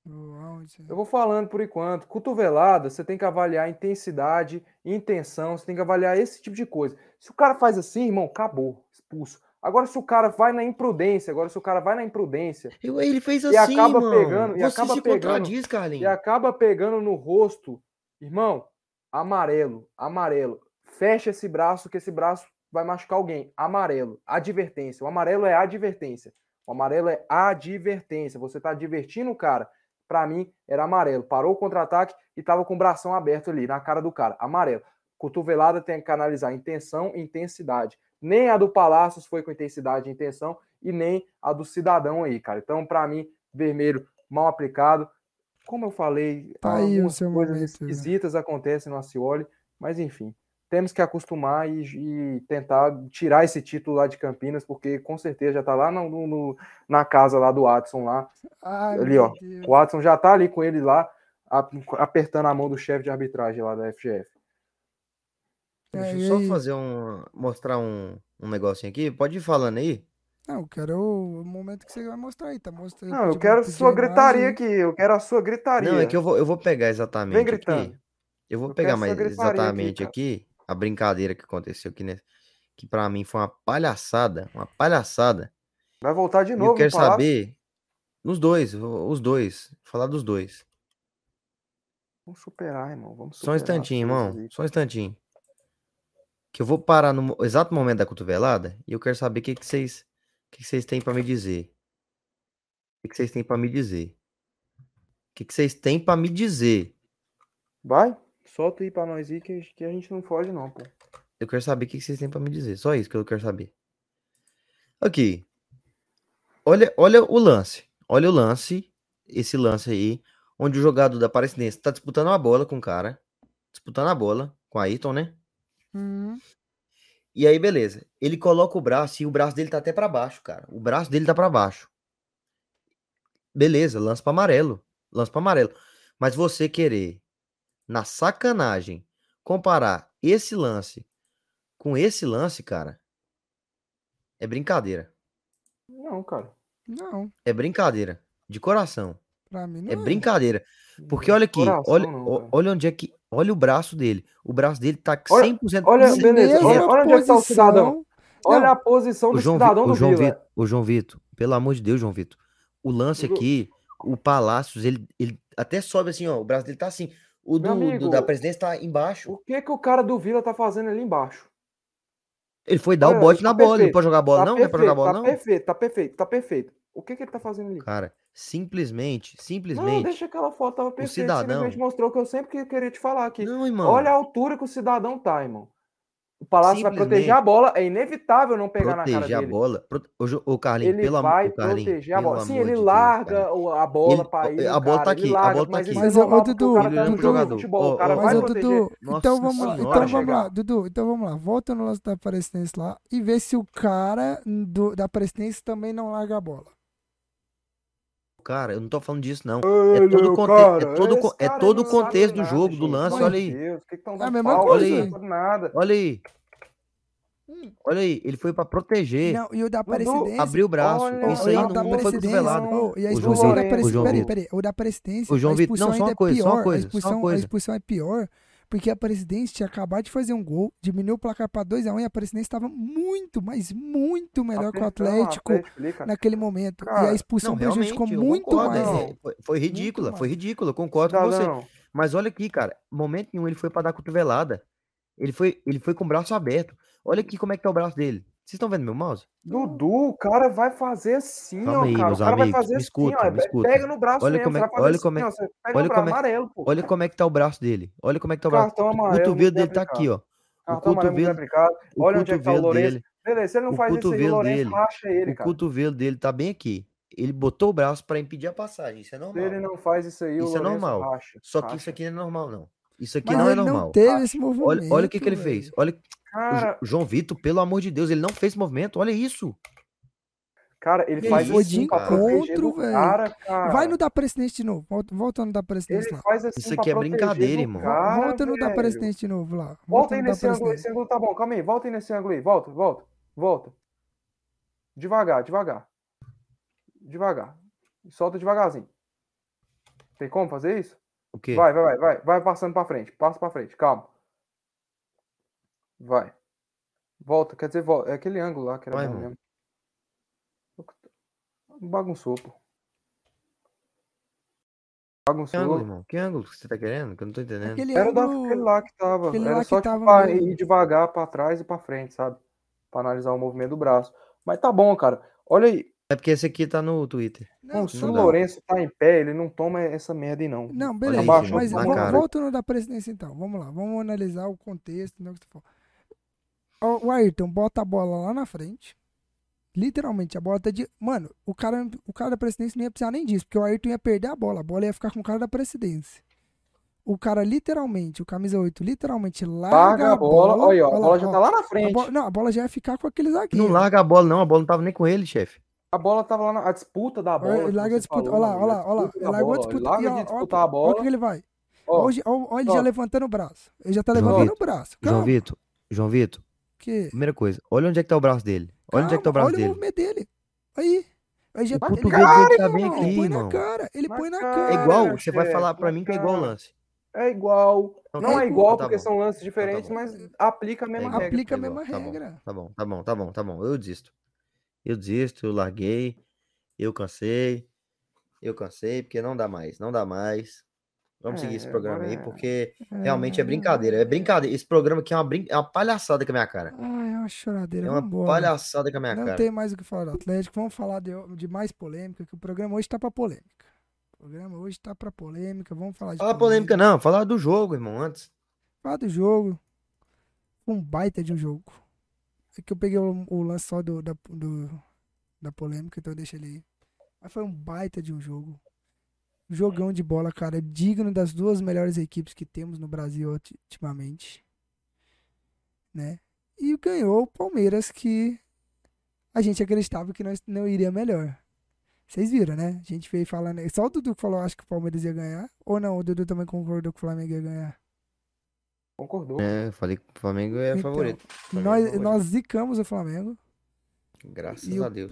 Oh, aonde? Eu vou falando por enquanto. Cotovelada, você tem que avaliar intensidade, intenção, você tem que avaliar esse tipo de coisa. Se o cara faz assim, irmão, acabou, expulso. Agora, se o cara vai na imprudência, agora se o cara vai na imprudência Eu- ele fez E assim, acaba mano. pegando- e Você acaba se pegando- contradiz, e Carlinhos. acaba pegando no rosto, irmão, amarelo, amarelo. Fecha esse braço, que esse braço vai machucar alguém. Amarelo, advertência. O amarelo é advertência. O amarelo é advertência. Você tá advertindo o cara. Pra mim, era amarelo. Parou o contra-ataque e tava com o bração aberto ali, na cara do cara. Amarelo. Cotovelada tem que analisar intenção e intensidade. Nem a do Palácios foi com intensidade e intenção, e nem a do cidadão aí, cara. Então, pra mim, vermelho mal aplicado. Como eu falei, Tá algumas coisas momento, né? esquisitas acontecem no Acioli, mas enfim, temos que acostumar e, e tentar tirar esse título lá de Campinas, porque com certeza já tá lá no, no- na casa lá do Watson lá. Ai, Ali, ó. Deus. O Watson já tá ali com ele lá, a- apertando a mão do chefe de arbitragem lá da FGF. É, Deixa eu só fazer um. mostrar um, um negocinho aqui. Pode ir falando aí. Não, eu quero o momento que você vai mostrar aí, tá mostrando. Não, eu quero pedi sua a gritaria aqui, eu quero a sua gritaria. Não, é que eu vou, eu vou pegar exatamente Vem gritando. aqui. Eu vou Eu pegar mais aqui, exatamente cara. aqui, a brincadeira que aconteceu aqui, né? Que pra mim foi uma palhaçada, uma palhaçada. Vai voltar de E novo eu quero saber nos dois, os dois, falar dos dois. Vamos superar, irmão. Vamos Só um superar instantinho, irmão. Só um instantinho. Que eu vou parar no exato momento da cotovelada e eu quero saber o que que vocês, o que que vocês têm pra me dizer. O que que vocês têm pra me dizer? O que que vocês têm pra me dizer? Vai, solta aí pra nós aí que, que a gente não foge, não, pô. Eu quero saber o que vocês têm pra me dizer. Só isso que eu quero saber. Aqui. Olha, olha o lance. Olha o lance. Esse lance aí. Onde o jogador da Aparecidense tá disputando a bola com o cara. Disputando a bola com a Ayrton, né? Uhum. E aí, beleza. Ele coloca o braço e o braço dele tá até pra baixo, cara. O braço dele tá pra baixo. Beleza, lance pra amarelo. Lance pra amarelo. Mas você querer, na sacanagem, comparar esse lance com esse lance, cara. É brincadeira. Não, cara. Não, É brincadeira. De coração. pra mim não É brincadeira. Porque olha aqui, coração olha, não, olha onde é que. Olha o braço dele. O braço dele tá Olha- 100%. olha, cem- beleza, olha- olha onde é que tá o cidadão. Olha Não. a posição O do João, Vi- cidadão o do João Vila. Vitor, o João Vitor, pelo amor de Deus, João Vitor. O lance O aqui, o Palácios, ele, ele até sobe assim, ó. O braço dele tá assim. O do, Meu do- amigo, da presidência tá embaixo. O que que o cara do Vila tá fazendo ali embaixo? Ele foi dar Olha, o bote tá na bola. Ele perfeito, não pode jogar bola, tá não? Não é pra jogar perfeito, bola, tá não? perfeito, tá perfeito, tá perfeito. O que que ele tá fazendo ali? Cara, simplesmente, Não, simplesmente. deixa aquela foto, tava perfeita. cidadão- Simplesmente mostrou o que eu sempre que- queria te falar aqui. Não, irmão. Olha a altura que o cidadão tá, irmão. O Palácio vai proteger a bola, é inevitável não pegar na cara proteger a dele. bola. O, o Carlinhos, Ele pelo amor vai o Carlinhos, proteger a bola. Sim, amor ele Deus, larga a bola pra ele. a bola tá aqui, a bola tá mas aqui. Mas, é ô, Dudu, o cara Ele tá é um jogador. futebol. O cara Mas, vai ô. Dudu, então vamos lá, então vamos lá. Dudu, então vamos lá, volta no lance da Aparecidense lá e vê se o cara do, da Aparecidense também não larga a bola. Cara, eu não tô falando disso, não. Ele, É todo o o conte- cara, é todo é todo o contexto do nada, jogo, do gente. lance, Meu olha aí. Deus, o que que É a mesma falta? coisa. Não Olha aí. nada. Olha aí. Olha aí, ele foi pra proteger. Não, e o da Aparecidense. Abriu o braço. Olha, Isso aí não, da não foi cotovelado. ô, e a O expulsão João da Vitor, Aparecidense. o João Peraí, Vitor. peraí. O da Aparecidense. O João Vitor- não, só uma é coisa, só uma pior. coisa, a só uma expulsão, a coisa. expulsão é pior porque a Aparecidense tinha acabado de fazer um gol, diminuiu o placar pra 2x1 e a Aparecidense estava muito, mas muito melhor que o Atlético naquele momento. e Cara, a expulsão Não, prejudicou muito concordo. mais. é, Não. foi, foi ridícula, Muito foi ridícula, eu concordo com você. Cidadão, Mas olha aqui, cara, momento nenhum ele foi pra dar cotovelada. Ele foi, ele foi com o braço aberto. Olha aqui como é que tá o braço dele. Vocês estão vendo meu mouse? Dudu, o cara vai fazer assim, Calma ó, aí, cara. meus o cara vai amigos, fazer me assim, escuta, ó. me Pe- escuta. Pega no braço Olha mesmo, como é- vai olha assim, como é- ó. Olha como é- amarelo, pô. Olha como é que tá o braço dele. Olha como é que tá o braço. Cartão O amarelo, cotovelo muito dele tá aqui, ó. O Cartão muito cotovelo, o Olha onde é que tá o cotovelo Lourenço. dele, Beleza, se ele não o faz isso aí, o cotovelo Lourenço dele, racha ele, o cara. cotovelo dele tá bem aqui. Ele botou o braço pra impedir a passagem. Isso é Se normal. ele não faz isso aí, o Isso é normal. racha. Só que racha. isso aqui não é normal, não. Isso aqui Mas não é ele não normal. teve esse movimento. Olha, o que, que ele fez. Olha, o Cara, Jo- João Vitor, pelo amor de Deus, ele não fez movimento. Olha isso. cara, ele Que faz isso, assim proteger Encontro, do velho. cara, cara. Vai no da Presidente de novo. Volta, volta no da Presidente Ele lá. faz assim Isso pra aqui é brincadeira, irmão. Cara, volta no da velho. Presidente de novo lá. Volta Volta aí no da nesse ângulo, esse ângulo tá bom, calma aí, volta aí nesse ângulo aí, volta, volta, volta. Devagar, devagar. Devagar. Solta devagarzinho. Tem como fazer isso? O quê? Vai, vai, vai, vai, vai passando pra frente, passa pra frente, calma. Vai. Volta, quer dizer, volta. É aquele ângulo lá que era Vai, bom mesmo. Bagunçou, pô. Que ângulo, Bagunçou. irmão? Que ângulo que você tá querendo? Que eu não tô entendendo. Aquele Era ângulo- aquele lá que tava. aquele Era lá que só tipo, tava pra ir devagar pra trás e pra frente, sabe? Pra analisar o movimento do braço. Mas tá bom, cara. Olha aí. É porque esse aqui tá no Twitter. Não, se só o. Lourenço tá em pé, ele não toma essa merda aí, não. Não, beleza. aí, mas volta no da presidência então. Vamos lá. Vamos analisar o contexto. Né, o que você falou. O Ayrton bota a bola lá na frente. Literalmente, a bola tá de. Mano, o cara, o cara da presidência não ia precisar nem disso, porque o Ayrton ia perder a bola. A bola ia ficar com o cara da presidência. O cara, literalmente, o camisa 8, literalmente larga, Larga a bola. Olha aí, ó. A Olha bola já ó. tá lá na A frente. bola- não, a bola já ia ficar com aquele zagueiro. Não larga a bola, não. A bola não tava nem com ele, chefe. A bola tava lá na a disputa da bola. Ele larga a disputa. falou, Olha lá, olha lá, olha lá. disputa Ele largou a bola. disputa. Larga de ó, disputar a Olha bola. que ele vai. Ó, ele já levantando o braço. Ele já tá levantando o braço. João. Vitor, João Vitor, Que... primeira coisa, olha onde é que tá o braço dele. Olha onde é que tá o Calma, braço olha o dele. movimento dele. Aí. Aí já O tá. Ele, cotovelo dele tá bem ele aqui, põe irmão. na cara. Ele Na põe na cara. cara. É igual, Cara, você vai falar pra mim que é igual o cara. lance. É igual. Então Não tá é bom, igual tá porque bom. são lances Então tá diferentes, bom. mas aplica a mesma É regra. Aplica a é mesma Tá bom, regra. Tá bom, tá bom, tá bom, tá bom. Eu desisto. Eu desisto, eu larguei. Eu cansei. Eu cansei, porque não dá mais, não dá mais. Vamos seguir esse É, programa aí, é- porque realmente é brincadeira. É brincadeira. Esse programa aqui é uma, brin... é uma palhaçada com a minha cara. Ai, é uma choradeira. É uma Vambora. palhaçada com a minha Não cara. tem mais o que falar do Atlético. Vamos falar de, de mais polêmica, que o programa hoje tá pra polêmica. O programa hoje tá pra polêmica. Vamos falar de Fala polêmica, não. Fala do jogo, irmão, antes. Falar do jogo. Um baita de um jogo. É que eu peguei o, o lance só do, da, do- da polêmica, então eu deixei ele aí. Mas foi um baita de um jogo. Jogão de bola, cara. Digno das duas melhores equipes que temos no Brasil ulti- ultimamente. Né? E ganhou o Palmeiras, que a gente acreditava que nós não iria melhor. Vocês viram, né? A gente veio falando. Só o Dudu que falou, acho que o Palmeiras ia ganhar. Ou não? O Dudu também concordou que o Flamengo ia ganhar. Concordou. É, eu falei que o Flamengo é Então, favorito. Flamengo é Nós, favorito. nós zicamos o Flamengo. Graças E a Deus.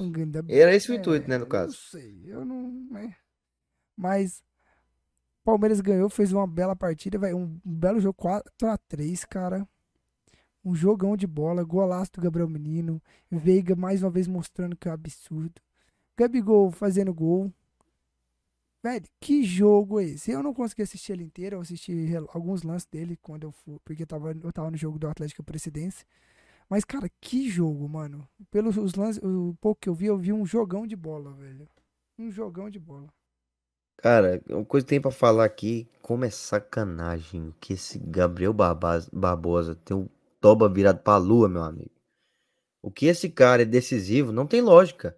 Era esse o É, intuito, né, no Eu caso. não sei, eu não. Né? Mas. Palmeiras ganhou, fez uma bela partida, vai, um, um belo jogo 4x3, cara. Um jogão de bola, golaço do Gabriel Menino. Veiga mais uma vez mostrando que é um absurdo. Gabigol fazendo gol. Velho, que jogo é esse? Eu não consegui assistir ele inteiro, eu assisti alguns lances dele quando eu fui, porque eu tava, eu tava no jogo do Atlético Presidense. Mas, cara, que jogo, mano. Pelos os lances, o pouco que eu vi, eu vi um jogão de bola, velho. Um jogão de bola. Cara, uma coisa que tem pra falar aqui, como é sacanagem o que esse Gabriel Barbosa tem um toba virado pra lua, meu amigo. O que esse cara é decisivo, não tem lógica.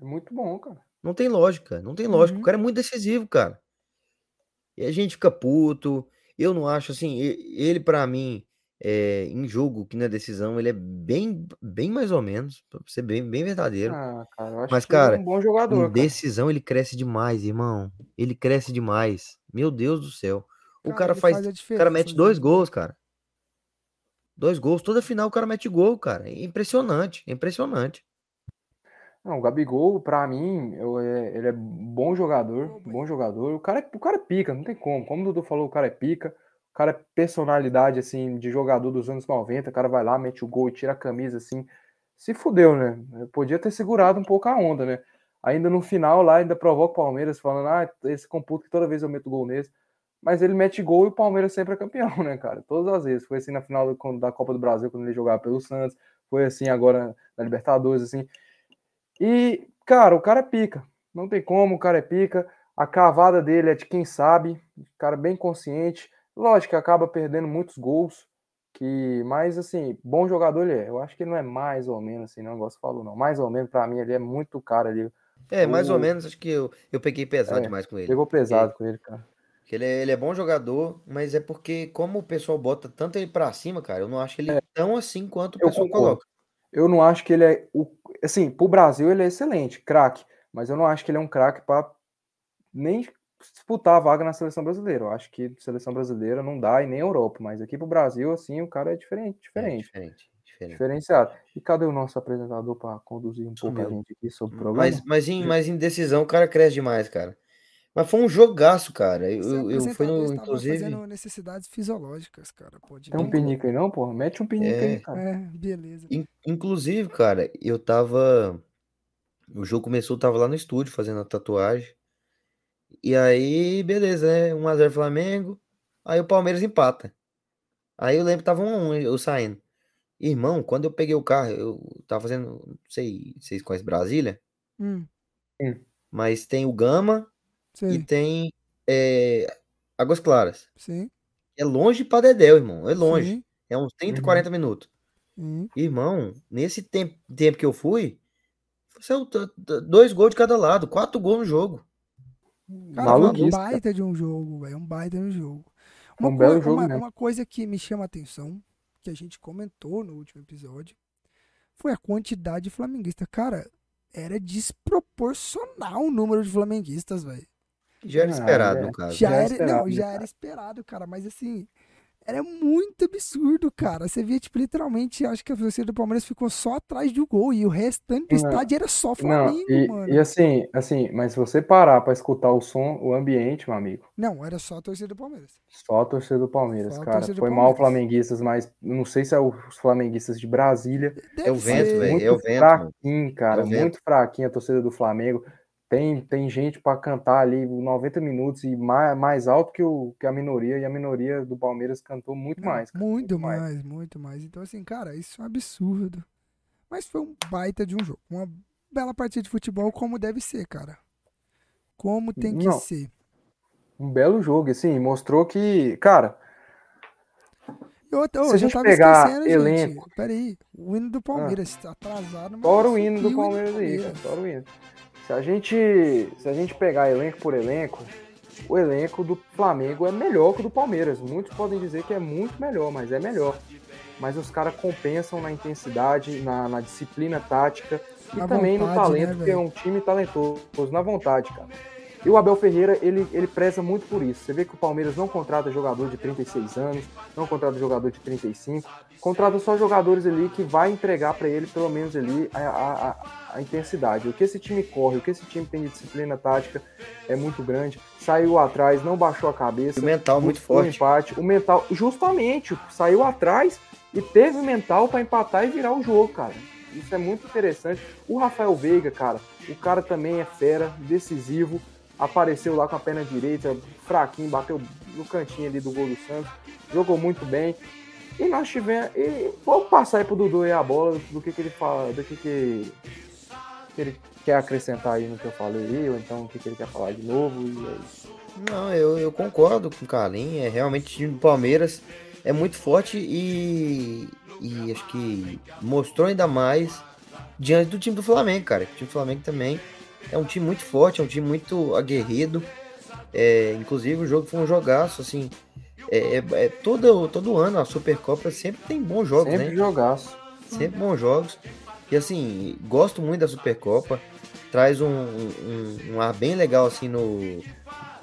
É muito bom, cara. Não tem lógica, não tem lógica. Uhum. O cara é muito decisivo, cara. E a gente fica puto. Eu não acho assim, ele pra mim, é, em jogo que na decisão, ele é bem, bem mais ou menos, pra ser bem, bem verdadeiro. Ah, cara, Mas, ele cara, é um bom Em jogador, cara. decisão ele cresce demais, irmão. Ele cresce demais. Meu Deus do céu. O Cara, faz, faz o cara mete dois Zé. gols, cara. Dois gols, toda final o cara mete gol, cara. É impressionante, é impressionante. Não, o Gabigol, pra mim, eu- é- ele é bom jogador, bom jogador. O cara, é- o cara é pica, não tem como. Como o Dudu falou, o cara é pica. Cara é personalidade, assim, de jogador dos anos 90. O cara vai lá, mete o gol e tira a camisa, assim. Se fudeu, né? Podia ter segurado um pouco a onda, né? Ainda no final lá, ainda provoca o Palmeiras, falando, ah, esse computo que toda vez eu meto gol nesse. Mas ele mete gol e o Palmeiras sempre é campeão, né, cara? Todas as vezes. Foi assim na final da Copa do Brasil, quando ele jogava pelo Santos. Foi assim agora na Libertadores, assim. E, cara, o cara é pica. Não tem como, o cara é pica. A cavada dele é de quem sabe. Cara bem consciente. Lógico que acaba perdendo muitos gols. Que, mas assim, bom jogador ele é. Eu acho que ele não é mais ou menos assim, não gosto falou não. Mais ou menos, pra mim, ele é muito cara ali. É, mais ou menos, acho que eu, eu peguei pesado É, demais com ele. Pegou pesado com ele, cara. Ele é, ele é bom jogador, mas é porque, como o pessoal bota tanto ele pra cima, cara, eu não acho ele tão assim quanto o Eu pessoal concordo. coloca. Eu não acho que ele é. O, assim, pro Brasil ele é excelente, craque. Mas eu não acho que ele é um craque pra nem disputar a vaga na seleção brasileira. Eu acho que seleção brasileira não dá e nem Europa. Mas aqui pro Brasil, assim, o cara é diferente, É, diferente. diferente, diferente. Diferenciado. E cadê o nosso apresentador para conduzir um pouco a gente aqui sobre o programa? Mas, mas, em, mas em decisão o cara cresce demais, cara. Mas foi um jogaço, cara. Eu, Esse eu, eu fui no, inclusive. fazendo necessidades fisiológicas, cara. Pode Tem um pinico aí não, porra? Mete um pinico É. aí, cara. É, beleza. In- Inclusive, cara, eu tava. O jogo começou, eu tava lá no estúdio fazendo a tatuagem. E aí, beleza, né? 1x0 Flamengo. Aí o Palmeiras empata. Aí eu lembro que tava 1x1 eu saindo. Irmão, quando eu peguei o carro, eu tava fazendo. Não sei se vocês conhecem Brasília, Hum, mas tem o Gama e sei, tem é, Águas Claras. sim, É longe pra Dedéu, irmão. É longe. sim, É uns 30, Uhum. 40 minutos. sim. Irmão, nesse tempo, tempo que eu fui, saiu dois gols de cada lado, quatro gols no jogo. Cara, foi um cara. baita de um jogo, velho. Um baita de um jogo. Um Uma, belo coi- jogo uma, mesmo. uma coisa que me chama a atenção, que a gente comentou no último episódio, foi a quantidade de flamenguistas. Cara, era desproporcional o número de flamenguistas, velho. Já era Ah, esperado, é. no caso. Já, Já era, esperado, não, né, já cara? era esperado, cara, mas assim, era muito absurdo, cara. Você via, tipo, literalmente, acho que a torcida do Palmeiras ficou só atrás do gol e o restante do Não, estádio era só Não, Flamengo, e, mano. e assim, assim, mas se você parar pra escutar o som, o ambiente, meu amigo, Não, era só a torcida do Palmeiras. só a torcida do Palmeiras, cara. do Foi mal Palmeiras. flamenguistas, mas não sei se é os flamenguistas de Brasília. Deve É o vento, ser. velho. é o vento, fraquinho, cara. É o vento. muito fraquinho a torcida do Flamengo. Tem, tem gente pra cantar ali 90 minutos e mais, mais alto que, o, que a minoria, e a minoria do Palmeiras cantou muito Não, mais. cara, Muito mais, muito mais. Então, assim, cara, isso é um absurdo. Mas foi um baita de um jogo. Uma bela partida de futebol, como deve ser, cara. Como tem que Não. ser. Um belo jogo, assim, mostrou que, cara, Eu, eu Se a já gente pegar elenco- gente. Peraí. O hino do Palmeiras tá atrasado. mas fora o hino do Palmeiras aí, cara, fora o hino. Se a gente, se a gente pegar elenco por elenco, o elenco do Flamengo é melhor que o do Palmeiras. Muitos podem dizer que é muito melhor, mas é melhor. Mas os caras compensam na intensidade, na, na disciplina tática e Na também no vontade, talento, né, porque é um time talentoso, na vontade, cara. E o Abel Ferreira, ele, ele preza muito por isso. Você vê que o Palmeiras não contrata jogador de 36 anos, não contrata jogador de 35, contrata só jogadores ali que vai entregar para ele pelo menos ali a, a, a, intensidade. O que esse time corre, o que esse time tem de disciplina tática é muito grande. Saiu atrás, não baixou a cabeça. O mental muito forte. O empate, o mental, justamente, saiu atrás e teve mental para empatar e virar o jogo, cara. Isso é muito interessante. O Rafael Veiga, cara, o cara também é fera, decisivo apareceu lá com a perna direita, fraquinho, bateu no cantinho ali do gol do Santos, jogou muito bem. E nós tivemos. E vou passar aí pro Dudu aí a bola do que, que ele fala, do que, que, que ele quer acrescentar aí no que eu falei, ou então o que, que ele quer falar de novo. E é isso. Não, eu, eu concordo com o Carlinhos. É realmente o time do Palmeiras é muito forte e, e acho que mostrou ainda mais diante do time do Flamengo, cara. O time do Flamengo também é um time muito forte, é um time muito aguerrido. É, inclusive o jogo foi um jogaço, assim. É, é, é, todo, todo ano a Supercopa sempre tem bons jogos, sempre né? jogaço. Sempre bons jogos. E assim, gosto muito da Supercopa. Traz um, um, um ar bem legal assim no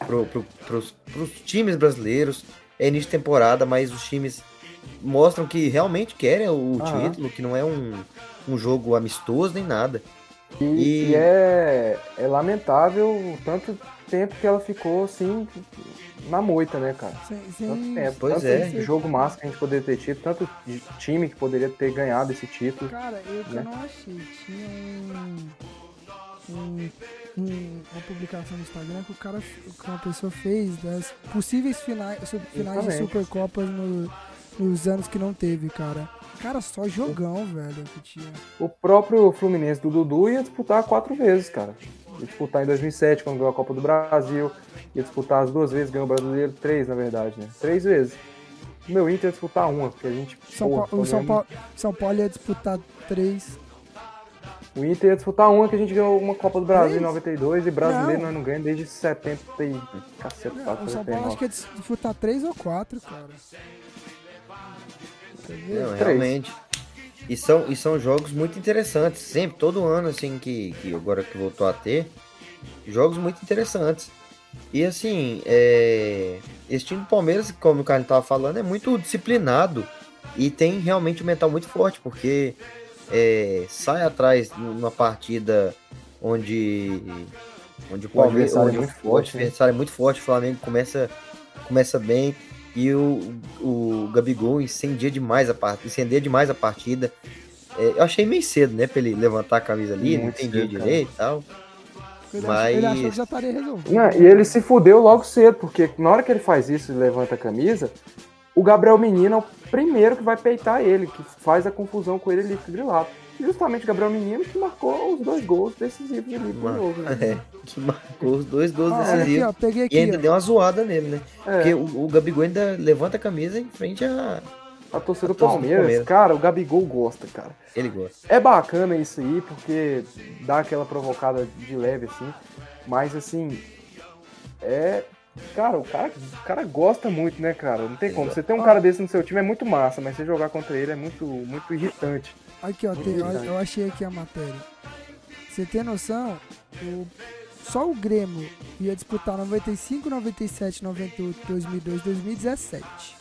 pro, pro, pros, pros times brasileiros. É início de temporada, mas os times mostram que realmente querem o Aham. título, que não é um, um jogo amistoso nem nada. E, e... e é, é lamentável o tanto tempo que ela ficou assim na moita, né, cara? Sim, sim. Tanto tempo. Pois tanto é. jogo massa que a gente poderia ter tido, tanto time que poderia ter ganhado esse título. Cara, eu, né? não achei. Tinha um, um, um, uma publicação no Instagram que o cara, que uma pessoa fez das possíveis finais, finais de Supercopas no, nos anos que não teve, cara. Cara, só jogão, velho, que tinha. O próprio Fluminense do Dudu ia disputar quatro vezes, cara. Ia disputar em 2007, quando ganhou a Copa do Brasil. Ia disputar as duas vezes, ganhou o Brasileiro. Três, na verdade, né? Três vezes. O meu Inter ia disputar uma, porque a gente... São, porra, o São, Paulo, São Paulo ia disputar três. O Inter ia disputar uma, que a gente ganhou uma Copa do Brasil em 92 e brasileiro não. nós não ganhamos desde 70 e... Caceta, não, o São Paulo acho que ia disputar três ou quatro, cara. Não, realmente. E são, e são jogos muito interessantes, sempre, todo ano, assim, que, que agora que voltou a ter, jogos muito interessantes. E assim, é... esse time do Palmeiras, como o Carlos estava falando, é muito disciplinado e tem realmente um mental muito forte, porque é, sai atrás numa partida onde, onde o Palmeiras o, é muito forte, o adversário é muito forte, o Flamengo começa, começa bem e o, o Gabigol incendia demais a partida, incendia demais a partida. É, eu achei meio cedo, né, pra ele levantar a camisa ali, Muito não entendia cedo, direito e tal. Ele mas... ele achou que já estaria resolvido. Não, e ele se fudeu logo cedo, porque na hora que ele faz isso e levanta a camisa, o Gabriel Menino é o primeiro que vai peitar ele, que faz a confusão com ele ali grilado justamente Gabriel Menino que marcou os dois gols decisivos ali pro jogo. Né? [LAUGHS] É, que marcou os dois gols ah, decisivos. Aqui, ó, peguei aqui, e ainda ó. deu uma zoada nele, né? É. Porque o, o Gabigol ainda levanta a camisa em frente a. A torcida do Palmeiras, Palmeiras, cara, o Gabigol gosta, cara. Ele gosta. É bacana isso aí, porque dá aquela provocada de leve, assim. Mas, assim, é Cara, o cara, o cara gosta muito, né, cara? Não tem como. Você ter um cara desse no seu time é muito massa, mas você jogar contra ele é muito, muito irritante. Aqui, ó, tem, eu achei aqui a matéria. Você tem noção? O, só o Grêmio ia disputar 95, 97, 98, 2002, 2017.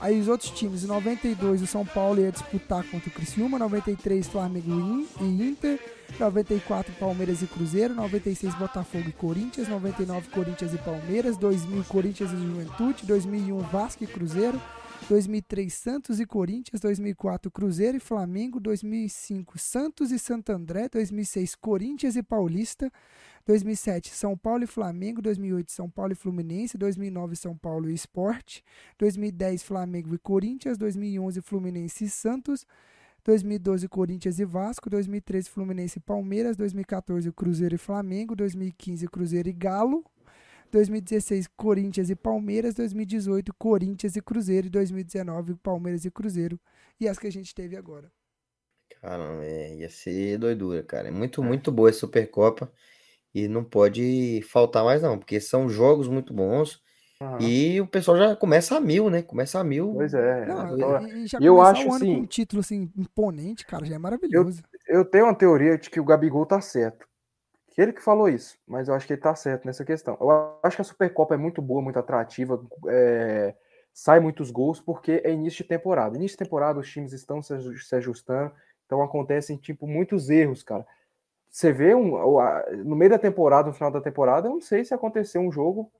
Aí os outros times, em 92 o São Paulo ia disputar contra o Criciúma, 93 Flamengo e Inter, 94 Palmeiras e Cruzeiro, 96 Botafogo e Corinthians, 99 Corinthians e Palmeiras, 2000 Corinthians e Juventude, 2001 Vasco e Cruzeiro, 2003 Santos e Corinthians, 2004 Cruzeiro e Flamengo, 2005 Santos e Santo André, 2006 Corinthians e Paulista, 2007 São Paulo e Flamengo, 2008 São Paulo e Fluminense, 2009 São Paulo e Esporte, 2010 Flamengo e Corinthians, 2011 Fluminense e Santos, 2012 Corinthians e Vasco, 2013 Fluminense e Palmeiras, 2014 Cruzeiro e Flamengo, 2015 Cruzeiro e Galo, 2016 Corinthians e Palmeiras, 2018 Corinthians e Cruzeiro e 2019 Palmeiras e Cruzeiro e as que a gente teve agora. Caramba, é, ia ser doidura, cara. É muito, muito boa essa Supercopa e não pode faltar mais não, porque são jogos muito bons. Uhum. E o pessoal já começa a mil, né? Começa a mil. Pois é. Não, e, já eu acho assim, com um título assim imponente, cara, já é maravilhoso. Eu, eu tenho uma teoria de que o Gabigol tá certo ele que falou isso, mas eu acho que ele tá certo nessa questão. Eu acho que a Supercopa é muito boa, muito atrativa, é, sai muitos gols, porque é início de temporada. Início de temporada, os times estão se ajustando, então acontecem, tipo, muitos erros, cara. Você vê um, no meio da temporada, no final da temporada, eu não sei se aconteceu um jogo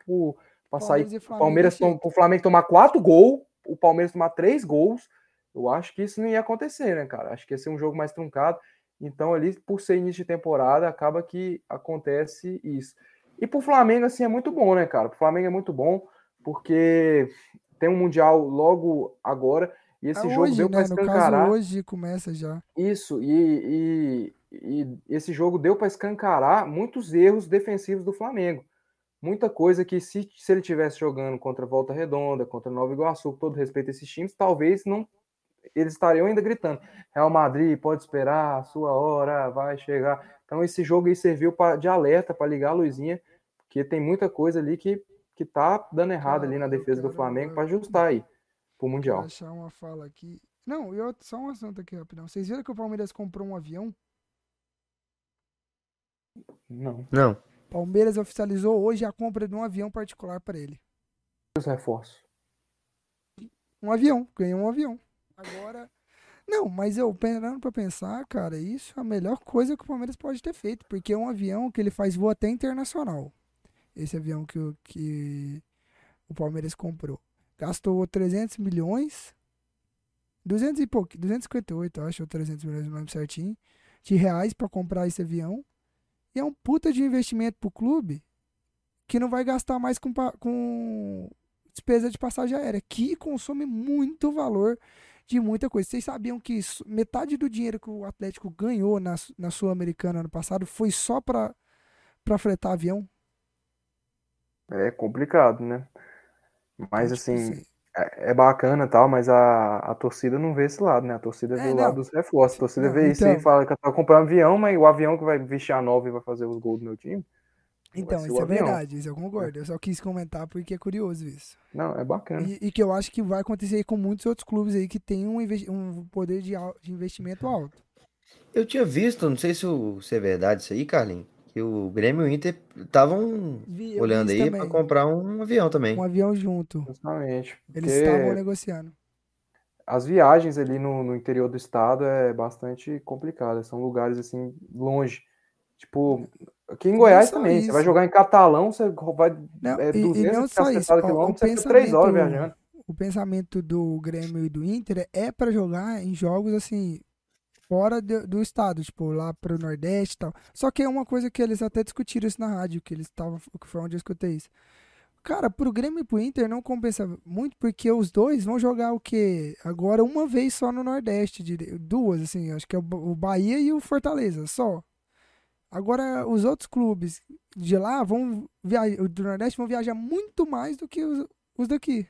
para sair o Palmeiras, o Flamengo tomar quatro gols, o Palmeiras tomar três gols. Eu acho que isso não ia acontecer, né, cara? Acho que ia ser um jogo mais truncado. Então, ali, por ser início de temporada, acaba que acontece isso. E pro Flamengo, assim, é muito bom, né, cara? Pro Flamengo é muito bom, porque tem um Mundial logo agora, e esse é jogo hoje, deu né? para escancarar. No caso, hoje começa já. Isso, e, e, e esse jogo deu para escancarar muitos erros defensivos do Flamengo. Muita coisa que, se, se ele tivesse jogando contra Volta Redonda, contra Nova Iguaçu, com todo respeito a esses times, talvez não eles estariam ainda gritando: Real Madrid, pode esperar, a sua hora vai chegar. Então, esse jogo aí serviu pra, de alerta para ligar a luzinha, porque tem muita coisa ali que, que tá dando errado ali na defesa do Flamengo para ajustar aí pro Mundial. Vou achar uma fala aqui. Não, e outro, só um assunto aqui rapidão. Vocês viram que o Palmeiras comprou um avião? Não. Não. Palmeiras oficializou hoje a compra de um avião particular para ele. Os reforços. Um avião, ganhou um avião. Agora. Não, mas eu parando pra pensar, cara, isso é a melhor coisa que o Palmeiras pode ter feito, porque é um avião que ele faz voo até internacional. Esse avião que, que o Palmeiras comprou. Gastou 300 milhões, 200 e pouco, 258, acho, ou 300 milhões, não lembro certinho, de reais para comprar esse avião. E é um puta de investimento pro clube que não vai gastar mais com, com despesa de passagem aérea, que consome muito valor de muita coisa. Vocês sabiam que metade do dinheiro que o Atlético ganhou na, na Sul-Americana ano passado foi só para fretar avião? É complicado, né? Mas então, tipo assim, assim é, é, bacana tal, mas a, a torcida não vê esse lado, né? A torcida é, vê o lado dos reforços. A torcida não, vê então... isso e fala que tá comprando um avião, mas o avião que vai vestir a nova e vai fazer os gols do meu time. Então, isso é avião. verdade, isso eu concordo. Eu só quis comentar porque é curioso isso. Não, é bacana. E, e que eu acho que vai acontecer com muitos outros clubes aí que tem um, um poder de, de investimento alto. Eu tinha visto, não sei se, o, se é verdade isso aí, Carlinhos, que o Grêmio e o Inter estavam olhando aí para comprar um avião também. Um avião junto. Justamente. Eles estavam negociando. As viagens ali no, no interior do estado é bastante complicada. São lugares assim longe. Tipo, Aqui em Goiás também. Isso. Você vai jogar em Catalão, você vai não, é, 200 e, e não só isso. quilômetros, você fica 3 horas viajando. O pensamento do Grêmio e do Inter é para jogar em jogos assim fora de, do estado, tipo lá para o Nordeste e tal. Só que é uma coisa que eles até discutiram isso na rádio, que eles estavam, que foi onde eu escutei isso. Cara, pro Grêmio e pro Inter não compensa muito, porque os dois vão jogar o quê? Agora uma vez só no Nordeste, de, duas, assim, acho que é o Bahia e o Fortaleza, só. Agora, os outros clubes de lá vão viajar, do Nordeste vão viajar muito mais do que os, os daqui.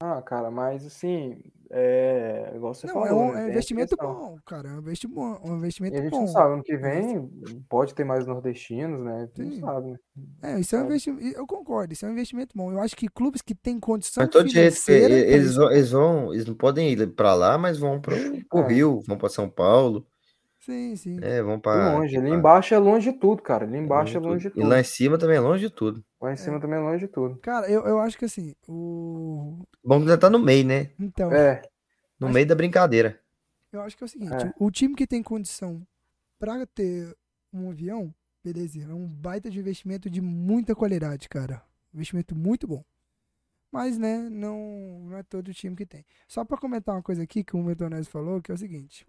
Ah, cara, mas assim, é igual você não, falou. É um, né? é um investimento bom, cara. É um investimento bom. Um investimento e a gente bom. não sabe, ano que vem pode ter mais nordestinos, né? Sim. Não sabe, né? É, isso é um investimento. Eu concordo, isso é um investimento bom. Eu acho que clubes que têm condição mas todo financeira. Jeito, eles, eles, vão, eles não podem ir para lá, mas vão para o é. Rio, vão para São Paulo. Sim, sim. É, vamos para. Longe. Ali embaixo é longe de tudo, cara. Ali embaixo é longe, é longe de tudo. E lá em cima também é longe de tudo. Lá em cima é. também é longe de tudo. Cara, eu, eu acho que assim, o. Bom que já tá no meio, né? Então. É. No meio da brincadeira. Eu acho que é o seguinte: é. o time que tem condição pra ter um avião, beleza, é um baita de investimento de muita qualidade, cara. Investimento muito bom. Mas, né, não, não é todo time que tem. Só para comentar uma coisa aqui que o Metonés falou, que é o seguinte.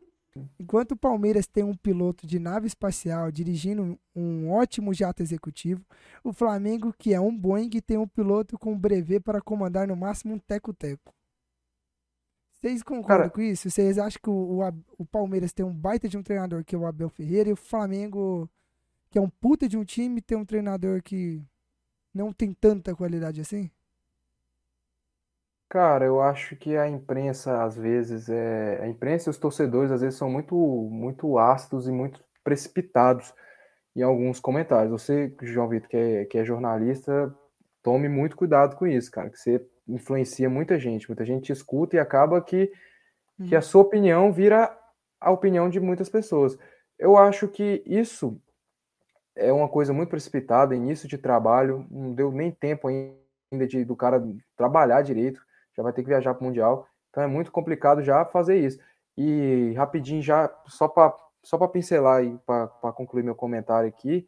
Enquanto o Palmeiras tem um piloto de nave espacial dirigindo um ótimo jato executivo, o Flamengo, que é um Boeing, tem um piloto com brevet para comandar no máximo um teco-teco. Vocês concordam Cara, com isso? Vocês acham que o, o, o, Palmeiras tem um baita de um treinador que é o Abel Ferreira e o Flamengo, que é um puta de um time, tem um treinador que não tem tanta qualidade assim? Cara, eu acho que a imprensa, às vezes, é... a imprensa e os torcedores, às vezes, são muito, muito ácidos e muito precipitados em alguns comentários. Você, João Vitor, que é, que é jornalista, tome muito cuidado com isso, cara, que você influencia muita gente, muita gente te escuta e acaba que, que a uhum. sua opinião vira a opinião de muitas pessoas. Eu acho que isso é uma coisa muito precipitada, início de trabalho, não deu nem tempo ainda de, do cara trabalhar direito, já vai ter que viajar para o Mundial, então é muito complicado já fazer isso. E rapidinho, já só para só pincelar e para concluir meu comentário aqui,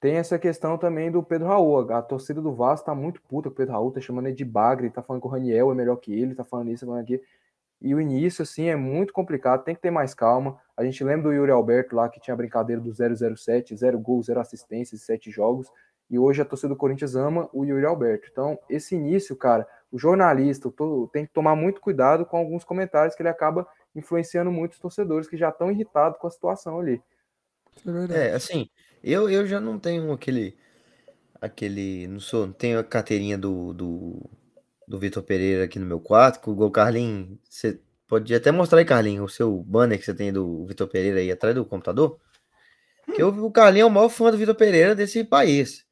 tem essa questão também do Pedro Raul. A torcida do Vasco tá muito puta com o Pedro Raul, tá chamando ele de bagre, tá falando que o Raniel é melhor que ele, tá falando isso, tá falando aqui. E o início, assim, é muito complicado, tem que ter mais calma. A gente lembra do Yuri Alberto lá, que tinha a brincadeira do 007, zero gols, zero assistências, sete jogos. E hoje a torcida do Corinthians ama o Yuri Alberto. Então, esse início, cara, o jornalista tem que tomar muito cuidado com alguns comentários que ele acaba influenciando muitos torcedores que já estão irritados com a situação ali. É, é assim, eu, eu já não tenho aquele. aquele. Não sou. Não tenho a carteirinha do, do, do Vitor Pereira aqui no meu quarto. O Carlinhos. Você pode até mostrar aí, Carlinhos, o seu banner que você tem do Vitor Pereira aí atrás do computador. Que eu, o Carlinhos é o maior fã do Vitor Pereira desse país.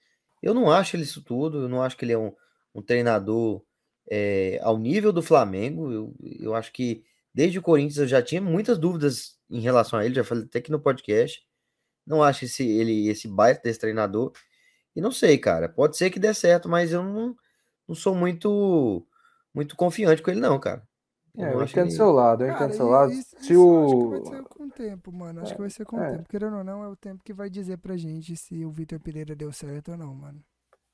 Eu não acho ele isso tudo. Eu não acho que ele é um, um treinador é, ao nível do Flamengo. Eu, eu acho que desde o Corinthians eu já tinha muitas dúvidas em relação a ele. Já falei até aqui no podcast. Não acho esse, ele esse baita desse treinador. E não sei, cara. Pode ser que dê certo, mas eu não, não sou muito muito confiante com ele, não, cara. Eu é, eu entendo ele... seu lado, eu entendo seu lado. Isso, se isso o... acho que vai ser com o tempo, mano. Acho é, que vai ser com o é. tempo. Querendo ou não, é o tempo que vai dizer pra gente se o Vitor Pereira deu certo ou não, mano.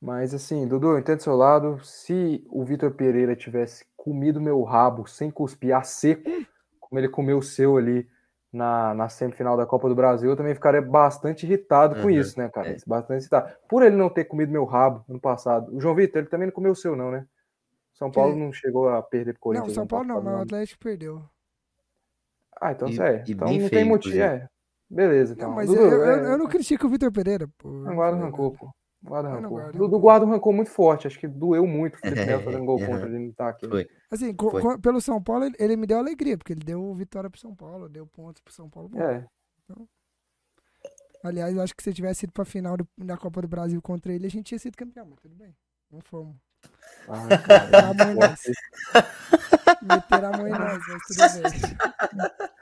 Mas assim, Dudu, eu entendo seu lado. Se o Vitor Pereira tivesse comido meu rabo sem cuspir a seco, como ele comeu o seu ali na, na semifinal da Copa do Brasil, eu também ficaria bastante irritado com uhum, isso, né, cara? É. Bastante irritado. Por ele não ter comido meu rabo no passado. O João Vitor, ele também não comeu o seu, não, né? São Paulo que... não chegou a perder pro Corinthians. Não, São Paulo não, mas o Atlético perdeu. Ah, então e, é. Então não tem motivo. É. Beleza, então. Não, mas Dudu, eu, eu, é... eu, não critico o Vitor Pereira, pô. Agora arrancou, pô. Guarda arrancou. Do, do guarda arrancou muito forte. Acho que doeu muito o Felipe Melo fazendo gol contra ele não tá aqui. Foi. Assim, Foi. Com, pelo São Paulo, ele, ele, me deu alegria, porque ele deu vitória pro São Paulo, deu pontos pro São Paulo. É. Então, aliás, eu acho que se tivesse ido pra final do, da Copa do Brasil contra ele, a gente tinha sido campeão, mas tudo bem. Não fomos. Ah, cara, a mão em nós. [LAUGHS] Meter a mão em nós, mas tudo bem. [LAUGHS]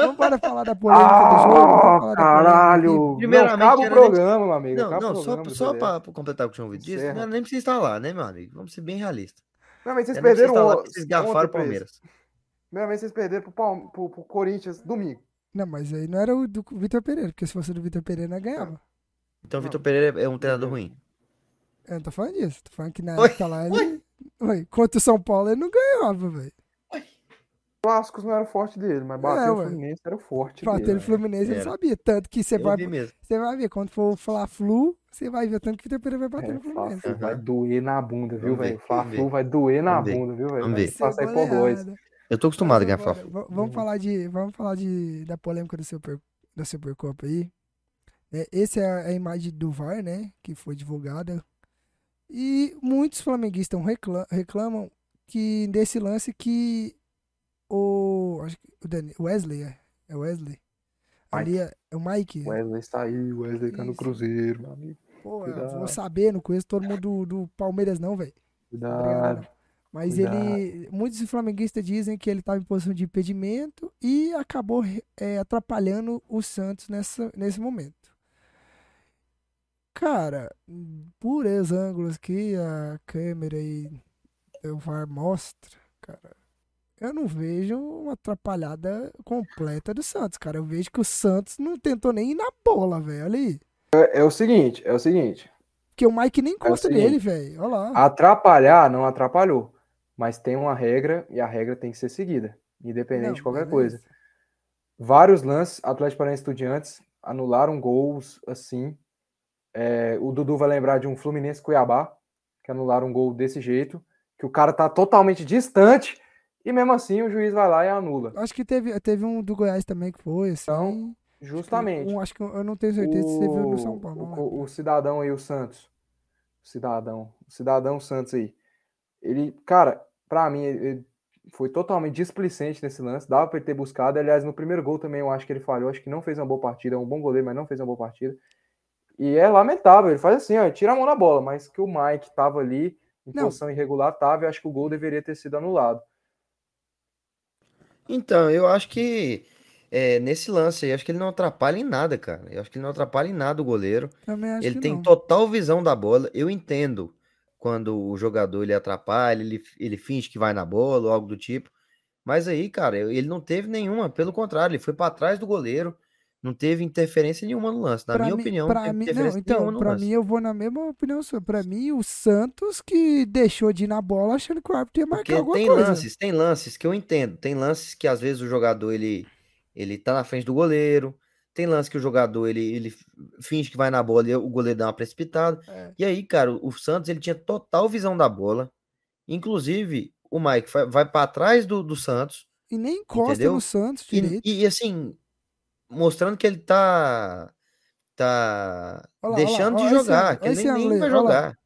Vamos para falar da polêmica ah, do jogo. Caralho! Primeiramente, acaba o programa, meu amigo. Não, não, só, só para completar o que o João disse, não, nem precisa estar lá, né, meu amigo? Vamos ser bem realistas. Não, mas vocês é, perderam o. Vocês gafaram o Palmeiras. Primeiramente, vocês perderam pro, pro, pro Corinthians domingo. Não, mas aí não era o do Vitor Pereira, porque se fosse do Vitor Pereira, não ganhava. Então o Vitor Pereira é um treinador ruim. Eu não tô falando disso. Tô falando que na época lá ele. Oi, contra o São Paulo ele não ganhava, velho. Clássicos não era forte dele, mas bater é, o Fluminense era forte. Bater o Fluminense ele sabia. Tanto que você vai. Você vai ver, quando for o Fla-Flu, você vai ver tanto que o Pereira vai bater é, no Fluminense. Uhum. Vai doer na bunda, viu, velho? Fla-Flu vai doer na vamos bunda, ver. viu, velho? Vamos ver. Passar por dois. Eu tô acostumado a ganhar Fla-Flu. Vamos uhum. falar, de, vamos falar de, da polêmica do Super, da Supercopa aí. É, essa é a imagem do VAR, né? Que foi divulgada. E muitos flamenguistas reclamam que desse lance que o. Acho que o Dani, Wesley, é. É Wesley. Ali é, é, o Mike. Wesley está aí, Wesley tá no Cruzeiro, meu amigo. Pô, eu vou saber, não conheço todo mundo do, do Palmeiras, não, velho. Cuidado. Mas Cuidado. ele. Muitos flamenguistas dizem que ele estava em posição de impedimento e acabou é, atrapalhando o Santos nessa, nesse momento. Cara, por esses ângulos que a câmera aí o VAR mostra, cara, eu não vejo uma atrapalhada completa do Santos, cara. Eu vejo que o Santos não tentou nem ir na bola, velho. Olha aí. É, é, o seguinte, é o seguinte. Que o Mike nem é nele, velho. Olha lá. Atrapalhar não atrapalhou. Mas tem uma regra e a regra tem que ser seguida, independente não, de qualquer beleza. coisa. Vários lances, Atlético Paranaense Estudiantes anularam gols assim. É, o Dudu vai lembrar de um Fluminense Cuiabá, que anularam um gol desse jeito, que o cara tá totalmente distante e mesmo assim o juiz vai lá e anula. Acho que teve, teve um do Goiás também que foi, assim. Então, justamente. Um, acho que eu não tenho certeza o, se você viu no São Paulo. O, o, cidadão aí, o Santos. O cidadão. O cidadão Santos aí. Ele, cara, pra mim, ele foi totalmente displicente nesse lance. Dava pra ele ter buscado. Aliás, no primeiro gol também eu acho que ele falhou. Acho que não fez uma boa partida. É um bom goleiro, mas não fez uma boa partida. E é lamentável. Ele faz assim, ó, tira a mão na bola. Mas que o Mike tava ali em não. posição irregular, tava. Eu acho que o gol deveria ter sido anulado. Então, eu acho que é, nesse lance aí, acho que ele não atrapalha em nada, cara. Eu acho que ele não atrapalha em nada o goleiro. Também acho Ele que tem não. total visão da bola. Eu entendo quando o jogador ele atrapalha, ele, ele finge que vai na bola ou algo do tipo. Mas aí, cara, ele não teve nenhuma. Pelo contrário, ele foi pra trás do goleiro. Não teve interferência nenhuma no lance. Na Pra minha mim, opinião, não pra mim, não, então, lance. mim eu vou na mesma opinião sua. Pra mim, o Santos que deixou de ir na bola achando que o árbitro ia marcar Porque alguma tem coisa. lances, tem lances que eu entendo. Tem lances que às vezes o jogador ele, ele tá na frente do goleiro. Tem lance que o jogador ele, ele finge que vai na bola e o goleiro dá uma precipitada. É. E aí, cara, o Santos ele tinha total visão da bola. Inclusive, o Mike vai, vai para trás do, do Santos. E nem encosta Entendeu? no Santos E, direito. e, assim, mostrando que ele tá. Tá Olha lá, deixando olha lá, de olha esse jogar. ângulo, Que ele esse nem, nem vai jogar.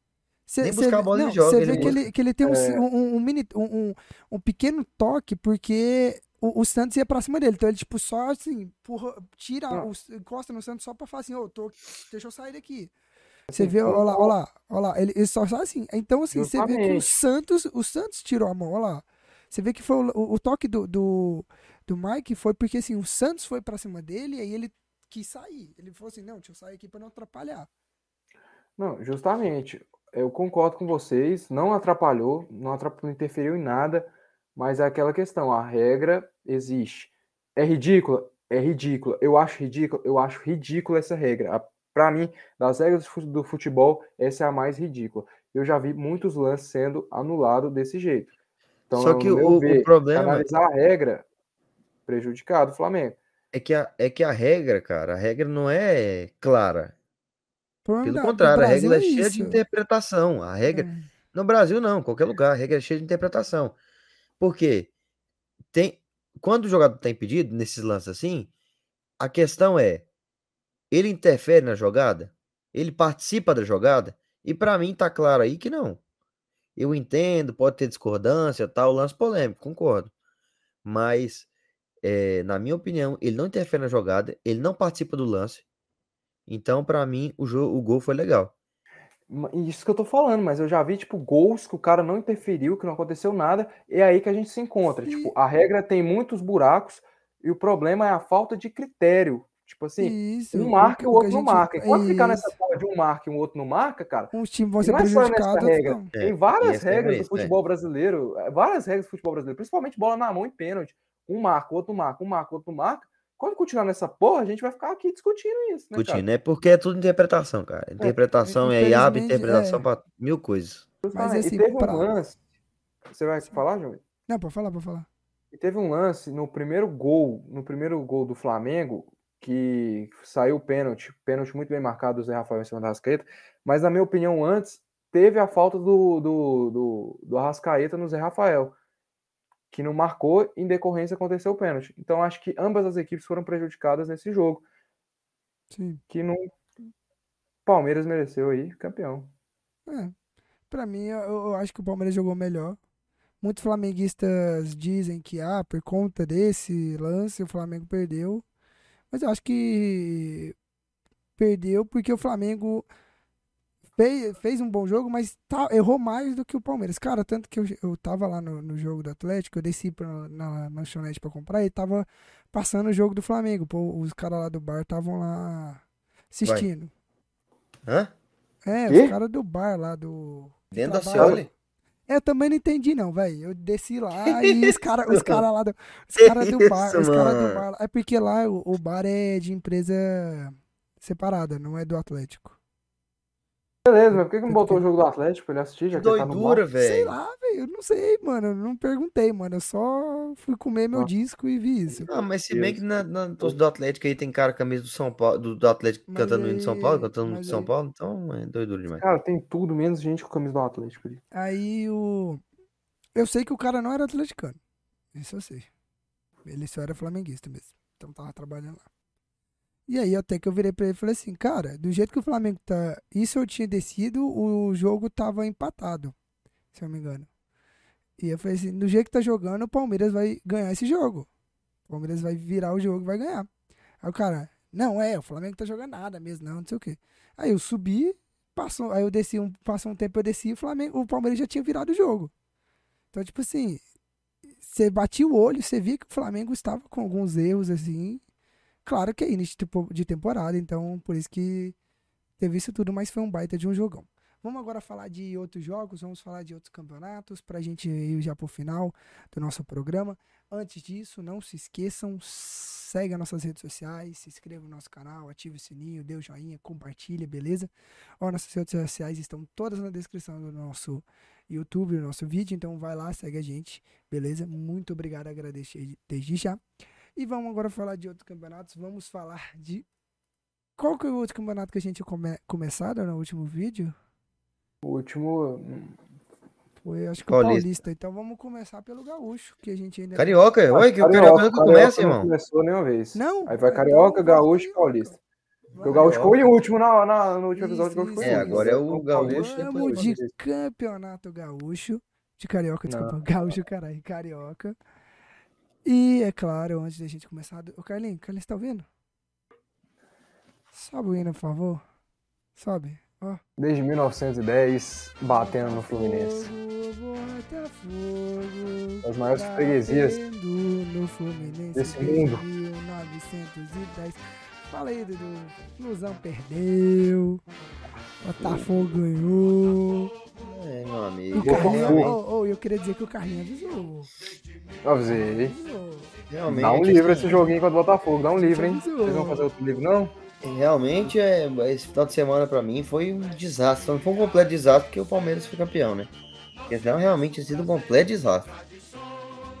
Cê, nem cê buscar a vê- bola ele não, joga, cê ele vê que busca. ele, que ele tem um, É. um, um mini, um, um, um pequeno toque, porque o, o Santos ia pra cima dele. Então ele, tipo, só assim, empurra, tira, Ah. o, encosta no Santos só pra falar assim, ô, tô, deixa eu sair daqui. Você vê, olha lá, olha lá, olha lá, ele, ele só sai assim. Então, assim, você vê que o. Santos, o Santos tirou a mão, olha lá. Você vê que foi o, o- o toque do, do, do Mike foi porque, assim, o Santos foi pra cima dele e aí ele quis sair. Ele falou assim, não, deixa eu sair aqui pra não atrapalhar. Não, justamente. Eu concordo com vocês. Não atrapalhou, não atrapalhou, não interferiu em nada. Mas é aquela questão, a regra existe. É ridícula? É ridícula. Eu acho ridícula, eu acho ridícula essa regra. A- Pra mim, das regras do fu- do futebol, essa é a mais ridícula. Eu já vi muitos lances sendo anulados desse jeito. Então, Só que o- o ver, problema- analisar a regra, prejudicado o Flamengo. É que, a, é que a regra, cara, a regra não é clara. Pelo contrário, a regra é cheia de interpretação. A regra. É. No Brasil, não, qualquer lugar, a regra é cheia de interpretação. Por quê? Tem, quando o jogador está impedido, nesses lances assim, a questão é: ele interfere na jogada? Ele participa da jogada? E para mim tá claro aí que não. Eu entendo, pode ter discordância, tal, lance polêmico, concordo. Mas, eh, na minha opinião, ele não interfere na jogada, ele não participa do lance. Então, para mim, o, jogo, o gol foi legal. Isso que eu tô falando, mas eu já vi, tipo, gols que o cara não interferiu, que não aconteceu nada, e é aí que a gente se encontra. Sim. Tipo, a regra tem muitos buracos e o problema é a falta de critério. Tipo assim, Isso. um marca e o outro a não gente- marca. Enquanto ficar isso. nessa porra de um marca e um outro não marca, cara, Os times vão ser não é só nessa regra. É, Tem várias é regras do isso, é. futebol brasileiro, eh, várias regras do futebol brasileiro, principalmente bola na mão e pênalti. Um marca, o outro marca, um marca, o outro não marca. Quando continuar nessa porra, a gente vai ficar aqui discutindo isso, né? Discutindo, é porque é tudo interpretação, cara. Interpretação é IAB, infelizmente, interpretação é. para mil coisas. Assim, e teve pra- um lance. Você vai falar, João? Não, pode falar, pode falar. E teve um lance no primeiro gol, no primeiro gol do Flamengo, que saiu o pênalti, pênalti muito bem marcado do Zé Rafael em cima da Arrascaeta, mas na minha opinião, antes, teve a falta do, do, do, do Arrascaeta no Zé Rafael, que não marcou, em decorrência aconteceu o pênalti. Então acho que ambas as equipes foram prejudicadas nesse jogo, Sim. que não Palmeiras mereceu aí, campeão. É. Pra mim, eu, eu acho que o Palmeiras jogou melhor. Muitos flamenguistas dizem que, ah, por conta desse lance, o Flamengo perdeu. Mas eu acho que perdeu porque o Flamengo fez, fez um bom jogo, mas tá- errou mais do que o Palmeiras. Cara, tanto que eu, eu tava lá no, no jogo do Atlético, eu desci pra, na lanchonete pra comprar e tava passando o jogo do Flamengo. Pô, os caras lá do bar estavam lá assistindo. Hã? É, Quê? os caras do bar lá do. que Dentro da Cioli? Eu também não entendi, não, velho. Eu desci lá [LAUGHS] e os caras os cara lá do. Os caras do bar. isso, Os caras do bar. É porque lá o, o bar é de empresa separada, não é do Atlético. Beleza, mas por que, que não botou o jogo do Atlético pra ele assistir, já Que tá no doidura? Sei velho. lá, velho. Eu não sei, mano. Eu não perguntei, mano. Eu só fui comer meu Ah. disco e vi isso. Ah, mas se bem que na, na torcida do Atlético aí tem cara com a camisa do São Paulo, do, do Atlético Mas cantando o hino de São Paulo, aí- cantando de São aí- Paulo, então é doidura demais. Cara, tem tudo menos gente com camisa do Atlético ali. Aí o. Eu sei que o cara não era atleticano. Isso eu sei. Ele só era flamenguista mesmo. Então tava trabalhando lá. E aí até que eu virei pra ele e falei assim, cara, do jeito que o Flamengo tá. Isso eu tinha descido, o jogo tava empatado. Se eu não me engano. E eu falei assim, do jeito que tá jogando, o Palmeiras vai ganhar esse jogo. O Palmeiras vai virar o jogo e vai ganhar. Aí o cara, não, é, o Flamengo tá jogando nada mesmo, não, não sei o quê. Aí eu subi, passou, aí eu desci, um, passou um tempo, eu desci e o Flamengo, o Palmeiras já tinha virado o jogo. Então, tipo assim, você batia o olho, você via que o Flamengo estava com alguns erros, assim. Claro que é início de temporada, então por isso que teve isso tudo, mas foi um baita de um jogão. Vamos agora falar de outros jogos, vamos falar de outros campeonatos, para a gente ir já para o final do nosso programa. Antes disso, não se esqueçam, segue as nossas redes sociais, se inscreva no nosso canal, ative o sininho, dê o joinha, compartilha, beleza? Ó, nossas redes sociais estão todas na descrição do nosso YouTube, do nosso vídeo, então vai lá, segue a gente, beleza? Muito obrigado, agradeço desde já. E vamos agora falar de outros campeonatos, vamos falar de... Qual que é o outro campeonato que a gente come... começado no último vídeo? O último foi, acho que Paulista. o Paulista. Então vamos começar pelo Gaúcho, que a gente ainda. Carioca, olha que o Carioca nunca começa, irmão. Não começou nenhuma vez. Não. Aí vai Carioca, então, Gaúcho e Paulista. Porque o Gaúcho foi o último na, na, no último episódio. Isso, isso, é, agora é o Gaúcho. Vamos de campeonato Gaúcho. De Carioca, desculpa. Não. Gaúcho, caralho. Carioca. E, é claro, antes da gente começar. Ô, Carlinhos, Carlinhos, tá ouvindo? Sobe o hino, por favor. Sobe. Desde 1910, batendo no Fluminense. As maiores freguesias desse mundo. 1910. Fala aí, Dudu. Flusão perdeu. Botafogo ganhou. É, meu amigo. O Carlinho, oh, oh, eu queria dizer que o Carlinho avisou. Avisei. Realmente. Dá um livro esse joguinho contra o Botafogo. Dá um livro, hein? Vocês vão fazer outro livro, não? Realmente, é, esse final de semana para mim foi um desastre. Não foi um completo desastre porque o Palmeiras foi campeão, né? Porque senão realmente tinha sido um completo desastre.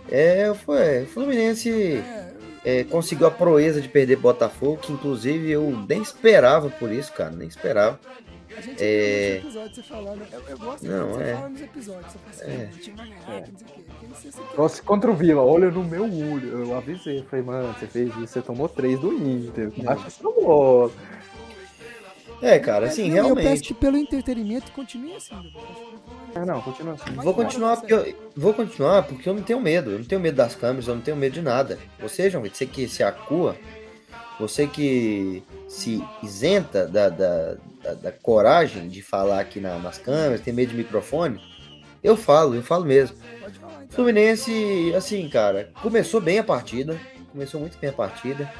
É, foi, o Fluminense é, conseguiu a proeza de perder Botafogo, que inclusive eu nem esperava por isso, cara, nem esperava. A gente é... episódio você falando. Eu, eu gosto não, de é... falar nos episódios. Você fala assim, é. ganhar, é. não sei o quê. Nossa, contra o Vila, olha no meu olho. Eu avisei, falei, mano, você fez isso, você tomou três do Inter. Acho que tomou. É, cara, assim, não, realmente. Eu peço que pelo entretenimento continue assim. É, não, continua assim. Vou continuar porque eu, vou continuar porque eu não tenho medo. Eu não tenho medo das câmeras, eu não tenho medo de nada. Você, João, você que se acua, você que se isenta da, da, da, da coragem de falar aqui na, nas câmeras, tem medo de microfone, eu falo, eu falo mesmo. Fluminense, assim, cara, começou bem a partida. Começou muito bem a partida.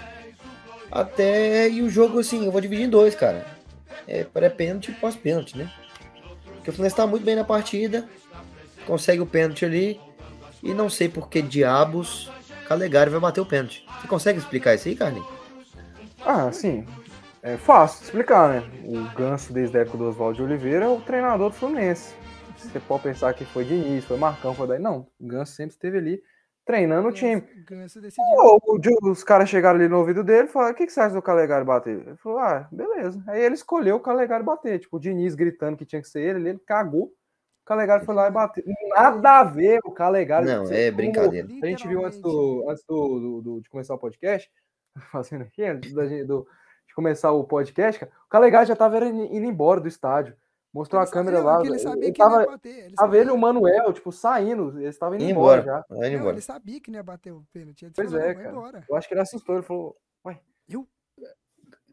Até. E o jogo, assim, eu vou dividir em dois, cara. É pré-pênalti e pós-pênalti, né? Porque o Fluminense tá muito bem na partida. Consegue o pênalti ali. E não sei por que diabos Calegari vai bater o pênalti. Você consegue explicar isso aí, Carlinhos? Ah, sim. É fácil explicar, né? O Ganso, desde a época do Oswaldo de Oliveira, é o treinador do Fluminense. Você pode pensar que foi Diniz, foi Marcão, foi daí. Não, o Ganso sempre esteve ali treinando o time. Ganso os caras chegaram ali no ouvido dele e falaram: o que, que você acha do Calegari bater? Ele falou: ah, beleza. Aí ele escolheu o Calegari bater. Tipo, o Diniz gritando que tinha que ser ele, ele cagou. O Calegari foi lá e bateu. Nada a ver o Calegari. Não, é brincadeira. A gente viu antes, do, antes do, do, do de começar o podcast, [LAUGHS] fazendo aqui, antes da, do, de começar o podcast, cara, o Calegari já tava indo embora do estádio. Mostrou ele a câmera lá. Ele sabia ele que tava, ia bater. Ele tava ele e o Manuel, tipo, saindo. Eles estavam indo embora, embora, já. Não, embora. Ele sabia que não ia bater o pênalti. Pois falou, é, cara. Embora. Eu acho que ele assustou. Ele falou, ué. Eu?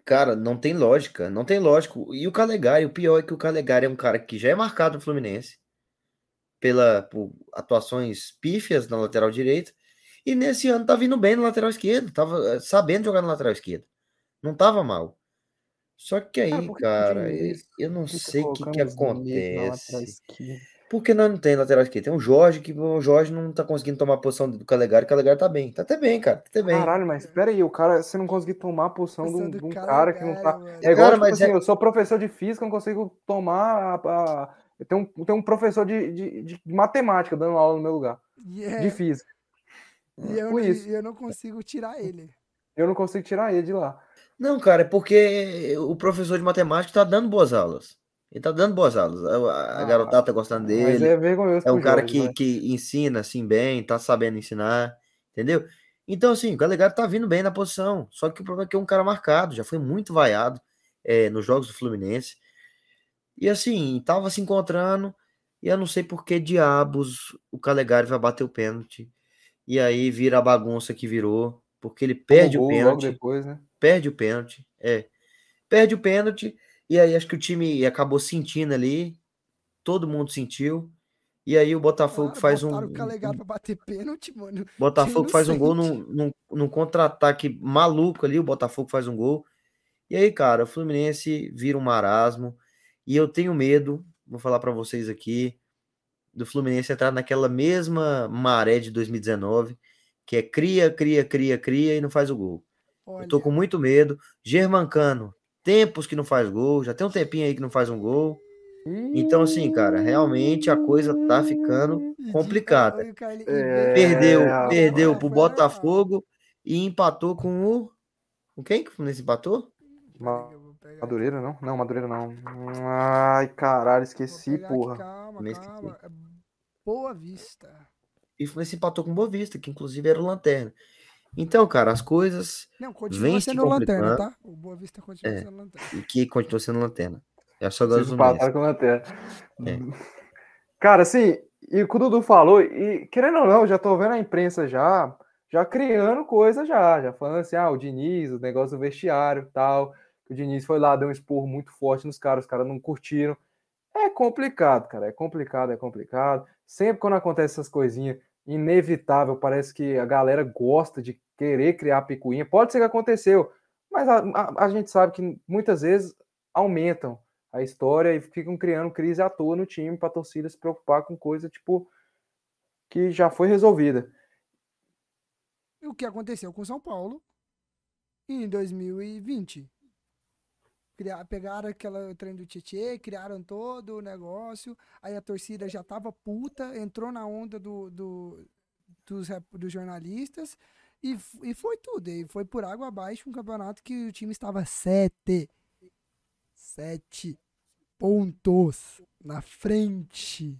Cara, não tem lógica. Não tem lógica. E o Calegari, o pior é que o Calegari é um cara que já é marcado no Fluminense. Pela, por atuações pífias na lateral direita. E nesse ano tá vindo bem no lateral esquerdo. Tava eh, sabendo jogar no lateral esquerdo. Não tava mal. Só que aí, cara, eu não sei o que, que acontece. Porque nós não tem lateral esquerdo. Tem o Jorge, que o Jorge não tá conseguindo tomar a posição do Calegari. O Calegari tá bem. Tá até bem, cara. Tá até bem. Caralho, mas espera aí, o cara, você não conseguir tomar a posição de um, cara que não tá. É igual, cara, tipo mas assim, é... eu sou professor de física, não consigo tomar a. a... Tem um, tem um professor de, de, de, matemática dando aula no meu lugar. Yeah. De física. E eu, isso. eu não consigo tirar ele. Eu não consigo tirar ele de lá. Não, cara, é porque o professor de matemática tá dando boas aulas. Ele tá dando boas aulas. A, a ah, garotada tá gostando dele. é vergonhoso. É um cara que, né? que ensina assim bem, tá sabendo ensinar, entendeu? Então, assim, o Calegari tá vindo bem na posição. Só que o problema é que é um cara marcado, já foi muito vaiado é, nos jogos do Fluminense. E assim, tava se encontrando, e eu não sei por que diabos o Calegari vai bater o pênalti. E aí vira a bagunça que virou, porque ele perde o, o pênalti. Depois, né? perde o pênalti. É. Perde o pênalti. E aí acho que o time acabou sentindo ali. Todo mundo sentiu. E aí o Botafogo Claro, faz um, o Calegari pra bater pênalti, mano. [LAUGHS] Botafogo faz um gol num, num, num contra-ataque maluco ali, o Botafogo faz um gol. E aí, cara, o Fluminense vira um marasmo. E eu tenho medo, vou falar pra vocês aqui, do Fluminense entrar naquela mesma maré de 2019, que é cria, cria, cria, cria e não faz o gol. Eu tô Olha, com muito medo. Germancano, tempos que não faz gol, já tem um tempinho aí que não faz um gol. Então, assim, cara, realmente a coisa tá ficando complicada. É, Perdeu, rapaz, perdeu pro. Botafogo e empatou com o. Com quem que o Fluminense empatou? Madureira, não? Não, Madureira não. Ai, caralho, esqueci, porra. Calma, calma. É Boa Vista. E Fluminense empatou com o Bovista, que inclusive era o Lanterna. Então, cara, as coisas. Não, continua Vem se sendo lanterna, complicando. tá? O Boa Vista continua É. sendo lanterna. E que continuou sendo Lanterna. É só empataram com lanterna. É. Cara, assim, e o que o Dudu falou, e querendo ou não, já tô vendo a imprensa já, já criando coisa já, já falando assim, ah, o Diniz, o negócio do vestiário tal, que o Diniz foi lá, deu um esporro muito forte nos caras, os caras não curtiram. É complicado, cara, é complicado, é complicado. Sempre quando acontece essas coisinhas, inevitável, parece que a galera gosta de querer criar picuinha. Pode ser que aconteceu, mas a, a- a gente sabe que muitas vezes aumentam a história e ficam criando crise à toa no time para a torcida se preocupar com coisa tipo que já foi resolvida. O que aconteceu com São Paulo em 2020? Criar, pegaram aquela trem do Tietê, criaram todo o negócio, aí a torcida já tava puta, entrou na onda do, do- dos, dos jornalistas e, e foi tudo. E foi por água abaixo um campeonato que o time estava sete. Sete pontos na frente.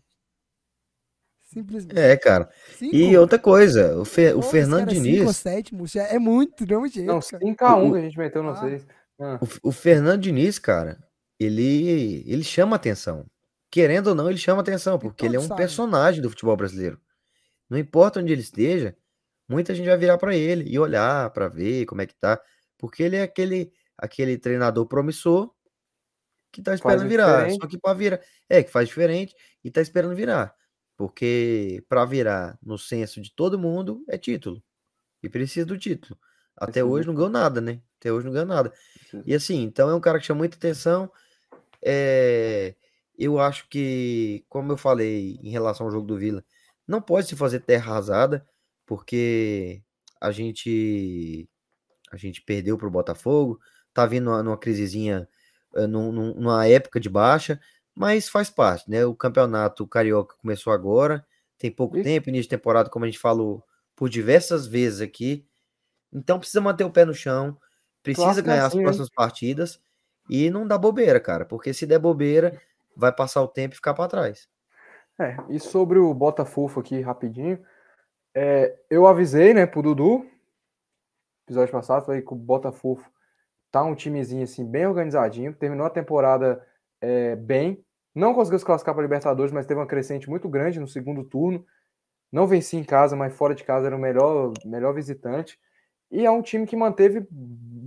Simplesmente. É, cara. Cinco? E outra coisa, o, Fe- o Fernando é cinco Diniz. sétimo, já é muito, não jeito, Não, cara. 5x1 O- que a gente meteu no Ah. 6. Ah, O, o Fernando Diniz, cara, ele, ele chama atenção. Querendo ou não, ele chama atenção, porque ele é um sabem. personagem do futebol brasileiro. Não importa onde ele esteja, muita gente vai virar pra ele e olhar pra ver como é que tá, porque ele é aquele aquele treinador promissor que tá esperando o virar. diferente. Só que para virar, é que faz diferente e tá esperando virar, porque pra virar no senso de todo mundo é título e precisa do título. Até do hoje não ganhou nada, né? Até hoje não ganhou nada. precisa. E assim, então é um cara que chama muita atenção. É, eu acho que, como eu falei em relação ao jogo do Vila, não pode se fazer terra arrasada, porque a gente a gente perdeu para o Botafogo, tá vindo numa, numa crisezinha, eh, num- num- numa época de baixa, mas faz parte, né? O campeonato carioca começou agora, tem pouco tempo, início de temporada, como a gente falou por diversas vezes aqui. Então precisa manter o pé no chão, precisa ganhar as assim, próximas partidas e não dá bobeira, cara, porque se der bobeira, vai passar o tempo e ficar para trás. É, e sobre o Botafogo aqui, rapidinho, é, eu avisei, né, pro Dudu, episódio passado, falei que o Botafogo tá um timezinho, assim, bem organizadinho, terminou a temporada é, bem, não conseguiu se classificar para Libertadores, mas teve uma crescente muito grande no segundo turno, não venci em casa, mas fora de casa era o melhor, melhor visitante, e é um time que manteve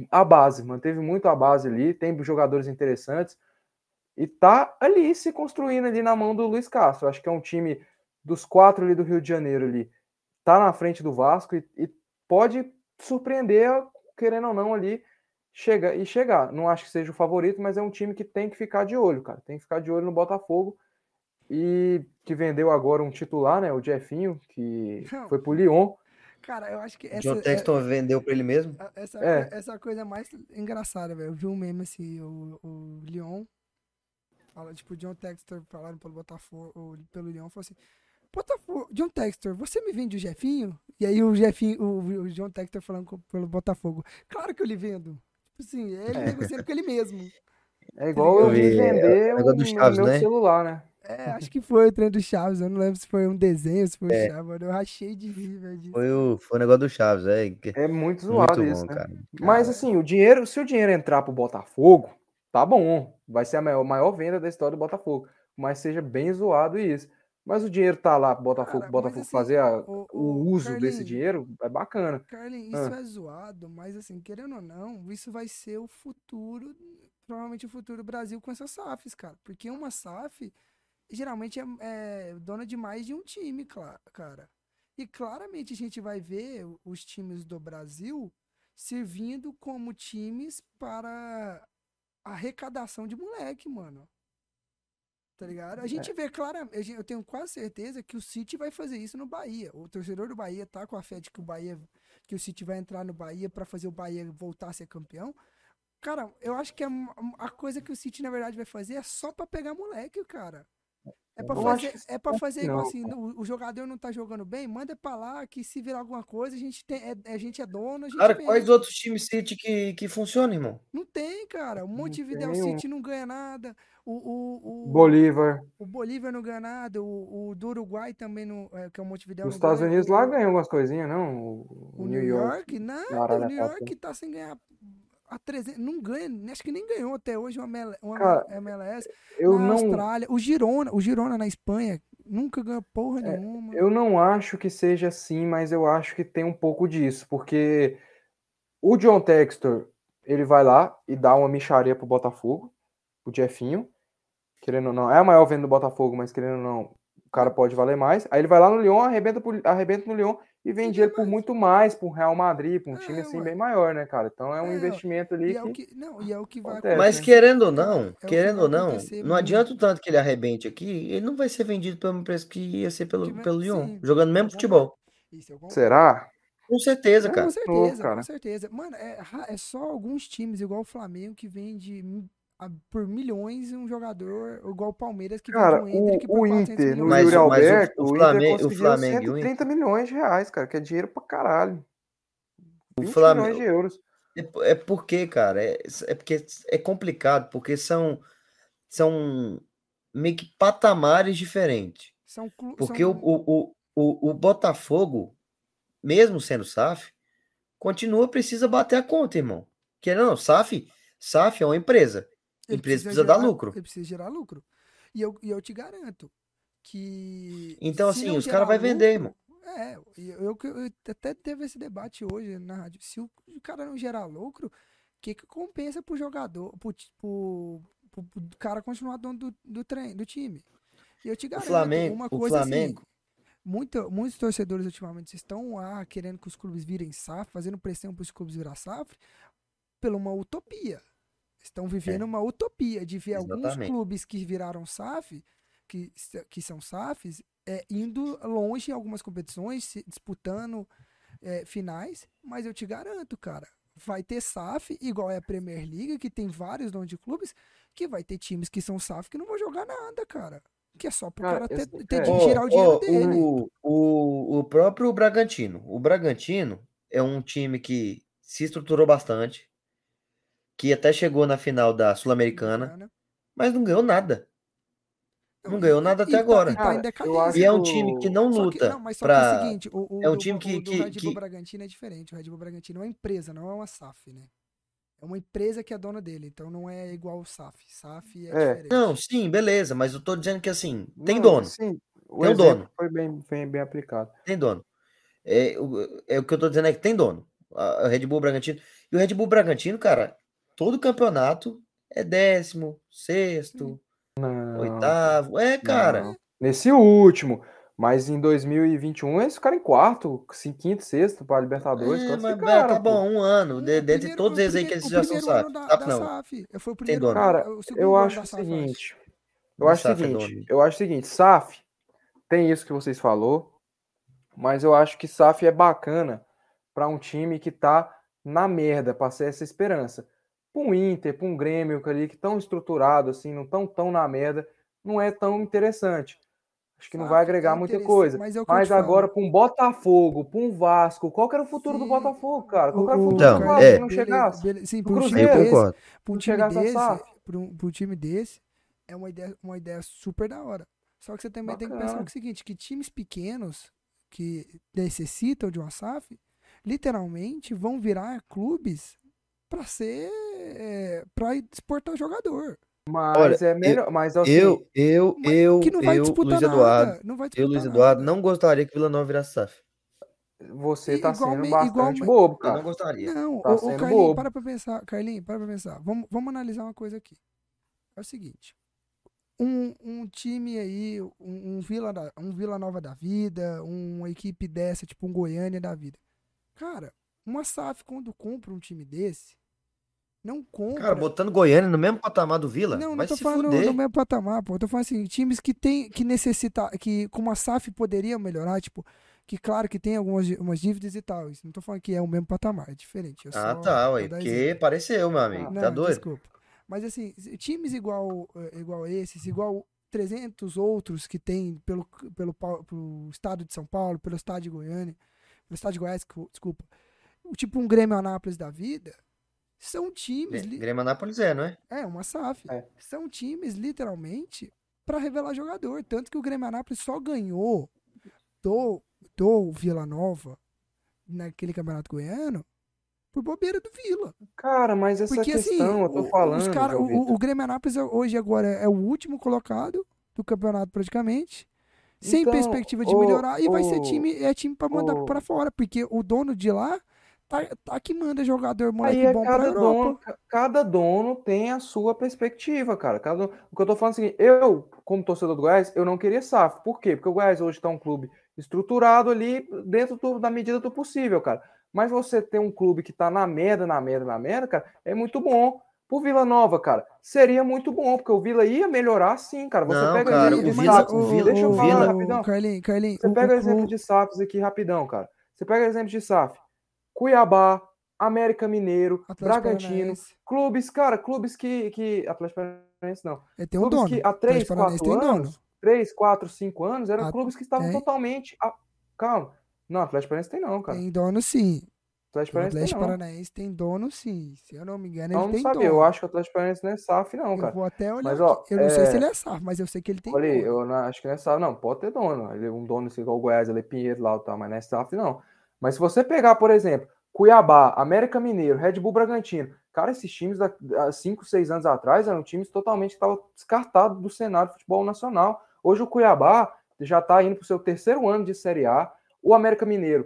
a base, manteve muito a base ali, tem jogadores interessantes, e tá ali se construindo ali na mão do Luiz Castro. Acho que é um time dos quatro ali do Rio de Janeiro ali, tá na frente do Vasco e, e pode surpreender, querendo ou não, ali chega e chegar. Não acho que seja o favorito, mas é um time que tem que ficar de olho, cara. Tem que ficar de olho no Botafogo e que vendeu agora um titular, né? O Jeffinho, que foi pro Lyon. Cara, eu acho que John essa, é, Texton vendeu para ele mesmo? essa, É. essa coisa mais engraçada, velho. Eu vi um meme assim, o, o Lyon, fala, tipo, o John Textor falaram pelo Botafogo, ou pelo Lyon, falou assim, Botafogo, John Textor, você me vende o Jefinho? E aí o Jefinho, o, o John Textor falando com- pelo Botafogo, claro que eu lhe vendo. Tipo assim, ele É. negociando com ele mesmo. É igual eu Eu vi, vi é, vender o o meu né? celular, né? É, acho que foi o trem do Chaves, eu não lembro se foi um desenho, se foi o É. Chaves, mano. Eu rachei de rir, velho. Foi o, foi o negócio do Chaves, é. É muito zoado Muito isso, bom, né? cara. Mas assim, o dinheiro, se o dinheiro entrar pro Botafogo, tá bom. Vai ser a maior, maior venda da história do Botafogo. Mas seja bem zoado isso. Mas o dinheiro tá lá pro Botafogo, Cara, pro Botafogo assim, fazer a- o- o o uso desse Carlinhos, dinheiro, é bacana. Carlin, isso é zoado, mas assim, querendo ou não, isso vai ser o futuro, provavelmente o futuro do Brasil com essas SAFs, cara. Porque uma SAF geralmente é, é dona de mais de um time, cara. E claramente a gente vai ver os times do Brasil servindo como times para arrecadação de moleque, mano. Tá ligado? A gente vê claramente, eu tenho quase certeza que o City vai fazer isso no Bahia. O torcedor do Bahia tá com a fé de que o Bahia, que o City vai entrar no Bahia para fazer o Bahia voltar a ser campeão. Cara, eu acho que a, a coisa que o City na verdade vai fazer é só pra pegar moleque, cara. É pra fazer, é pra fazer igual assim, o, o jogador não tá jogando bem, manda pra lá que se virar alguma coisa, a gente tem, é, a gente é dono, gente Cara, vende. quais outros times City que, que funcionam, irmão? Não tem, cara. O Montevideo. City não ganha nada. O, o, o, Bolívar. o Bolívar não ganha nada. O, o do Uruguai também, não, é, que é o Montevideo. Não Estados ganha. Unidos lá ganhou algumas coisinhas, não? O, O New York, nada. O. New York tá sem ganhar a 300. Não ganha, acho que nem ganhou até hoje uma, ML uma Cara, MLS. Eu na não, Austrália. O Girona, o Girona na Espanha nunca ganhou porra nenhuma. eu não acho que seja assim, mas eu acho que tem um pouco disso, porque o John Textor, ele vai lá e dá uma micharia pro Botafogo, o Jeffinho, querendo ou não, é a maior venda do Botafogo, mas querendo ou não, o cara pode valer mais. Aí ele vai lá no Lyon, arrebenta, por- arrebenta no Lyon e vende ele por muito mais, pro Real Madrid, pra um time É, assim ué. bem maior, né, cara? Então é um É, investimento ali E é o que... não, e é o que vai Acontece, Mas né? querendo ou não, que querendo ou não, não adianta o tanto que ele arrebente aqui, ele não vai ser vendido pelo preço que ia ser pelo, pelo Lyon, sim, jogando o mesmo futebol. Será? Com certeza, É, cara. Com certeza, cara. com certeza. Mano, é, é só alguns times, igual o Flamengo, que vende a- por milhões um jogador, igual o Palmeiras, que Cara, vende um Hendrick o, por o 400 Inter, no milhões. Mas Yuri o- o- Alberto, o o, Flamengo- Inter o conseguiu Flamengo e o 130 milhões de reais, cara, que é dinheiro pra caralho. 20 Flamengo- milhões de euros. É, é porque, cara, é, é porque é complicado, porque são, são meio que patamares diferentes. São clu- Porque são- o, o, o, o, o Botafogo, mesmo sendo SAF, continua precisa bater a conta, irmão. Ou não, SAF, SAF é uma empresa. Ele empresa precisa dar gerar- lucro. Ele precisa gerar lucro. E eu, e eu te garanto que. Então, assim, os caras vai vender, lucro- É, eu, eu, eu até teve esse debate hoje na rádio. Se o, o cara não gerar lucro, o que, que compensa pro jogador, pro, pro, pro, pro cara continuar dono do, do trem, do time? E eu te garanto, Flamengo- uma o coisa Flamengo- assim. Muita, muitos torcedores ultimamente estão lá querendo que os clubes virem SAF, fazendo pressão para os clubes virar SAF, pela uma utopia. Estão vivendo uma utopia de ver alguns Exatamente. clubes que viraram SAF, que, que são SAFs, é, indo longe em algumas competições, se- disputando é, finais, mas eu te garanto, cara, vai ter SAF, igual é a Premier League, que tem vários donos de clubes, que vai ter times que são SAF que não vão jogar nada, cara. Que é só pro Cara, cara ter, esse- ter é. de Ó, girar o dinheiro ó, dele. o, o, o próprio Bragantino. O Bragantino é um time que se estruturou bastante, que até chegou na final da Sul-Americana, mas não ganhou nada. Não e- ganhou nada e até tá- agora. E tá Cara, em eu decadência. acho E é um time o- que não Só que- luta não, mas só que é o pra... seguinte, o, o é um time o que- que- Red Bull que- Bragantino é diferente. O Red Bull Bragantino é uma empresa, não é uma SAF, né? É uma empresa que é dona dele, então não é igual o SAF. SAF é, É. diferente. Não, sim, beleza, mas eu tô dizendo que assim, tem Não, dono, Sim, o Tem um dono. foi bem, bem, bem aplicado. tem dono. É, o- é o que eu tô dizendo é que tem dono. A- O Red Bull Bragantino. E o Red Bull Bragantino, cara, todo campeonato é décimo, sexto, Não, oitavo. É, cara. não. Nesse último. Mas em 2021 eles ficaram em quarto, sim, quinto, sexto para Libertadores. É, mas é, tá pô. bom, um ano. De, É, dentre primeiro- todos eles aí que eles já são SAF. da, SAF não. SAF. Foi o primeiro Cara, eu acho o acho. seguinte. Eu acho o é seguinte. Eu acho o seguinte. SAF tem isso que vocês falou, mas eu acho que SAF é bacana para um time que tá na merda, para ser essa esperança. Para um Inter, para um Grêmio que ali que tão estruturado assim, não tão tão na merda, não é tão interessante. Acho que não vai SAF é agregar muita coisa. Mas, é Mas agora, para um Botafogo, para um Vasco, qual que era o futuro do Sim. Botafogo, cara? Qual que era o futuro Então, do Vasco é. não chegasse? beleza. Sim, Do para um time Cruzeiro. Eu desse, concordo. pra um time desse, SAF. pra um, um time desse, é uma ideia, uma ideia super da hora. Só que você também tem que pensar Bacana. o seguinte, que times pequenos que necessitam de uma SAF, literalmente vão virar clubes para ser é, para exportar jogador. Mas Olha, é melhor. Mas assim, Eu, eu, Mas eu, que não vai eu, disputar Luiz Eduardo, nada, não vai eu, disputar Luiz Eduardo, nada. não gostaria que Vila Nova virasse SAF. você tá igual sendo bastante igual bobo, Eu não cara. gostaria. Não, Tá ô, ô, sendo Carlinhos, bobo. para pra pensar, Carlinhos, para pra pensar. Vamos, vamos analisar uma coisa aqui. É o seguinte. um, um time aí, um, um, Vila da, um Vila Nova da vida, uma equipe dessa, tipo um Goiânia da vida. Cara, uma SAF quando compra um time desse, não compra. Cara, botando Goiânia no mesmo patamar do Vila, não, não tô se falando fuder. no mesmo patamar, pô. Eu tô falando assim, times que tem, que necessita, que com uma SAF poderia melhorar, tipo, que claro que tem algumas umas dívidas e tal. Isso não tô falando que é o mesmo patamar, é diferente. Ah, tá, ué, porque exemplo. pareceu, meu amigo, Não, tá doido? desculpa. Mas assim, times igual, eh, igual esses, igual 300 outros que tem pelo, pelo, pelo estado de São Paulo, pelo estado de Goiânia, pelo estado de Goiás, descu- desculpa. Tipo um Grêmio Anápolis da vida, são times. li- Grêmio Anápolis é, não é? É, uma SAF. É. São times, literalmente, para revelar jogador. Tanto que o Grêmio Anápolis só ganhou do, do Vila Nova naquele campeonato goiano por bobeira do Vila. Cara, mas essa Porque assim, questão, eu tô o- falando. os cara, o, o Grêmio Anápolis é- hoje agora é o último colocado do campeonato praticamente. Sem Então, perspectiva de melhorar e vai ser time é time para mandar pra fora, porque o dono de lá tá, tá que manda jogador moleque Aí é bom pra cada Europa. dono, ca- cada dono tem a sua perspectiva, cara. Cada, o que eu tô falando é o seguinte, eu, como torcedor do Goiás, eu não queria SAF. Por quê? Porque o Goiás hoje tá um clube estruturado ali dentro do- da medida do possível, cara. Mas você ter um clube que tá na merda, na merda, na merda, cara, é muito bom. Pro Vila Nova, cara, seria muito bom, porque o Vila ia melhorar sim, cara. Você Não, pega cara, exemplo o de Vila- SAF. o Vila- Deixa eu o falar Vila- rapidão. Carlinhos, Carlinhos, Você o- pega o exemplo de SAFs aqui rapidão, cara. Você pega exemplo de SAF. Cuiabá, América Mineiro, Atlético Bragantino, Paranaense. clubes, cara, clubes que. que Atlético Paranaense não. É, tem um clubes dono. que há 3, Atlético Paranaense 4 tem anos, dono. 3, 4, 5 anos, eram Ah, clubes que estavam tem. totalmente. a- Calma. Não, Atlético Paranaense tem não, cara. Tem dono sim. Atlético Paranaense tem Atlético não. Paranaense tem dono sim. Se eu não me engano, Não, ele não tem sabia. dono. Eu acho que o Atlético Paranaense não é SAF, não, Eu cara. vou até olhar Mas, ó. Eu não sei se é- ele é SAF, mas eu sei que ele tem Olha dono. eu não, acho que não é SAF, não. Pode ter dono. Ele é um dono assim, igual o Goiás, ele é Pinheiro lá, e tal, mas não é SAF, não. Mas se você pegar, por exemplo, Cuiabá, América Mineiro, Red Bull Bragantino, cara, esses times há 5, 6 anos atrás eram times totalmente que estavam descartados do cenário do futebol nacional. Hoje o Cuiabá já está indo para o seu terceiro ano de Série A. O América Mineiro,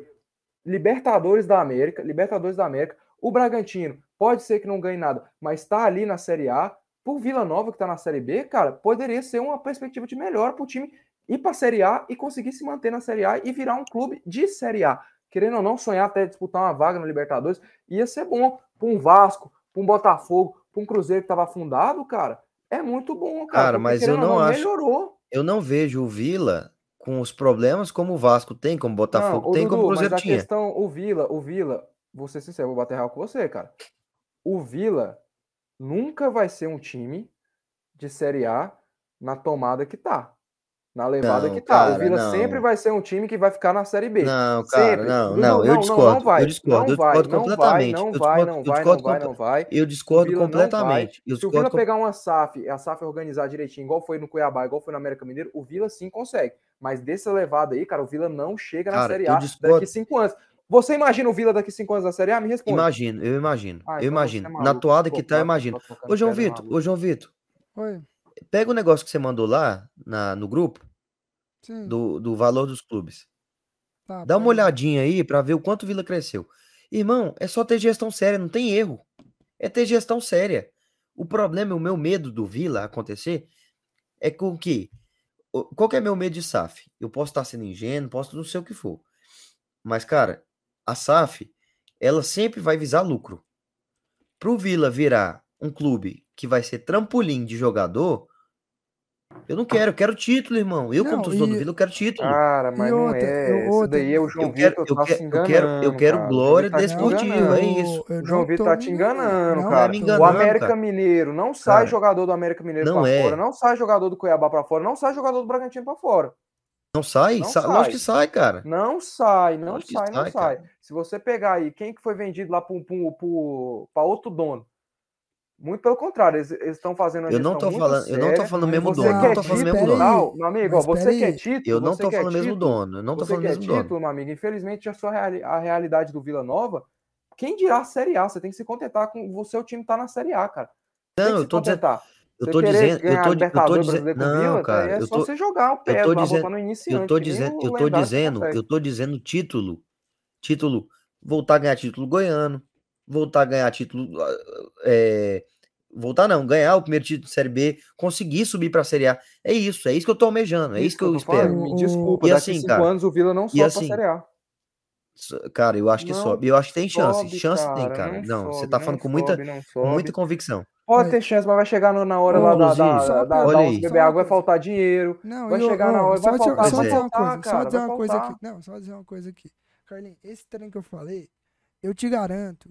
Libertadores da América, Libertadores da América. O Bragantino, pode ser que não ganhe nada, mas está ali na Série A. Por Vila Nova, que está na Série B, cara, poderia ser uma perspectiva de melhor para o time ir para a Série A e conseguir se manter na Série A e virar um clube de Série A. Querendo ou não, sonhar até disputar uma vaga no Libertadores, ia ser bom para um Vasco, para um Botafogo, para um Cruzeiro que estava afundado, cara. É muito bom, cara. Cara, mas eu ou não acho- Melhorou. Eu não vejo o Vila com os problemas como o Vasco tem, como o Botafogo Não, tem, como o Dudu, Cruzeiro mas a tinha. questão, o Vila, o Vila, vou ser sincero, vou bater real com você, cara. O Vila nunca vai ser um time de Série A na tomada que tá. Na levada Não, que tá. o cara, Vila não. sempre vai ser um time que vai ficar na Série B. Não, cara, Sempre. não, não, eu discordo, vai, eu discordo, não eu vai, discordo não completamente, não vai, não vai, não vai, não vai. Eu O discordo não completamente. Se o Vila pegar uma SAF, a SAF organizar direitinho, igual foi no Cuiabá, igual foi no América Mineiro, o Vila sim consegue. Mas dessa levada aí, cara, o Vila não chega na Cara, Série A discordo. daqui cinco anos. Você imagina o Vila daqui cinco anos na Série A? Me responde. Imagino, eu imagino, Ah, eu então você é imagino. Na toada que tá, eu imagino. Ô, João Vitor, ô, João Vitor, pega o negócio que você mandou lá na, no grupo sim. do, do valor dos clubes. tá, Dá uma aí. olhadinha aí pra ver o quanto o Vila cresceu. Irmão, é só ter gestão séria, não tem erro. É ter gestão séria. O problema, o meu medo do Vila acontecer é com que. Qual que é meu medo de SAF? Eu posso estar sendo ingênuo, posso não sei o que for. Mas, cara, a SAF, ela sempre vai visar lucro. Pro Vila virar um clube que vai ser trampolim de jogador, eu não quero, eu quero título, irmão. Eu, como Não, torcedor do e- Vila, eu quero título. Cara, mas E não outra, é. eu- outra, daí é o João eu quero, Vitor eu tá se quero, eu quero, eu enganando, quero cara. Glória Vitor tá desportiva, enganando. é isso. eu O João Vitor tá te enganando, Não, cara. é tô- o enganando, América cara. Mineiro não sai Cara, jogador do América Mineiro não pra é. fora, não sai jogador do Cuiabá pra fora, não sai jogador do Bragantino pra fora. Não sai? Não Sa- sai. Lógico que sai, cara. Não sai, não Lógico sai, não sai. Se você pegar aí, quem que foi vendido lá para outro dono? Muito pelo contrário, eles estão fazendo Eu não tô muito falando, eu não tô séria. falando o mesmo Você dono, Não, tô falando o mesmo dono. meu amigo, ó, você quer título, Eu não você tô quer falando o mesmo dono, eu não tô você falando o mesmo dono. título, meu amigo, infelizmente a sua reali- a realidade do Vila Nova, quem dirá a Série A? Você tem que se contentar com o seu time tá na Série A, cara. Que Não, eu tô dizendo, eu Você tô dizendo, eu tô, eu tô dizendo, o não, Vila, cara, daí é eu só tô, você jogar o pé, tô vai dizendo- eu tô nem dizendo, o eu tô dizendo, eu tô dizendo título, título, voltar a ganhar título goiano, voltar a ganhar título é, voltar não, ganhar o primeiro título de Série B, conseguir subir para a Série A. É isso, é isso que eu tô almejando, é isso, que eu, espero. falando. Me desculpa, E daqui assim, cinco cara, anos o Vila não sobe assim, pra Série A. Cara, eu acho que Não sobe. Eu acho que tem chance. Sobe, chance tem, cara. Não, Não, você sobe, tá não falando com muita, muita convicção. Pode ter chance, mas vai chegar na hora lá da, Luzinho, da, da, da, olha aí. Só beber água, vai faltar dinheiro. Não, Vai eu- chegar na hora, só vai dizer- faltar, Só dizer uma coisa, só cara, dizer uma coisa aqui. Não, só dizer uma coisa aqui. Carlinhos, esse trem que eu falei, eu te garanto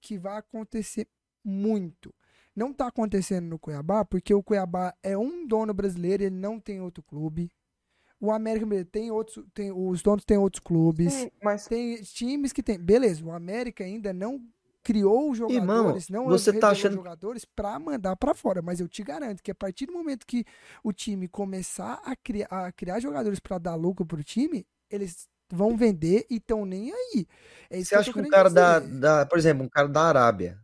que vai acontecer muito. Não tá acontecendo no Cuiabá, porque o Cuiabá é um dono brasileiro, ele não tem outro clube. O América tem outros, tem, os donos têm outros clubes. Sim, mas Tem times que tem. Beleza, o América ainda não criou os jogadores, não você tá achando- jogadores pra mandar pra fora, mas eu te garanto que a partir do momento que o time começar a criar, a criar jogadores pra dar lucro pro time, eles vão vender e estão nem aí. É Você eu acha que um cara da, da, por exemplo, um cara da Arábia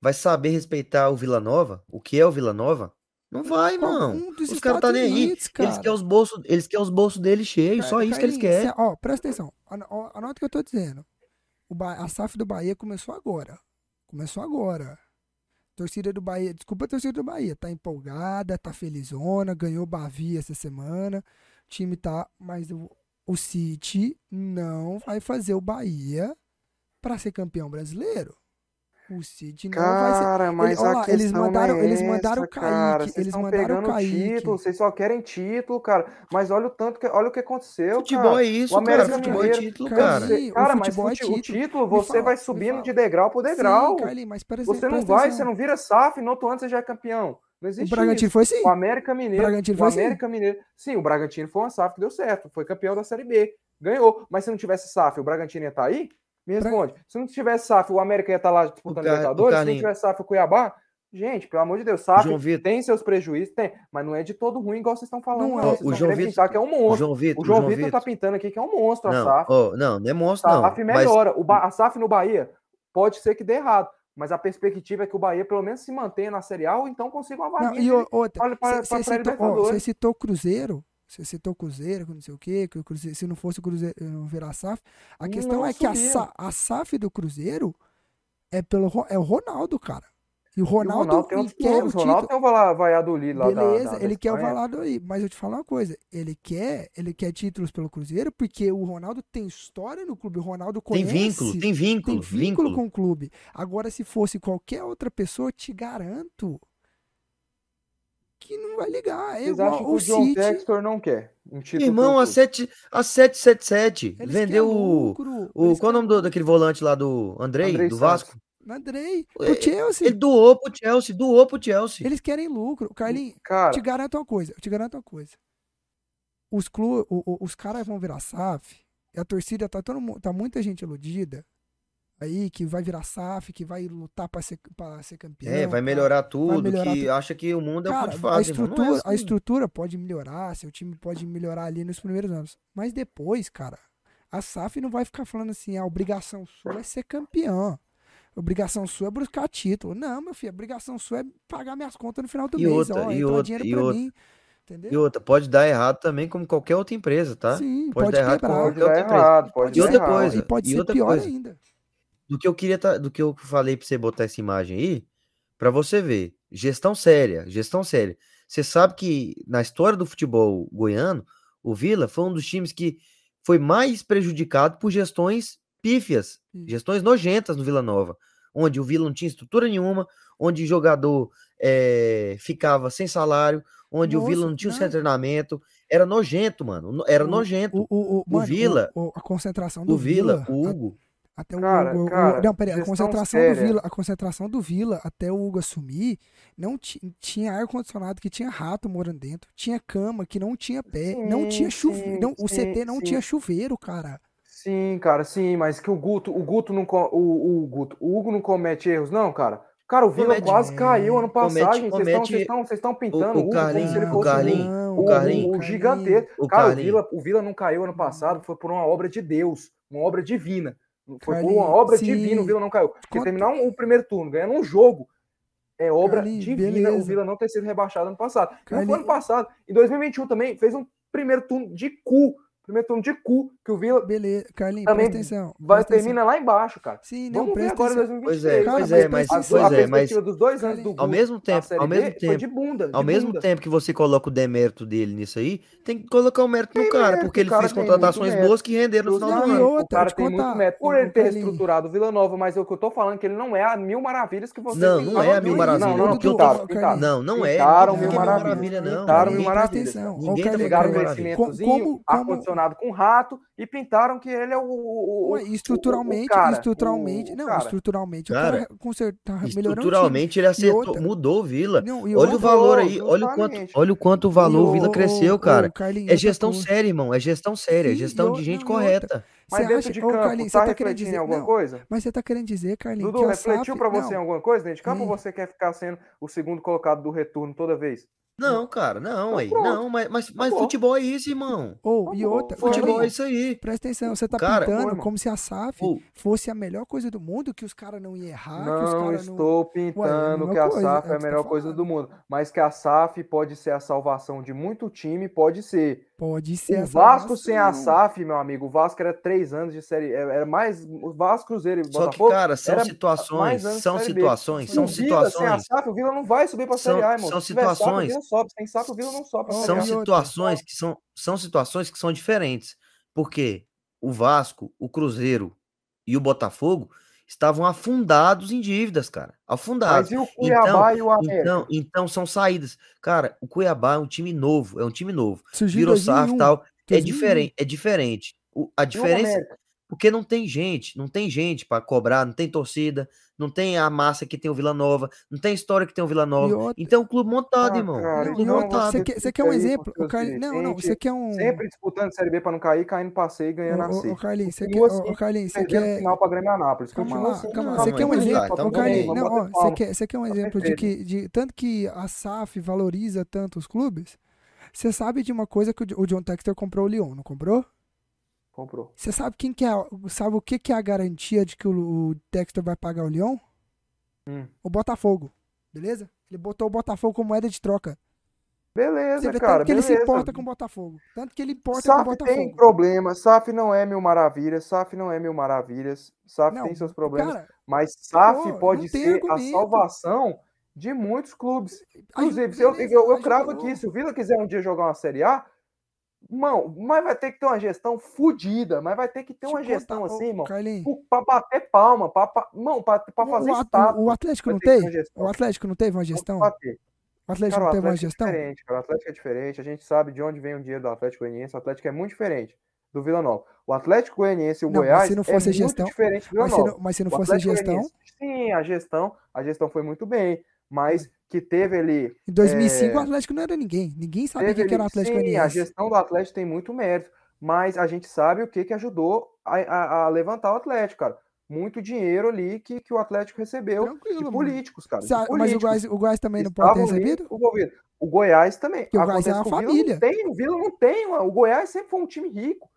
vai saber respeitar o Vila Nova? O que é o Vila Nova? Não vai, não. Um dos Os caras tá nem aí. Unidos, Eles cara. querem os bolsos, eles querem os bolsos deles cheios, só isso que eles querem. cê- Ó, presta atenção. Anota o que eu tô dizendo. O Ba- a SAF do Bahia começou agora. Começou agora. Torcida do Bahia, desculpa a torcida do Bahia, tá empolgada, tá felizona, ganhou Bavi essa semana. O time tá, mas o, o City não vai fazer o Bahia pra ser campeão brasileiro. O City não vai ser. Cara, mas ó a lá, questão eles mandaram- é eles mandaram essa, o Kaique, cara. Vocês eles estão mandaram o Kaique. título, vocês só querem título, cara. Mas olha o tanto que, olha o que aconteceu, Futebol cara. é isso, O América cara. Futebol é título, cara, cara. O Cara, mas futebol é fute- o título. título você fala, vai subindo de degrau por degrau. Sim, Carlinhos, mas Você não vai, atenção. você não vira SAF, no outro ano você já é campeão. Não O existe Bragantino isso. foi assim. O América Mineiro. Bragantino o foi assim. América Mineiro. Sim, o Bragantino foi uma SAF que deu certo. Foi campeão da Série B. Ganhou. Mas se não tivesse SAF, o Bragantino ia estar aí? Me responde. Se não tivesse SAF, o América ia estar lá disputando O o Libertadores? Se não tivesse SAF, o Cuiabá? Gente, pelo amor de Deus, SAF João Vitor. tem seus prejuízos? Tem. Mas não é de todo ruim, igual vocês estão falando. Não Não, é. Vocês O João Vitor- que é um O monstro. João Vitor, O João Vitor tá pintando aqui que é um monstro a Não, SAF. ó, não, não é monstro, não. SAF Mas melhora. O Ba- a SAF no Bahia pode ser que dê errado. Mas a perspectiva é que o Bahia pelo menos se mantenha na Série A ou então consiga uma vaguinha. e o- outra, você citou, ó, você citou Cruzeiro, você citou Cruzeiro, não sei o quê, que o Cruzeiro, se não fosse o Cruzeiro não virar SAF. A questão Não é que a, a SAF do Cruzeiro é pelo é o Ronaldo, cara. E o E o Ronaldo, Ronaldo tem quer o. O Ronaldo título. tem o Valladolid lá da- Beleza, da, da ele quer o aí, mas eu te falo uma coisa, ele quer, ele quer títulos pelo Cruzeiro porque o Ronaldo tem história no clube, o Ronaldo tem conhece, vínculo, tem vínculo, tem vínculo, com o clube. Agora, se fosse qualquer outra pessoa, eu te garanto que não vai ligar. É Vocês igual acham que o o John City. Textor não quer um título Irmão, a, clube? 7, a 777 Eles vendeu o, lucro, o. eles Qual o nome do, daquele volante lá do Andrei, Andrei do Santos. Vasco? Andrei, pro Chelsea. Ele doou pro Chelsea, doou pro Chelsea. Eles querem lucro. Carlinhos, Cara, te garanto uma coisa, te garanto uma coisa. Os, clu, os caras vão virar SAF, e a torcida tá, todo, mu- tá muita gente iludida aí, que vai virar SAF, que vai lutar pra ser, pra ser campeão. É, vai melhorar tudo, melhorar que tudo. acha que o mundo é o que a faz. Não é estrutura, a assim. estrutura pode melhorar, seu time pode melhorar ali nos primeiros anos. Mas depois, cara, a SAF não vai ficar falando assim, a obrigação sua é ser campeão. Obrigação sua é buscar título. Não, meu filho, obrigação sua é pagar minhas contas no final do E mês. outra, ó, e outra, dinheiro e pra outra. mim. Entendeu? E outra, pode dar errado também, como qualquer outra empresa, tá? Sim, pode pode, dar errado quebrar. qualquer dar outra empresa. errado, pode E dar outra errado. coisa, E pode e ser outra pior coisa. ainda. do que eu queria tá- do que eu falei pra você botar essa imagem aí, pra você ver, gestão séria, gestão séria. Você sabe que na história do futebol goiano, o Vila foi um dos times que foi mais prejudicado por gestões pífias, Sim. gestões nojentas no Vila Nova, onde o Vila não tinha estrutura nenhuma, onde o jogador eh, ficava sem salário, onde o Nossa, Vila não tinha um não. centro de treinamento, era nojento, mano, no- era O- nojento. O, o, o, mano, Vila- o- o- a concentração do O Vila, Vila, o a- Hugo, Até o Cara, Hugo. o- cara, não, peraí, a concentração do séria. Vila, a concentração do Vila até o Hugo assumir, não ti- tinha ar-condicionado que tinha rato morando dentro, tinha cama que não tinha pé, não Sim, tinha chuveiro, não, o sim, CT não sim. tinha chuveiro, cara. Sim, cara, sim, mas que o Guto, o Guto não, o, o Guto, o Hugo não comete erros, não, cara. Cara, o Vila Comete. quase caiu ano passado. Vocês estão- pintando o o Hugo Carlinhos, se ele o fosse Carlinhos, Não, o Carlinhos, o o Cara, o. Vila, o Vila não caiu ano passado, foi por uma obra de Deus, uma obra divina. Foi por Carlinhos, uma obra sim. divina, o Vila não caiu. Porque Conta- terminar um- o primeiro turno ganhando um jogo é obra Carlinhos, divina beleza. o Vila não ter sido rebaixado ano passado. E não foi ano passado. Em 2021 também fez um primeiro turno de cu. Primeiro turno de cu, que o Vila Beleza, Carlinhos, Também presta atenção. vai presta atenção. termina lá embaixo, cara. Sim, não, Vamos ver presta agora em atenção. 2023. Pois é, Cara, pois mas é, mas, presta A, atenção. a pois é, mas perspectiva dos dois anos do Ao mesmo tempo- ao mesmo foi tempo- de bunda. ao de mesmo bunda. tempo que você coloca o demérito dele nisso aí, tem que colocar o mérito no cara, mérito, porque ele cara fez contratações boas que renderam no final do Não, ano. outra, o cara te tem contar, muito mérito. Por ele ter reestruturado o Vila Nova, mas é o que eu tô falando, que ele não é a mil maravilhas que você Não, tem não é a mil maravilha. Não, não. Não, não é. Pintaram ninguém mil maravilhas. maravilha, não. Pintaram Ninguém mil maravilhas. atenção. Ninguém tá um Mil investimentozinho, como- ar-condicionado com rato e pintaram que ele é o. o, o- o- estruturalmente, o cara, estruturalmente, o não, cara. estruturalmente, Cara, o cara consertar, tá o. Estruturalmente ele acertou, outra- mudou o Vila. Não, Olha o outra- valor Mudou, aí, olha o quanto, olha o quanto o valor o Vila cresceu, cara. É gestão séria, irmão. É gestão séria, é gestão e de o- gente não, outra. correta. Mas Você dentro acha- de ô, campo, Carlinhos, tá você tá querendo refletindo dizer- em alguma não, coisa? Mas você tá querendo dizer, Carlinhos, Dudu, que a refletiu SAF... pra você em não, alguma coisa dentro de campo ou você quer ficar sendo o segundo colocado do retorno toda vez? Não, cara, não, Então aí. pronto. Não, mas, mas, mas Acabou. futebol é isso, irmão. Ô, e Acabou. outra, Futebol é isso aí. presta atenção, você tá Cara, pintando irmão. como se a SAF Ô, fosse a melhor coisa do mundo, que os caras não iam errar, que os Não caras não... estou Ué, é pintando que a coisa, SAF é é a você melhor tá coisa do mundo, mas que a SAF pode ser a salvação de muito time, pode ser. Pode ser O a Vasco sem a salvação. SAF, meu amigo, o Vasco era três anos de série, era mais o Vasco, Cruzeiro e Só que, Botafogo. cara, são situações, são situações, são Vila sem a situações, SAF, o Vila não vai subir pra São- Série A, irmão. são Se tiver SAF, o situações- Vila sobe, sem SAF, o Vila não sobe são A. situações que são, são situações que são diferentes. Porque o Vasco, o Cruzeiro e o Botafogo estavam afundados em dívidas, cara. Afundados. Mas e o Cuiabá e o América? Então, então são saídas. Cara, o Cuiabá é um time novo, é um time novo. Surgiu Virou SAF 2001, e tal. É 2001. diferente, é diferente. O- a o diferença? Porque não tem gente, não tem gente para cobrar, não tem torcida, não tem a massa que tem o Vila Nova, não tem história que tem o Vila Nova. outra- Então, é um clube montado, Ah, irmão. cara, Não, clube então outra, montado. você quer, você quer um exemplo? O Carlinhos, não, não, você quer um... Sempre disputando Série B pra não cair, caindo C e ganhando a Ô, Carlinhos, você quer... Ô, assim, Carlinhos, você quer... final pra Grêmio Anápolis. Calma Continua lá, assim, calma lá. calma Você quer um exemplo? Ô, Carlinhos, não, ó, você quer, você quer um Tá exemplo de que, de tanto que a SAF valoriza tanto os clubes? Você sabe de uma coisa que o o John Texter comprou o Lyon, não comprou? Comprou. Você sabe quem que é, sabe o que que é a garantia de que o, Texter vai pagar o Lyon? Hum. O Botafogo, beleza? Ele botou o Botafogo como moeda de troca. Você Beleza, vê cara, tanto que ele se beleza. importa com o Botafogo. Tanto que ele importa com o SAF Botafogo. tem problema, SAF não é mil maravilhas, SAF não é mil maravilhas, SAF Não, tem seus problemas, Cara, mas SAF pô, pode ser argumento. a salvação de muitos clubes. Inclusive, eu, beleza, eu, eu cravo aqui, se o Vila quiser um dia jogar uma Série A, Mão, mas vai ter que ter uma gestão fodida, mas vai ter que ter Deixa uma gestão contar, assim, irmão, pra bater palma, pra, pra, não, pra, pra fazer o, estátua. o Atlético não gestão. O Atlético não teve uma gestão? O Atlético Cara, não teve uma é gestão? diferente, cara. O Atlético é diferente. A gente sabe de onde vem o dinheiro do Atlético Goianiense. O Atlético é muito diferente do Vila Nova. O Atlético Goianiense e o Não, mas Goiás se não é fosse muito gestão- diferente do Vila Mas se Nova. não, mas se não fosse gestão, sim, a gestão, a gestão foi muito bem, mas que teve ali em 2005 é, o Atlético não era ninguém. Ninguém sabia quem que era o Atlético sim, a gestão do Atlético tem muito mérito, mas a gente sabe o que, que ajudou a, a- a levantar o Atlético, cara. Muito dinheiro ali que, que o Atlético recebeu Tranquilo, de políticos, cara. de Cê- mas o políticos Goiás, o Goiás também não pode ter recebido? envolvidos. O Goiás também. Porque o Goiás é Acontece uma o Vila família. Não tem, o Vila não tem. O Goiás sempre foi um time rico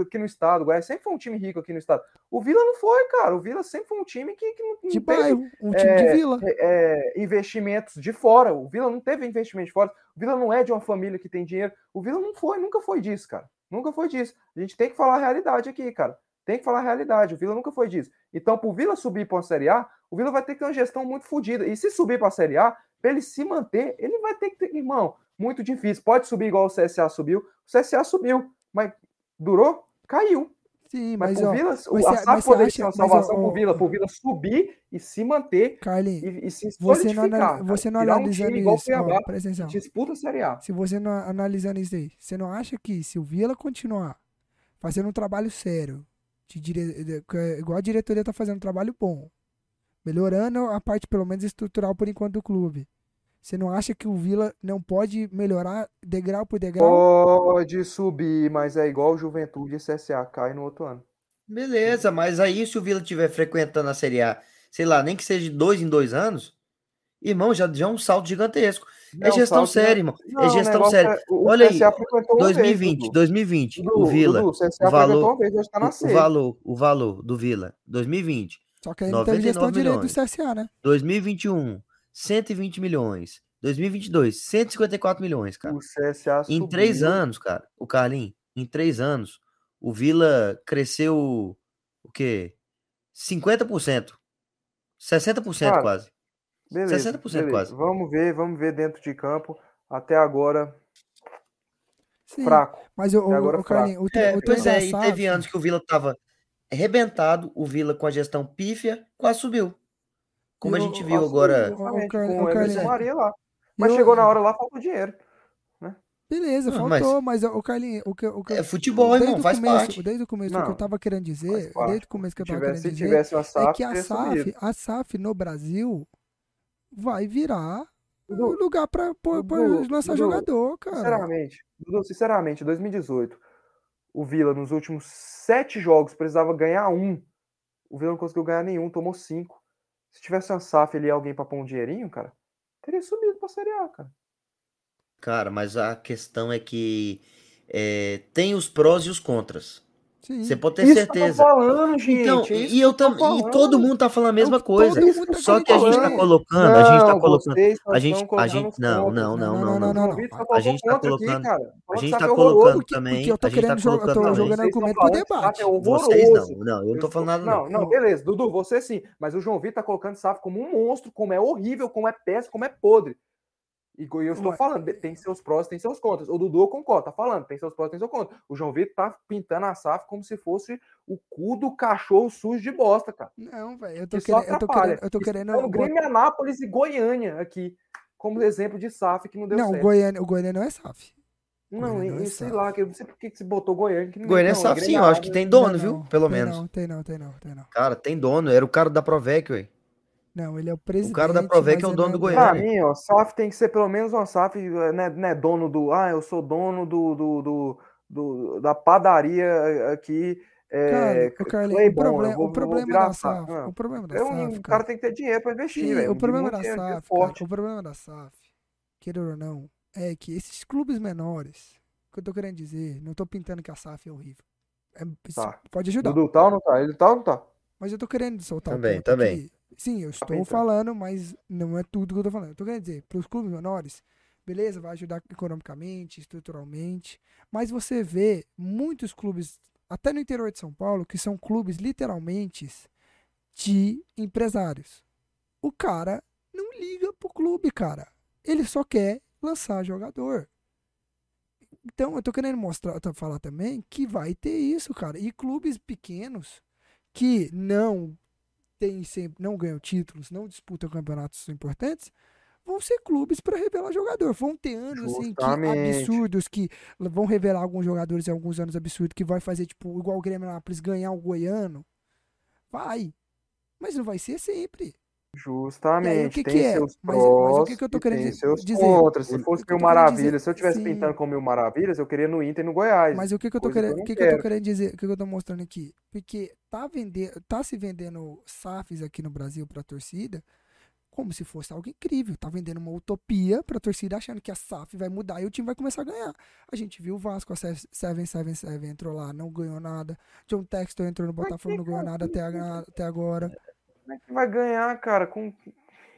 aqui no estado. O Goiás sempre foi um time rico aqui no estado. O Vila não foi, cara. O Vila sempre foi um time que, que não, não De teve bairro, um time de é, vila. é, investimentos de fora. O Vila não teve investimento de fora. O Vila não é de uma família que tem dinheiro. O Vila não foi, nunca foi disso, cara. Nunca foi disso. A gente tem que falar a realidade aqui, cara. Tem que falar a realidade. O Vila nunca foi disso. Então, para o Vila subir para a Série A, o Vila vai ter que ter uma gestão muito fodida. E se subir para a Série A, para ele se manter, ele vai ter que ter. Irmão, muito difícil. Pode subir igual o CSA subiu. O CSA subiu, mas durou? Caiu. Sim, Mas, mas, ó, Vila, mas a SAF poderia ser uma salvação ó, pro Vila, pro Vila subir e se manter Carlinhos, e, e se você não, cara. você não um analisando time o isso, Cuiabá, disputa a Série A. Se você não analisando isso aí, você não acha que se o Vila continuar fazendo um trabalho sério, de dire... é igual a diretoria tá fazendo um trabalho bom, melhorando a parte pelo menos estrutural por enquanto do clube, você não acha que o Vila não pode melhorar degrau por degrau? Pode subir, mas é igual o Juventude e CSA, cai no outro ano. Beleza, mas aí se o Vila estiver frequentando a Série A, sei lá, nem que seja de dois em dois anos, irmão, já, já é um salto gigantesco. É Não, gestão salto séria, irmão. não, É o gestão séria. é- o- Olha aí, CSA frequentou uma vez, 2020, Dudu. 2020, Dudu, o Vila, Dudu, o valor- vez, tá na o, o valor, o valor do Vila, 2020, Só que aí não teve 99 gestão direito do milhões. CSA, né? 2021, 120 milhões, 2022, 154 milhões, cara. O CSA Em subiu. três anos, cara, o Carlinhos, em três anos, o Vila cresceu o quê? 50%. 60% Cara, quase. Beleza, 60% beleza. quase. Vamos ver, vamos ver dentro de campo. Até agora, Sim, fraco. mas o, Até agora o. Carlinhos, o, É, o pois é, e teve anos que o Vila tava arrebentado, o Vila com a gestão pífia quase subiu. Como a Eu- gente viu agora. Ô, com o Emerson Carlinhos. Maria lá. Mas eu- chegou na hora lá, faltou dinheiro. Beleza, Não, mas- faltou, mas, o Carlinhos, o que, o que É futebol, irmão, o faz começo, parte. Desde o começo, o que eu Não, tava querendo dizer, desde o começo que eu tava tivesse, querendo se dizer, tivesse uma é SAF, que a SAF, a SAF no Brasil vai virar o Dudu, lugar pra, pra, pra Dudu, lançar Dudu, jogador, cara. Sinceramente, Dudu, sinceramente, 2018, o Vila nos últimos sete jogos precisava ganhar um. O Vila não conseguiu ganhar nenhum, tomou cinco. Se tivesse uma SAF ali, alguém pra pôr um dinheirinho, cara, teria subido pra Série A, cara. Cara, mas a questão é que é, tem os prós e os contras. Sim. Você pode ter Isso certeza. falando, gente. Então, é isso e eu que eu também, e falando. todo mundo tá falando a mesma Todo coisa. tá Só que a gente tá falando. colocando, a gente tá Não, colocando, a gente, a colocando gente, não, não, Não, não, não, não, não, não. não. A gente tá colocando, a gente tá é colocando também, eu tô a gente tá querendo jogar, eu colocando tô também. jogando argumento pro falando debate. é Vocês não, não, eu não tô falando nada Não, não. não, beleza. Dudu, você sim. Mas o João Vitor tá colocando SAF como um monstro, como é horrível, como é péssimo, como é podre. E eu estou Ué. falando, tem seus prós, tem seus contras. O Dudu eu concordo, tá falando, tem seus prós, tem seus contras. O João Vitor tá pintando a SAF como se fosse o cu do cachorro sujo de bosta, cara. Não, velho, eu tô querendo, eu tô querendo, eu tô Isso querendo. Grêmio, Anápolis e Goiânia aqui, como exemplo de SAF que não deu Não, certo. Goiânia, o Goiânia não é SAF. Não, e, não é sei SAF. lá, que eu não sei por que você botou Goiânia. Que Goiânia é não, SAF sim, eu acho que tem Não, dono, não, viu? Pelo tem menos. Não, tem não, tem não, tem não. Cara, tem dono, era o cara da Provec, ué. Não, ele é o presidente. cara da Provec é o dono não do Pra Goiânia. mim, ó, SAF tem que ser pelo menos uma SAF, né, né, dono do. Ah, eu sou dono do, do, do, do- da padaria aqui. É, Cara, o Carlinhos, o problema, vou- o vou problema da SAF, Não, o problema da eu- SAF, o cara tem que ter dinheiro pra investir, sim, velho. o problema da SAF, cara, o problema da SAF, queira ou não, é que esses clubes menores, o que eu tô querendo dizer, não tô pintando que a SAF é horrível. É- Tá. Pode ajudar. Dudu tá ou não tá? Ele tá ou não tá? Mas eu tô querendo soltar Também, um também. aqui. Sim, eu estou falando, mas não é tudo que eu tô falando. Eu tô querendo dizer, para os clubes menores, beleza, vai ajudar economicamente, estruturalmente, mas você vê muitos clubes, até no interior de São Paulo, que são clubes literalmente de empresários. O cara não liga pro clube, cara. Ele só quer lançar jogador. Então, eu tô querendo mostrar, falar também que vai ter isso, cara. E clubes pequenos que não tem sempre, não ganham títulos, não disputam campeonatos importantes, vão ser clubes para revelar jogador. Vão ter anos assim que absurdos que vão revelar alguns jogadores em alguns anos absurdos que vai fazer tipo igual o Grêmio Anápolis ganhar o Goiano. Vai. Mas não vai ser sempre. Justamente. que tem que é? seus Mas- mas o prós que que eu tô querendo tem seus dizer? contras. Se fosse Mil Maravilhas, se eu estivesse pintando com Mil Maravilhas, eu queria no Inter e no Goiás. Mas o que, que eu tô coisa que eu querendo, que, que eu tô querendo dizer, o que, eu tô mostrando aqui? Porque tá vender, tá se vendendo SAFs aqui no Brasil pra torcida como se fosse algo incrível. Tá vendendo uma utopia pra torcida achando que a SAF vai mudar e o time vai começar a ganhar. A gente viu o Vasco, a 777 entrou lá, não ganhou nada. John Textor entrou no Botafogo, não ganhou nada até, a- até agora. Como é que vai ganhar, cara? Com...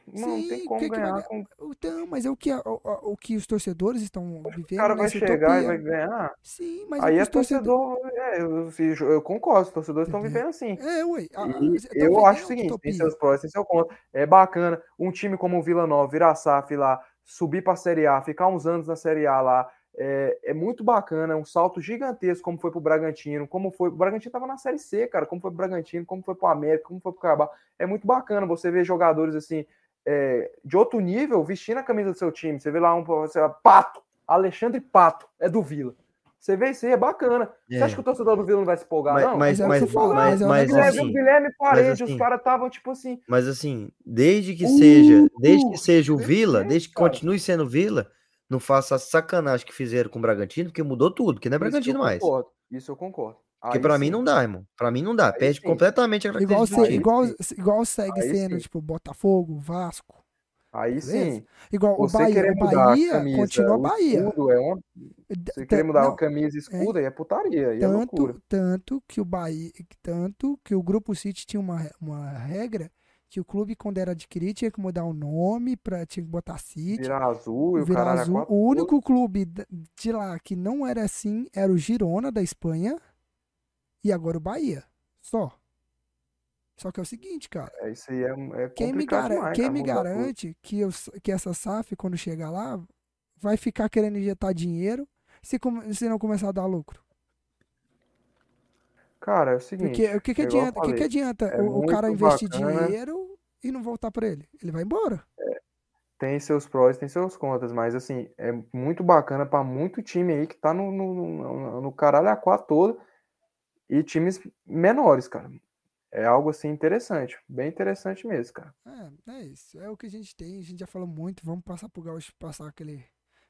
Não Sim, tem o como que que vai ganhar. ganhar? Com... Então, mas é o que, a- o, o que os torcedores estão O vivendo cara vai nessa chegar e utopia. vai ganhar. Sim, mas Aí é é que torcedor. É, eu, eu concordo, os torcedores estão vivendo assim. É, ué. a- E eu acho o seguinte: tem utopia. seus prós, tem seu contra. É bacana um time como o Vila Nova, virar SAF lá, subir para a Série A, ficar uns anos na Série A lá. É, é muito bacana, é um salto gigantesco, como foi pro Bragantino, como foi. O Bragantino tava na Série C, cara. Como foi pro Bragantino, como foi pro América, como foi pro Cabal. É muito bacana você ver jogadores assim, é, de outro nível, vestindo a camisa do seu time. Você vê lá um, lá, Pato, Alexandre Pato, é do Vila. Você vê isso aí, é bacana. Você É. acha que o torcedor do Vila não vai se empolgar, Mas, não? mas, Mas é o mas, falo, mas, mas é o mas. Guilherme, o assim, Guilherme Parede, assim- os caras estavam tipo assim. mas assim, desde que Uh, seja, desde que seja o Vila, desde que continue sendo Vila, não faça a sacanagem que fizeram com o Bragantino, porque mudou tudo, que não é Isso eu Bragantino mais. concordo. Isso eu concordo. Porque pra mim não dá, irmão. Pra mim não dá. Aí Perde sim. completamente a Igual, se- igual, igual segue Aí sendo, sim. tipo, Botafogo, Vasco. Aí Beleza? sim. Igual o Você Bahia. O mudar a Bahia camisa, continua o Bahia. escudo é uma... Você querer mudar não, a camisa e escudo aí é putaria, é tanto, loucura. tanto que o Bahia, tanto que o Grupo City tinha uma, uma regra que o clube, quando era adquirido, tinha que mudar o nome, pra, tinha que botar City, Virar azul e o virar é azul. quatro O único clube de lá que não era assim era o Girona, da Espanha, e agora o Bahia. Só. Só que é o seguinte, cara. É, isso aí é, é Quem me, gara- demais, quem me garante que, eu, que essa SAF, quando chegar lá, vai ficar querendo injetar dinheiro se, se não começar a dar lucro? Cara, é o seguinte. Porque o que, que é adianta, o que, que falei, adianta é o, o cara investir bacana. dinheiro e não voltar pra ele? Ele vai embora. Tem seus prós, tem seus contras, mas assim, é muito bacana pra muito time aí que tá no, no, no, no caralho a quatro todo e times menores, cara. É algo assim interessante, bem interessante mesmo, cara. É, é isso. É o que a gente tem. A gente já falou muito. Vamos passar pro Gaúcho passar aquele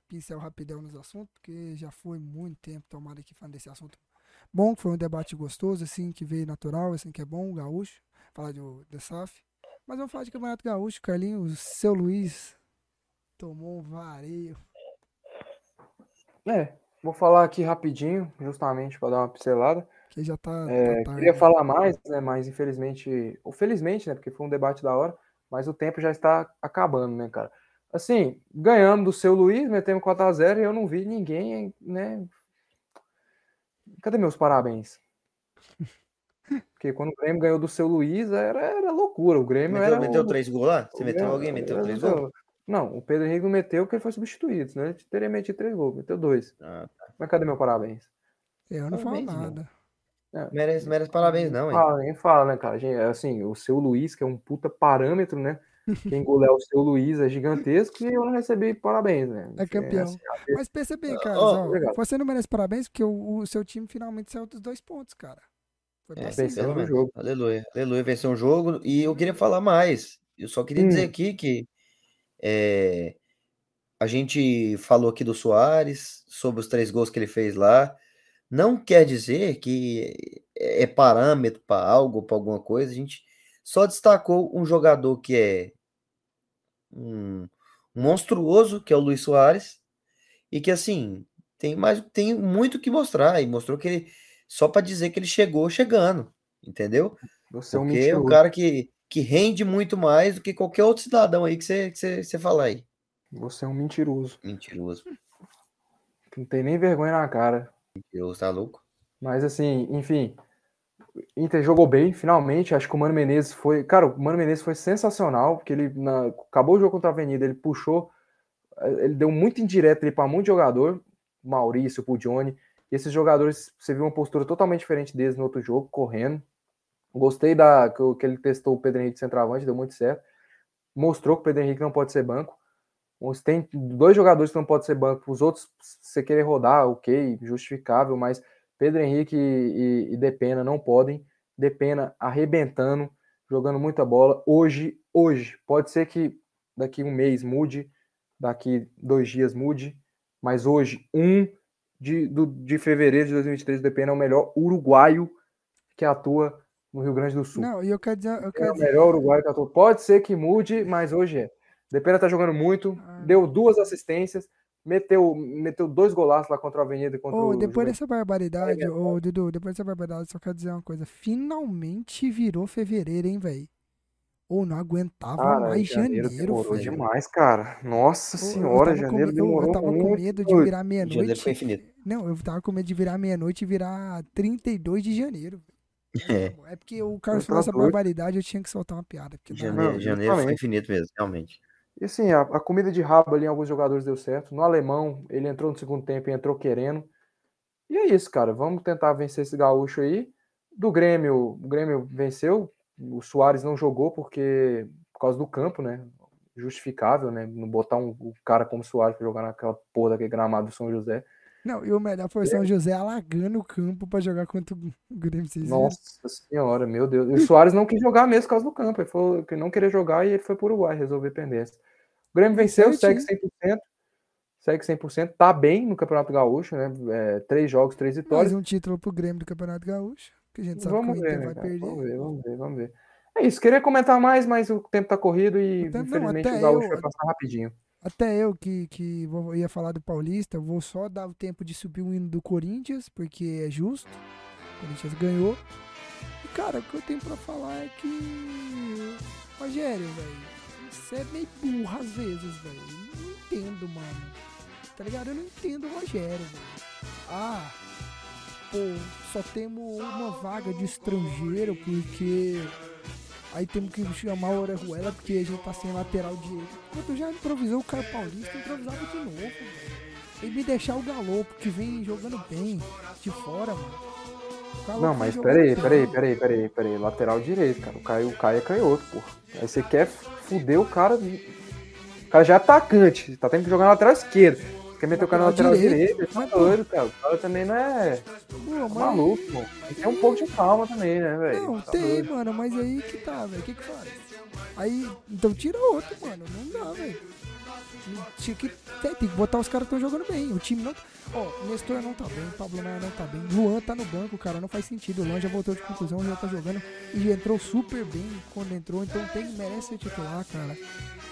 pincel rapidão nos assuntos, porque já foi muito tempo tomado aqui falando desse assunto. Bom, que foi um debate gostoso, assim, que veio natural, assim, que é bom, o Gaúcho, falar do, do SAF. Mas vamos falar de Campeonato Gaúcho, Carlinhos, o seu Luiz tomou um vareio. É, vou falar aqui rapidinho, justamente para dar uma pincelada. Que já tá. É, tá queria falar mais, né, mas infelizmente, ou felizmente, né, porque foi um debate da hora, mas o tempo já está acabando, né, cara? Assim, ganhamos do seu Luiz, metemos 4x0 e eu não vi ninguém, né? Cadê meus parabéns? [LAUGHS] Porque quando o Grêmio ganhou do seu Luiz, era, era loucura. O Grêmio Meteu, era. meteu o- três gols lá? Você meteu Grêmio- alguém? Meteu três gols? Não, o Pedro Henrique não meteu porque ele foi substituído, né? Ele teria metido três gols, meteu dois. Ah, Mas cadê meu parabéns? Eu não falo Parabéns, irmão. nada. merece, merece parabéns, não, hein? Fala, nem fala, né, cara? Gente, assim, o seu Luiz, que é um puta parâmetro, né? Quem golear o seu Luiz é gigantesco e eu não recebi parabéns, né? É campeão. assim, Mas pensa bem, cara. Ó, obrigado. você não merece parabéns porque o, o seu time finalmente saiu dos dois pontos, cara. Foi É, venceu menos. jogo. Aleluia. Aleluia, venceu um jogo. E eu queria falar mais. Eu só queria Hum. dizer aqui que é, a gente falou aqui do Soares, sobre os três gols que ele fez lá. Não quer dizer que é parâmetro para algo, para alguma coisa. A gente só destacou um jogador que é um, monstruoso, que é o Luiz Soares, e que assim tem mais tem muito que mostrar. E mostrou que ele só para dizer que ele chegou chegando, entendeu? Você é um Porque é um cara que, que rende muito mais do que qualquer outro cidadão aí que você, que você, você falar aí. Você é um mentiroso. Mentiroso. Não tem nem vergonha na cara. Mentiroso, tá louco? Mas assim, enfim. Inter jogou bem, finalmente. Acho que o Mano Menezes foi. Cara, o Mano Menezes foi sensacional, porque ele na- acabou o jogo contra a Avenida, ele puxou, eh, ele deu muito indireto para muito jogador, Maurício, pro Johnny. E esses jogadores, você viu uma postura totalmente diferente deles no outro jogo, correndo. Gostei da que, ele testou o Pedro Henrique de centroavante, deu muito certo. Mostrou que o Pedro Henrique não pode ser banco. Tem dois jogadores que não pode ser banco, os outros, se você querer rodar, ok, justificável, mas Pedro Henrique e, e, e Depena não podem. Depena arrebentando, jogando muita bola. Hoje, hoje, pode ser que daqui um mês mude, daqui dois dias mude, mas hoje, 1 de, do, de fevereiro de 2023, o Depena é o melhor uruguaio que atua no Rio Grande do Sul. Não, e eu quero dizer. Eu É quero o dizer melhor uruguaio que atua. Pode ser que mude, mas hoje é. Depena tá jogando muito, Ah. deu duas assistências, meteu, meteu dois golaços lá contra a Avenida e contra Ô, o depois dessa barbaridade, É ô Dudu, depois dessa barbaridade, só quero dizer uma coisa. Finalmente virou fevereiro, hein, velho? Ou não aguentava Cara, mais janeiro, demorou velho. demais, cara. Nossa senhora, com janeiro eu- demorou Eu tava com muito. medo de virar Janeiro foi meia-noite. infinito. Não, eu tava com medo de virar meia-noite e virar 32 de janeiro. É. É porque o Carlos Tá falou essa doido. barbaridade, eu tinha que soltar uma piada. Janeiro, Não, janeiro foi infinito mesmo, realmente. E assim, a, a comida de rabo ali em alguns jogadores deu certo. No alemão, ele entrou no segundo tempo e entrou querendo. E é isso, cara. Vamos tentar vencer esse gaúcho aí. Do Grêmio, o Grêmio venceu. O Soares não jogou porque por causa do campo, né? Justificável, né? Não botar um, um cara como o Soares pra jogar naquela porra daquele gramado do São José. Não, e o melhor foi o São José alagando o campo pra jogar contra o Grêmio. Nossa senhora, meu Deus. E o Soares não quis jogar mesmo por causa do campo. Ele falou que não queria jogar e ele foi pro Uruguai resolver pendência. O Grêmio venceu, segue Certinho. 100%. Segue 100%. Tá bem no Campeonato Gaúcho, né? É, três jogos, três Mais vitórias. um título pro Grêmio do Campeonato Gaúcho. Que a gente sabe Vamos que o ver, Inter vai cara? perder. Vamos ver, vamos ver, vamos ver. É isso. Queria comentar mais, mas o tempo tá corrido e não, infelizmente até o Gaúcho eu- vai passar rapidinho. Até eu que, que ia falar do Paulista, vou só dar o tempo de subir o hino do Corinthians, porque é justo. O Corinthians ganhou. E, cara, o que eu tenho pra falar é que Rogério, velho, você é meio burro às vezes, velho. Não entendo, mano. Tá ligado? Eu não entendo o Rogério, velho. Ah, pô, só temos uma vaga de estrangeiro porque aí temos que chamar o Orejuela porque a gente tá sem lateral direito. Enquanto já improvisou o Caio Paulista, improvisava de novo. E me deixar o Galopo, que vem jogando bem de fora, mano. Não, mas peraí, peraí, peraí, peraí, peraí. Lateral direito, cara. O Caio, o Caio é canhoto, pô. Aí você quer fuder o cara. O cara já é atacante. Tá tendo que jogar na lateral esquerda. Quer meter o cara na Lateral direito, direita? Tá doido, cara. O cara também não é Pô, mas- maluco, mano. Tem que ter um pouco de calma também, né, velho? Não, Tá tem, doido. mano, mas aí que tá, velho. O que que faz? Aí, então tira outro, mano. Não dá, velho. Tinha que, tem, que botar os caras que estão jogando bem. O time não. Ó, o Nestor não tá bem, o Pablo Maia não tá bem. Luan tá no banco, cara, não faz sentido. O Luan já voltou de conclusão, já tá jogando e entrou super bem quando entrou, então tem, merece ser titular, cara.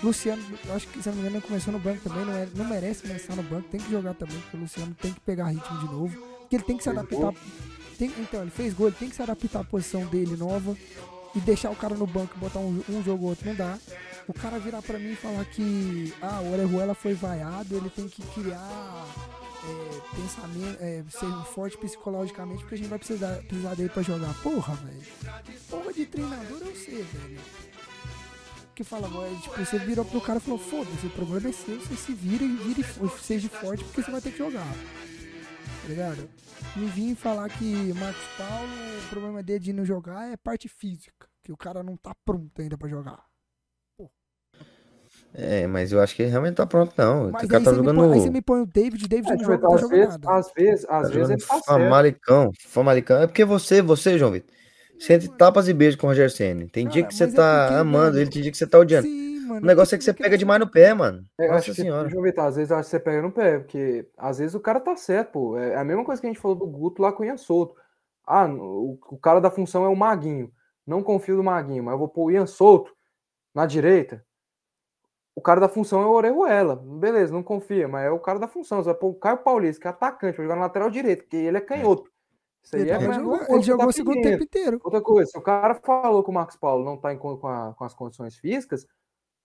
Luciano, eu acho que se não me engano, ele começou no banco também, não, é, não merece começar no banco, tem que jogar também, porque o Luciano tem que pegar ritmo de novo. Porque ele tem que se adaptar. tem- então, ele fez gol, ele tem que se adaptar à posição dele nova e deixar o cara no banco e botar um, um jogo ou outro, não dá. O cara virar pra mim e falar que ah, o Orejuela foi vaiado, ele tem que criar é, pensamento, é, ser forte psicologicamente, porque a gente vai precisar, precisar dele pra jogar. Porra, velho. Porra de treinador eu sei, velho. Que fala, agora, tipo, você virou pro cara e falou, foda-se, o problema é seu, você se vira e vire, e seja forte porque você vai ter que jogar. Tá ligado? Me vim falar que Marcos Paulo, o problema dele de não jogar é parte física, que o cara não tá pronto ainda pra jogar. É, mas eu acho que ele realmente tá pronto, não. Mas o cara tá você me jogando põe, aí você me põe o David, David É, não joga, tá às, jogando vezes, às vezes, tá às vezes jogando ele tá. Famalicão, Famalicão. É porque você, você, João Vitor, entre tapas e beijos com o Roger Senna. Tem dia Cara, que você é tá porque, amando ele, tem dia que você tá odiando. Sim, mano. O negócio é que você pega demais no pé, mano. Eu Nossa que, senhora. João Vitor, às vezes eu acho que você pega no pé, porque às vezes o cara tá certo, pô. É a mesma coisa que a gente falou do Guto lá com o Ian Souto. Ah, o, o cara da função é o Maguinho. Não confio no Maguinho, mas eu vou pôr o Ian Souto na direita. O cara da função é o Orejuela. Beleza, não confia, mas é o cara da função. Você vai pôr o Caio Paulista, que é atacante, vai jogar na lateral direito, porque ele é canhoto. Isso aí Ele, é uma ele jogou tá o segundo tempo inteiro. Outra coisa, se o cara falou que o Marcos Paulo não tá em com, a- com as condições físicas,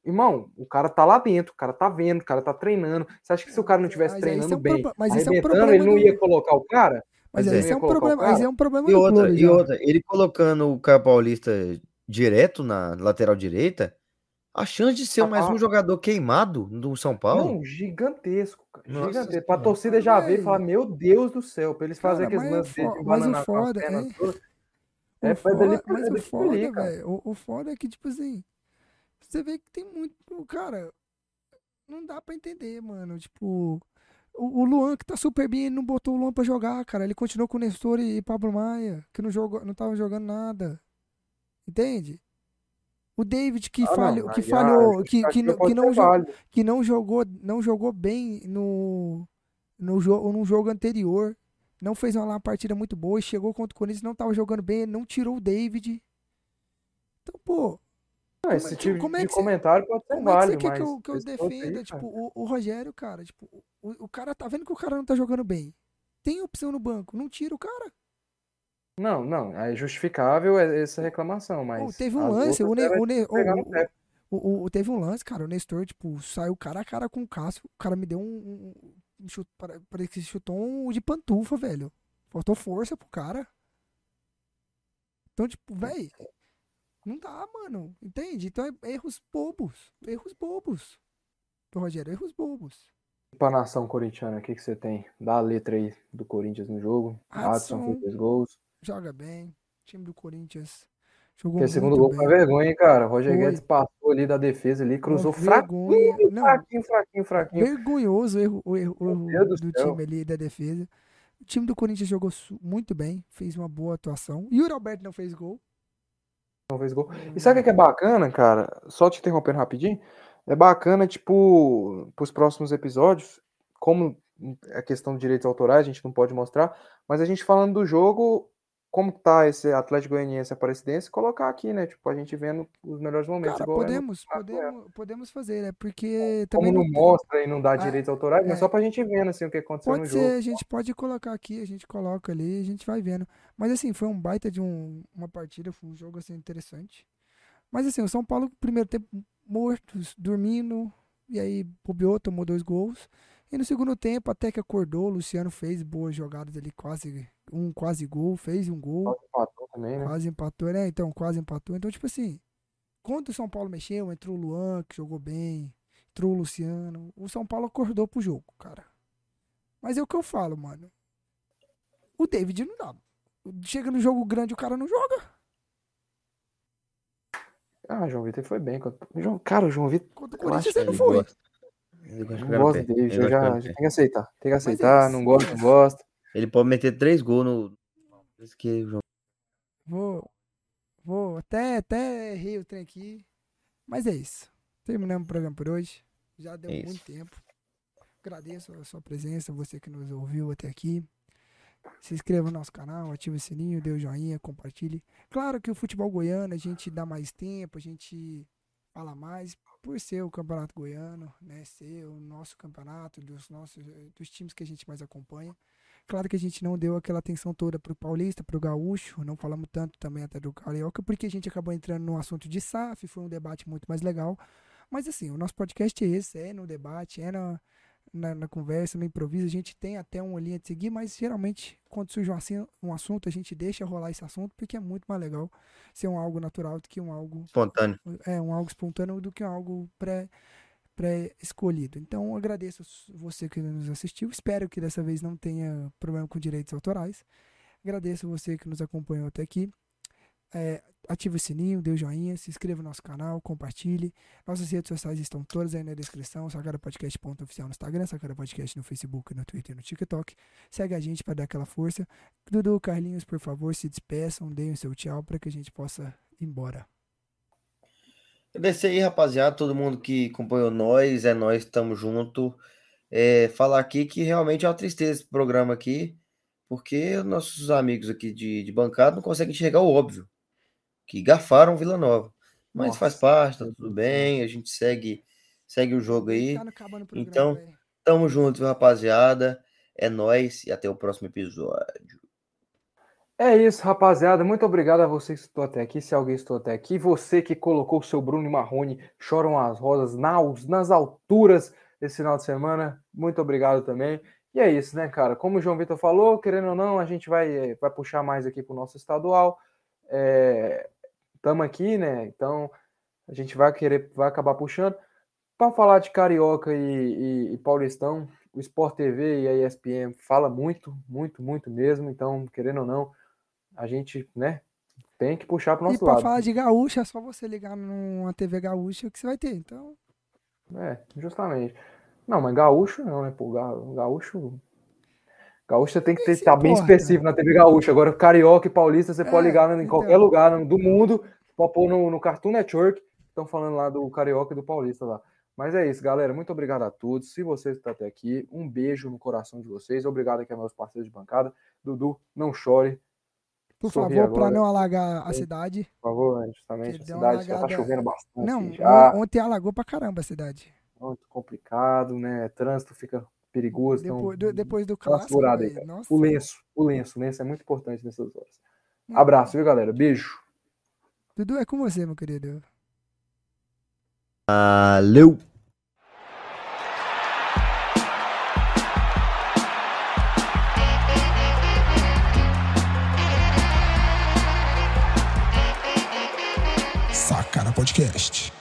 irmão, o cara tá lá dentro, o cara tá vendo, o cara tá treinando. Você acha que se o cara não estivesse Mas aí treinando é um bem, mas isso é um problema ele não do- ia colocar o cara? Mas Mas aí é. é um problema, cara? mas é um problema E outra, clube e já. outra, ele colocando o Caio Paulista direto na lateral direita, a chance de ser Ah, mais um jogador queimado do São Paulo. Não, gigantesco, cara. Nossa gigantesco. Pra torcida já ver e falar, meu Deus do céu, pra eles fazerem aqueles lances é de mas o foda é-. O É, dali foda- pra- mas o dali foda, cara. velho, o, o foda é que, tipo assim, você vê que tem muito. Cara, não dá pra entender, mano. Tipo, o, o Luan que tá super bem, ele não botou o Luan pra jogar, cara. Ele continuou com o Nestor e Pablo Maia, que não, jogou, não tava jogando nada. Entende? O David que Ah, não, falhou, que aí a falhou, que, que, justificativa não- que não jogou que não jogou, não jogou bem no, no, jogo, no jogo anterior. Não fez uma lá partida muito boa e chegou contra o Corinthians, não tava jogando bem, não tirou o David. Então, pô, esse é- tipo é de que você- comentário pode ser como é que você válido, quer que eu, que eu aí, defenda? cara, tipo, o, o Rogério, cara, tipo, o, o cara tá vendo que o cara não tá jogando bem. Tem opção no banco, não tira o cara. Não, não, é justificável essa reclamação, mas. Pô, teve um lance, o, Ne- o, Ne- o- o- teve um lance, cara, o Nestor, tipo, saiu cara a cara com o Cássio, o cara me deu um, um, um chute, parece que chutou um de pantufa, velho. Faltou força pro cara. Então, tipo, velho, não dá, mano, entende? Então é erros bobos, erros bobos. Rogério, erros bobos. Pra nação corintiana, o que, que você tem? Dá a letra aí do Corinthians no jogo. Adson. Adson fez dois gols. Joga bem, time do Corinthians jogou Porque segundo muito gol bem. foi vergonha, hein, cara. Roger. Guedes passou ali da defesa ali, cruzou fraquinho, fraquinho, fraquinho, fraquinho. Vergonhoso o erro, o erro, o erro do, do time ali da defesa. O time do Corinthians jogou muito bem, fez uma boa atuação. E o Alberto não fez gol. Não fez gol. E sabe o que é bacana, cara? Só te interrompendo rapidinho. É bacana, tipo, pros próximos episódios, como a questão de direitos autorais, a gente não pode mostrar, mas a gente falando do jogo, como tá esse Atlético Goianiense Aparecidense, colocar aqui, né? Tipo, a gente vendo os melhores momentos. Cara, igual é no- podemos, podemos, podemos fazer, é porque Como também não não, mostra e não dá Ah, direitos autorais, mas é. só pra gente vendo, assim, o que aconteceu Pode no ser, jogo. a gente pode colocar aqui, a gente coloca ali, a gente vai vendo. Mas assim, foi um baita de um, uma partida, foi um jogo assim interessante. Mas assim, o São Paulo, primeiro tempo, mortos, dormindo, e aí bobeou, tomou dois gols. E no segundo tempo, até que acordou, o Luciano fez boas jogadas ali, quase um quase gol, fez um gol, Quase empatou também, né? quase empatou, né? Então, quase empatou. Então, tipo assim, quando o São Paulo mexeu, entrou o Luan, que jogou bem, entrou o Luciano, o São Paulo acordou pro jogo, cara. Mas é o que eu falo, mano. O David não dá. Chega no jogo grande, o cara não joga. Ah, João Vitor foi bem. Cara, o João Vitor. Contra o Corinthians ele Ele foi. gosta. De Não gosto dele, Ele eu já, já tem que aceitar. Tem que é aceitar, não gosta, é não gosta. Ele pode meter três gols no. Por isso que o João- Vou. Vou. Até, até errei o trem aqui. Mas é isso. Terminamos o programa por hoje. Já deu É isso. muito tempo. Agradeço a sua presença, você que nos ouviu até aqui. Se inscreva no nosso canal, ative o sininho, dê o joinha, compartilhe. Claro que o futebol goiano a gente dá mais tempo, a gente fala mais por ser o campeonato goiano, né? Ser o nosso campeonato, dos nossos dos times que a gente mais acompanha. Claro que a gente não deu aquela atenção toda pro paulista, pro gaúcho, não falamos tanto também até do carioca, porque a gente acabou entrando no assunto de SAF, foi um debate muito mais legal. Mas assim, o nosso podcast é esse, é no debate, é na, na, na conversa, no improviso, a gente tem até uma linha de seguir, mas geralmente quando surge um, assim, um assunto, a gente deixa rolar esse assunto, porque é muito mais legal ser um algo natural do que um algo espontâneo. é um algo espontâneo do que um algo pré pré-escolhido. Então, agradeço você que nos assistiu. Espero que dessa vez não tenha problema com direitos autorais. Agradeço você que nos acompanhou até aqui. É, ative o sininho, dê o joinha, se inscreva no nosso canal, compartilhe. Nossas redes sociais estão todas aí na descrição. Sacarapodcast.oficial no Instagram, Sacara Podcast no Facebook, no Twitter e no TikTok. Segue a gente para dar aquela força. Dudu, Carlinhos, por favor, se despeçam, deem o seu tchau para que a gente possa ir embora. Agradecer aí, rapaziada, todo mundo que acompanhou nós, é nós, tamo junto. É, falar aqui que realmente é uma tristeza esse programa aqui, porque nossos amigos aqui de, de bancada não conseguem enxergar o óbvio, que gafaram Vila Nova. Mas Nossa, faz parte, tá tudo bem, a gente segue, segue o jogo aí. Tá programa, Então, velho. Tamo junto, viu, rapaziada. É nós e até o próximo episódio. É isso, rapaziada. Muito obrigado a você que estou até aqui. Se alguém estou até aqui, você que colocou o seu Bruno e Marrone choram as rosas nas, nas alturas esse final de semana. Muito obrigado também. E é isso, né, cara? Como o João Vitor falou, querendo ou não, a gente vai, vai puxar mais aqui para o nosso estadual. Estamos aqui, né? Então a gente vai querer, vai acabar puxando. Para falar de Carioca e, e- e Paulistão, o Sport TV e a ESPN fala muito, muito, muito mesmo. Então, querendo ou não, a gente, né, tem que puxar para o E nosso pra lado. falar de gaúcha, é só você ligar numa TV gaúcha que você vai ter. Então, É, justamente. Não, mas gaúcho não, né? Pô, ga- gaúcho. Gaúcho você tem que se tá bem específico na TV Gaúcha. Agora, carioca e paulista, você pode É, ligar em então. qualquer lugar do mundo, pode pôr no, no Cartoon Network. Estão falando lá do carioca e do paulista lá. Mas é isso, galera. Muito obrigado a todos. Se você está até aqui, um beijo no coração de vocês. Obrigado aqui aos meus parceiros de bancada. Dudu, não chore, por Sorri favor, para não alagar a cidade. por favor. né? Justamente, a cidade já tá alagada- chovendo bastante. Não, já. on- ontem alagou pra caramba a cidade. Muito complicado, né? Trânsito fica perigoso. então- Depois do, depois do clássico, aí, cara. nossa. O lenço, o lenço, o lenço é muito importante nessas horas. Hum. Abraço, viu, galera? Beijo. Dudu, é com você, meu querido. Valeu! Sacana Podcast.